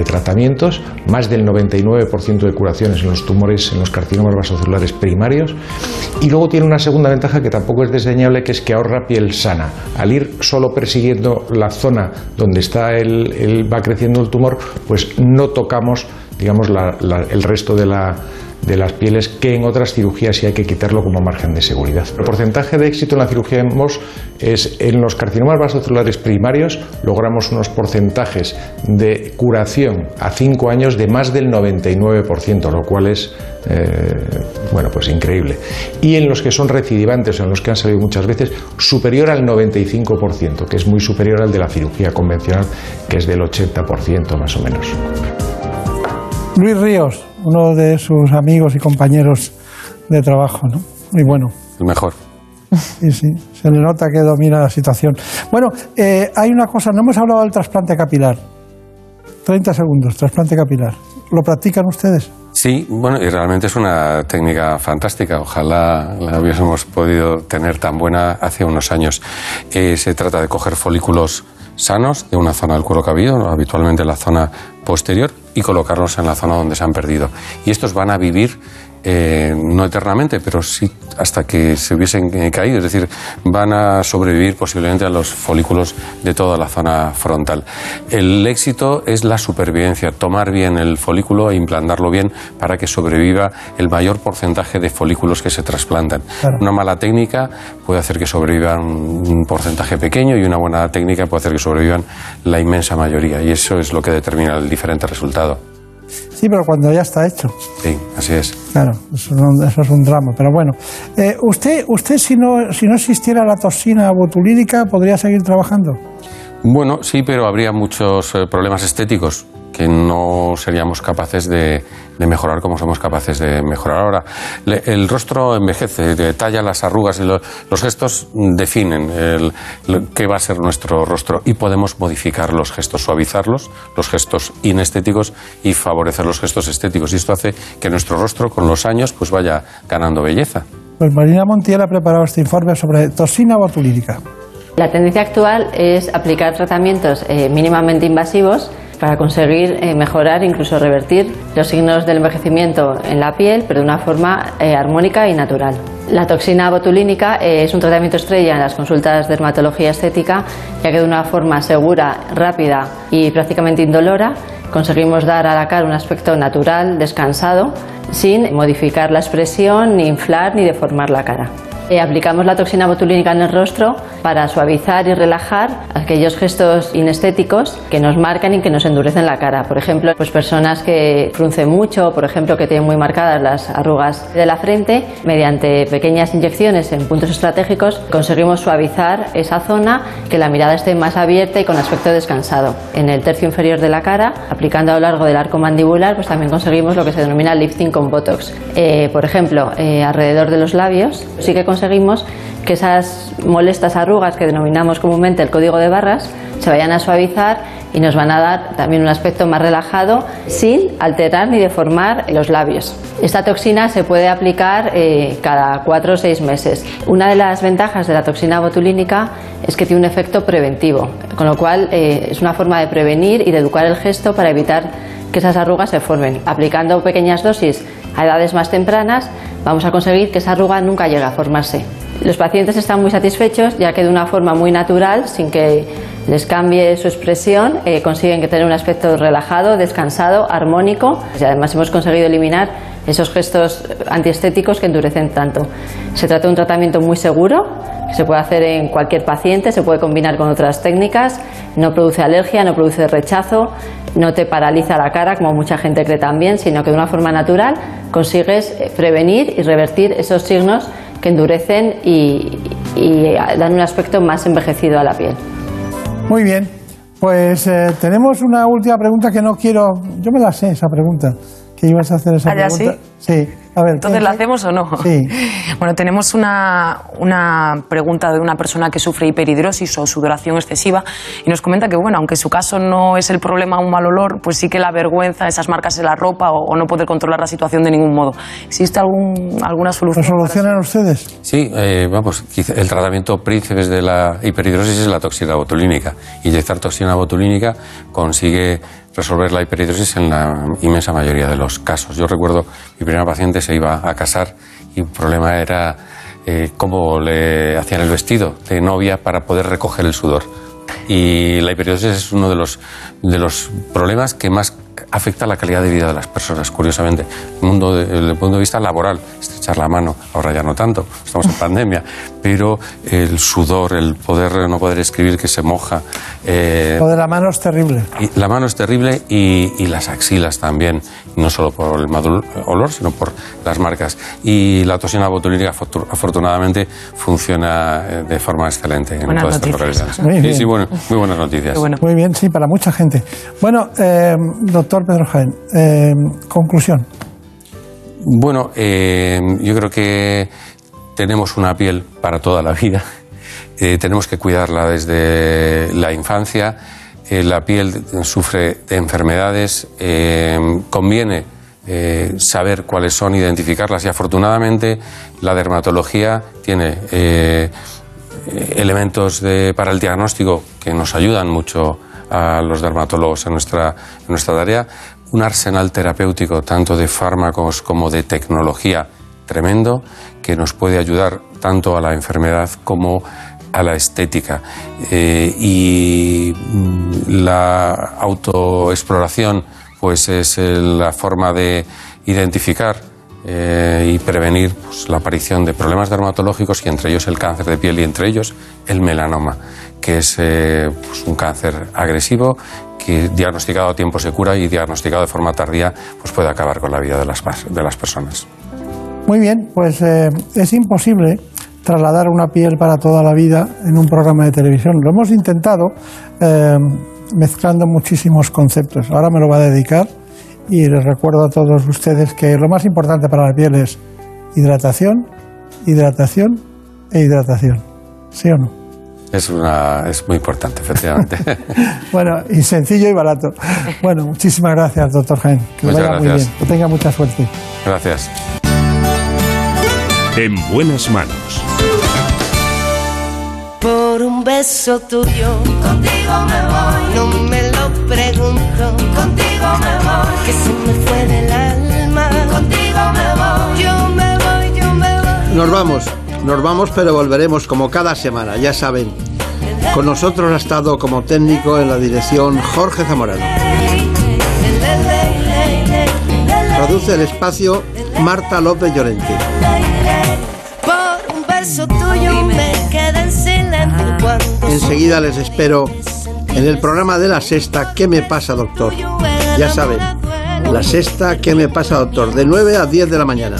tratamientos, más del 99% de curaciones en los tumores, en los carcinomas vasocelulares primarios. Y luego tiene una segunda ventaja que tampoco es desdeñable, que es que ahorra piel sana. Al ir solo persiguiendo la zona donde está el, va creciendo el tumor, pues no tocamos digamos, el resto de la, de las pieles que en otras cirugías sí hay que quitarlo como margen de seguridad. El porcentaje de éxito en la cirugía de MOS es en los carcinomas vasocelulares primarios logramos unos porcentajes de curación a 5 años de más del 99%, lo cual es eh, bueno, pues increíble. Y en los que son recidivantes, en los que han salido muchas veces, superior al 95%, que es muy superior al de la cirugía convencional, que es del 80% más o menos. Luis Ríos, uno de sus amigos y compañeros de trabajo, ¿no? Muy bueno. El mejor. Sí, sí, se le nota que domina la situación. Bueno, eh, hay una cosa, no hemos hablado del trasplante capilar. 30 segundos, trasplante capilar. ¿Lo practican ustedes? Sí, bueno, y realmente es una técnica fantástica. Ojalá la hubiésemos podido tener tan buena hace unos años. Eh, se trata de coger folículos sanos de una zona del cuero cabelludo, habitualmente la zona posterior, y colocarlos en la zona donde se han perdido. Y estos van a vivir eh, no eternamente, pero sí hasta que se hubiesen eh, caído, es decir, van a sobrevivir posiblemente a los folículos de toda la zona frontal. El éxito es la supervivencia, tomar bien el folículo e implantarlo bien para que sobreviva el mayor porcentaje de folículos que se trasplantan. Claro. Una mala técnica puede hacer que sobrevivan un porcentaje pequeño y una buena técnica puede hacer que sobrevivan la inmensa mayoría y eso es lo que determina el diferente resultado. Sí, pero cuando ya está hecho. Sí, así es. Claro, eso, es un drama. Pero bueno, Eh, usted, usted si, no, si no existiera la toxina botulínica, ¿podría seguir trabajando? Bueno, sí, pero habría muchos eh, problemas estéticos que no seríamos capaces de, de mejorar como somos capaces de mejorar ahora. Le- el rostro envejece, detalla las arrugas, y lo- los gestos definen el- qué va a ser nuestro rostro y podemos modificar los gestos, suavizarlos, los gestos inestéticos y favorecer los gestos estéticos. Y esto hace que nuestro rostro con los años pues vaya ganando belleza. Pues Marina Montiel ha preparado este informe sobre toxina botulínica. La tendencia actual es aplicar tratamientos eh, mínimamente invasivos para conseguir eh, mejorar, incluso revertir los signos del envejecimiento en la piel, pero de una forma eh, armónica y natural. La toxina botulínica eh, es un tratamiento estrella en las consultas de dermatología estética, ya que de una forma segura, rápida y prácticamente indolora conseguimos dar a la cara un aspecto natural, descansado, sin modificar la expresión, ni inflar ni deformar la cara. Eh, aplicamos la toxina botulínica en el rostro para suavizar y relajar aquellos gestos inestéticos que nos marcan y que nos endurecen la cara. Por ejemplo, pues personas que fruncen mucho, por ejemplo, que tienen muy marcadas las arrugas de la frente, mediante pequeñas inyecciones en puntos estratégicos conseguimos suavizar esa zona, que la mirada esté más abierta y con aspecto descansado. En el tercio inferior de la cara, aplicando a lo largo del arco mandibular, pues también conseguimos lo que se denomina lifting con botox. Eh, por ejemplo, eh, alrededor de los labios sí que conseguimos que esas molestas arrugas que denominamos comúnmente el código de barras se vayan a suavizar y nos van a dar también un aspecto más relajado sin alterar ni deformar los labios. Esta toxina se puede aplicar eh, cada cuatro o seis meses. Una de las ventajas de la toxina botulínica es que tiene un efecto preventivo, con lo cual eh, es una forma de prevenir y de educar el gesto para evitar que esas arrugas se formen. Aplicando pequeñas dosis a edades más tempranas, vamos a conseguir que esa arruga nunca llegue a formarse. Los pacientes están muy satisfechos ya que de una forma muy natural, sin que les cambie su expresión, eh, consiguen que tener un aspecto relajado, descansado, armónico y además hemos conseguido eliminar esos gestos antiestéticos que endurecen tanto. Se trata de un tratamiento muy seguro, se puede hacer en cualquier paciente, se puede combinar con otras técnicas, no produce alergia, no produce rechazo, no te paraliza la cara como mucha gente cree también, sino que de una forma natural consigues prevenir y revertir esos signos que endurecen y, y dan un aspecto más envejecido a la piel. Muy bien, pues eh, tenemos una última pregunta que no quiero. Yo me la sé esa pregunta. Que ibas a hacer esa ¿Ah, pregunta. Sí. A ver, Entonces, ¿qué- ¿la hacemos o no? Sí. Bueno, tenemos una, una pregunta de una persona que sufre hiperhidrosis o sudoración excesiva y nos comenta que, bueno, aunque su caso no es el problema un mal olor, pues sí que la vergüenza, esas marcas en la ropa o, o no poder controlar la situación de ningún modo. ¿Existe algún, alguna solución? ¿Lo solucionan ustedes? Sí, eh, vamos, quizá el tratamiento príncipe de la hiperhidrosis es la toxina botulínica. Inyectar toxina botulínica consigue resolver la hiperhidrosis en la inmensa mayoría de los casos. Yo recuerdo, mi primera paciente se iba a casar y un problema era eh, cómo le hacían el vestido de novia para poder recoger el sudor. Y la hiperhidrosis es uno de los, de los problemas que más afecta la calidad de vida de las personas, curiosamente. El mundo de- desde el punto de vista laboral, estrechar la mano, ahora ya no tanto, estamos en pandemia, pero el sudor, el poder no poder escribir que se moja, eh, Lo de la mano es terrible. y la mano es terrible y, y las axilas también, no solo por el mal olor, sino por las marcas. Y la toxina botulínica afortu- afortunadamente funciona eh, de forma excelente en Buenas todas estas localidades. Muy Sí, sí, bueno, muy buenas noticias. Muy bien, sí, para mucha gente. Bueno, eh, doctor Pedro Jaén, eh, conclusión. Bueno, eh, yo creo que tenemos una piel para toda la vida. Eh, tenemos que cuidarla desde la infancia. La piel sufre de enfermedades. conviene saber cuáles son, identificarlas y afortunadamente la dermatología tiene elementos de- para el diagnóstico que nos ayudan mucho a los dermatólogos en nuestra, en nuestra tarea. Un arsenal terapéutico tanto de fármacos como de tecnología tremendo que nos puede ayudar tanto a la enfermedad como a la estética. Eh, y mm, la autoexploración pues es eh, la forma de identificar eh, y prevenir pues, la aparición de problemas dermatológicos y entre ellos el cáncer de piel y entre ellos el melanoma, que es eh, pues, un cáncer agresivo que diagnosticado a tiempo se cura y diagnosticado de forma tardía pues puede acabar con la vida de las, de las personas. Muy bien, pues eh, es imposible trasladar una piel para toda la vida en un programa de televisión. Lo hemos intentado mezclando muchísimos conceptos. Ahora me lo va a dedicar y les recuerdo a todos ustedes que lo más importante para la piel es hidratación, hidratación e hidratación. ¿Sí o no? Es, una, es muy importante, efectivamente. Bueno, y sencillo y barato. Bueno, muchísimas gracias, doctor Jaén. Que Muchas vaya muy gracias. bien. Que tenga mucha suerte. Gracias. En buenas manos. Por un beso tuyo, contigo me voy. Que se me fue del alma, contigo me voy. Yo me voy, yo me voy. Nos vamos, nos vamos, pero volveremos como cada semana, ya saben. Con nosotros ha estado como técnico en la dirección Jorge Zamorano. Produce el espacio Marta López Llorente. Por un beso tuyo me quedé en silencio cuando Enseguida les espero en el programa de la sexta ¿Qué me pasa, doctor? Ya saben, la sexta, ¿qué me pasa, doctor? De 9 a 10 de la mañana.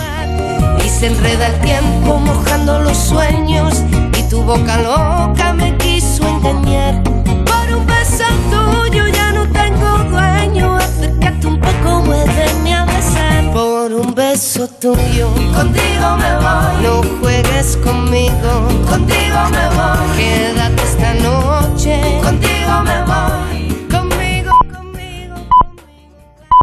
Y se enreda el tiempo mojando los sueños y tu boca loca me quiso engañar. Por un beso tuyo ya no tengo dueño, acércate un poco, vuélveme a besar. Por un beso tuyo, contigo me voy. No juegues conmigo, contigo me voy. Quédate esta noche, contigo me voy.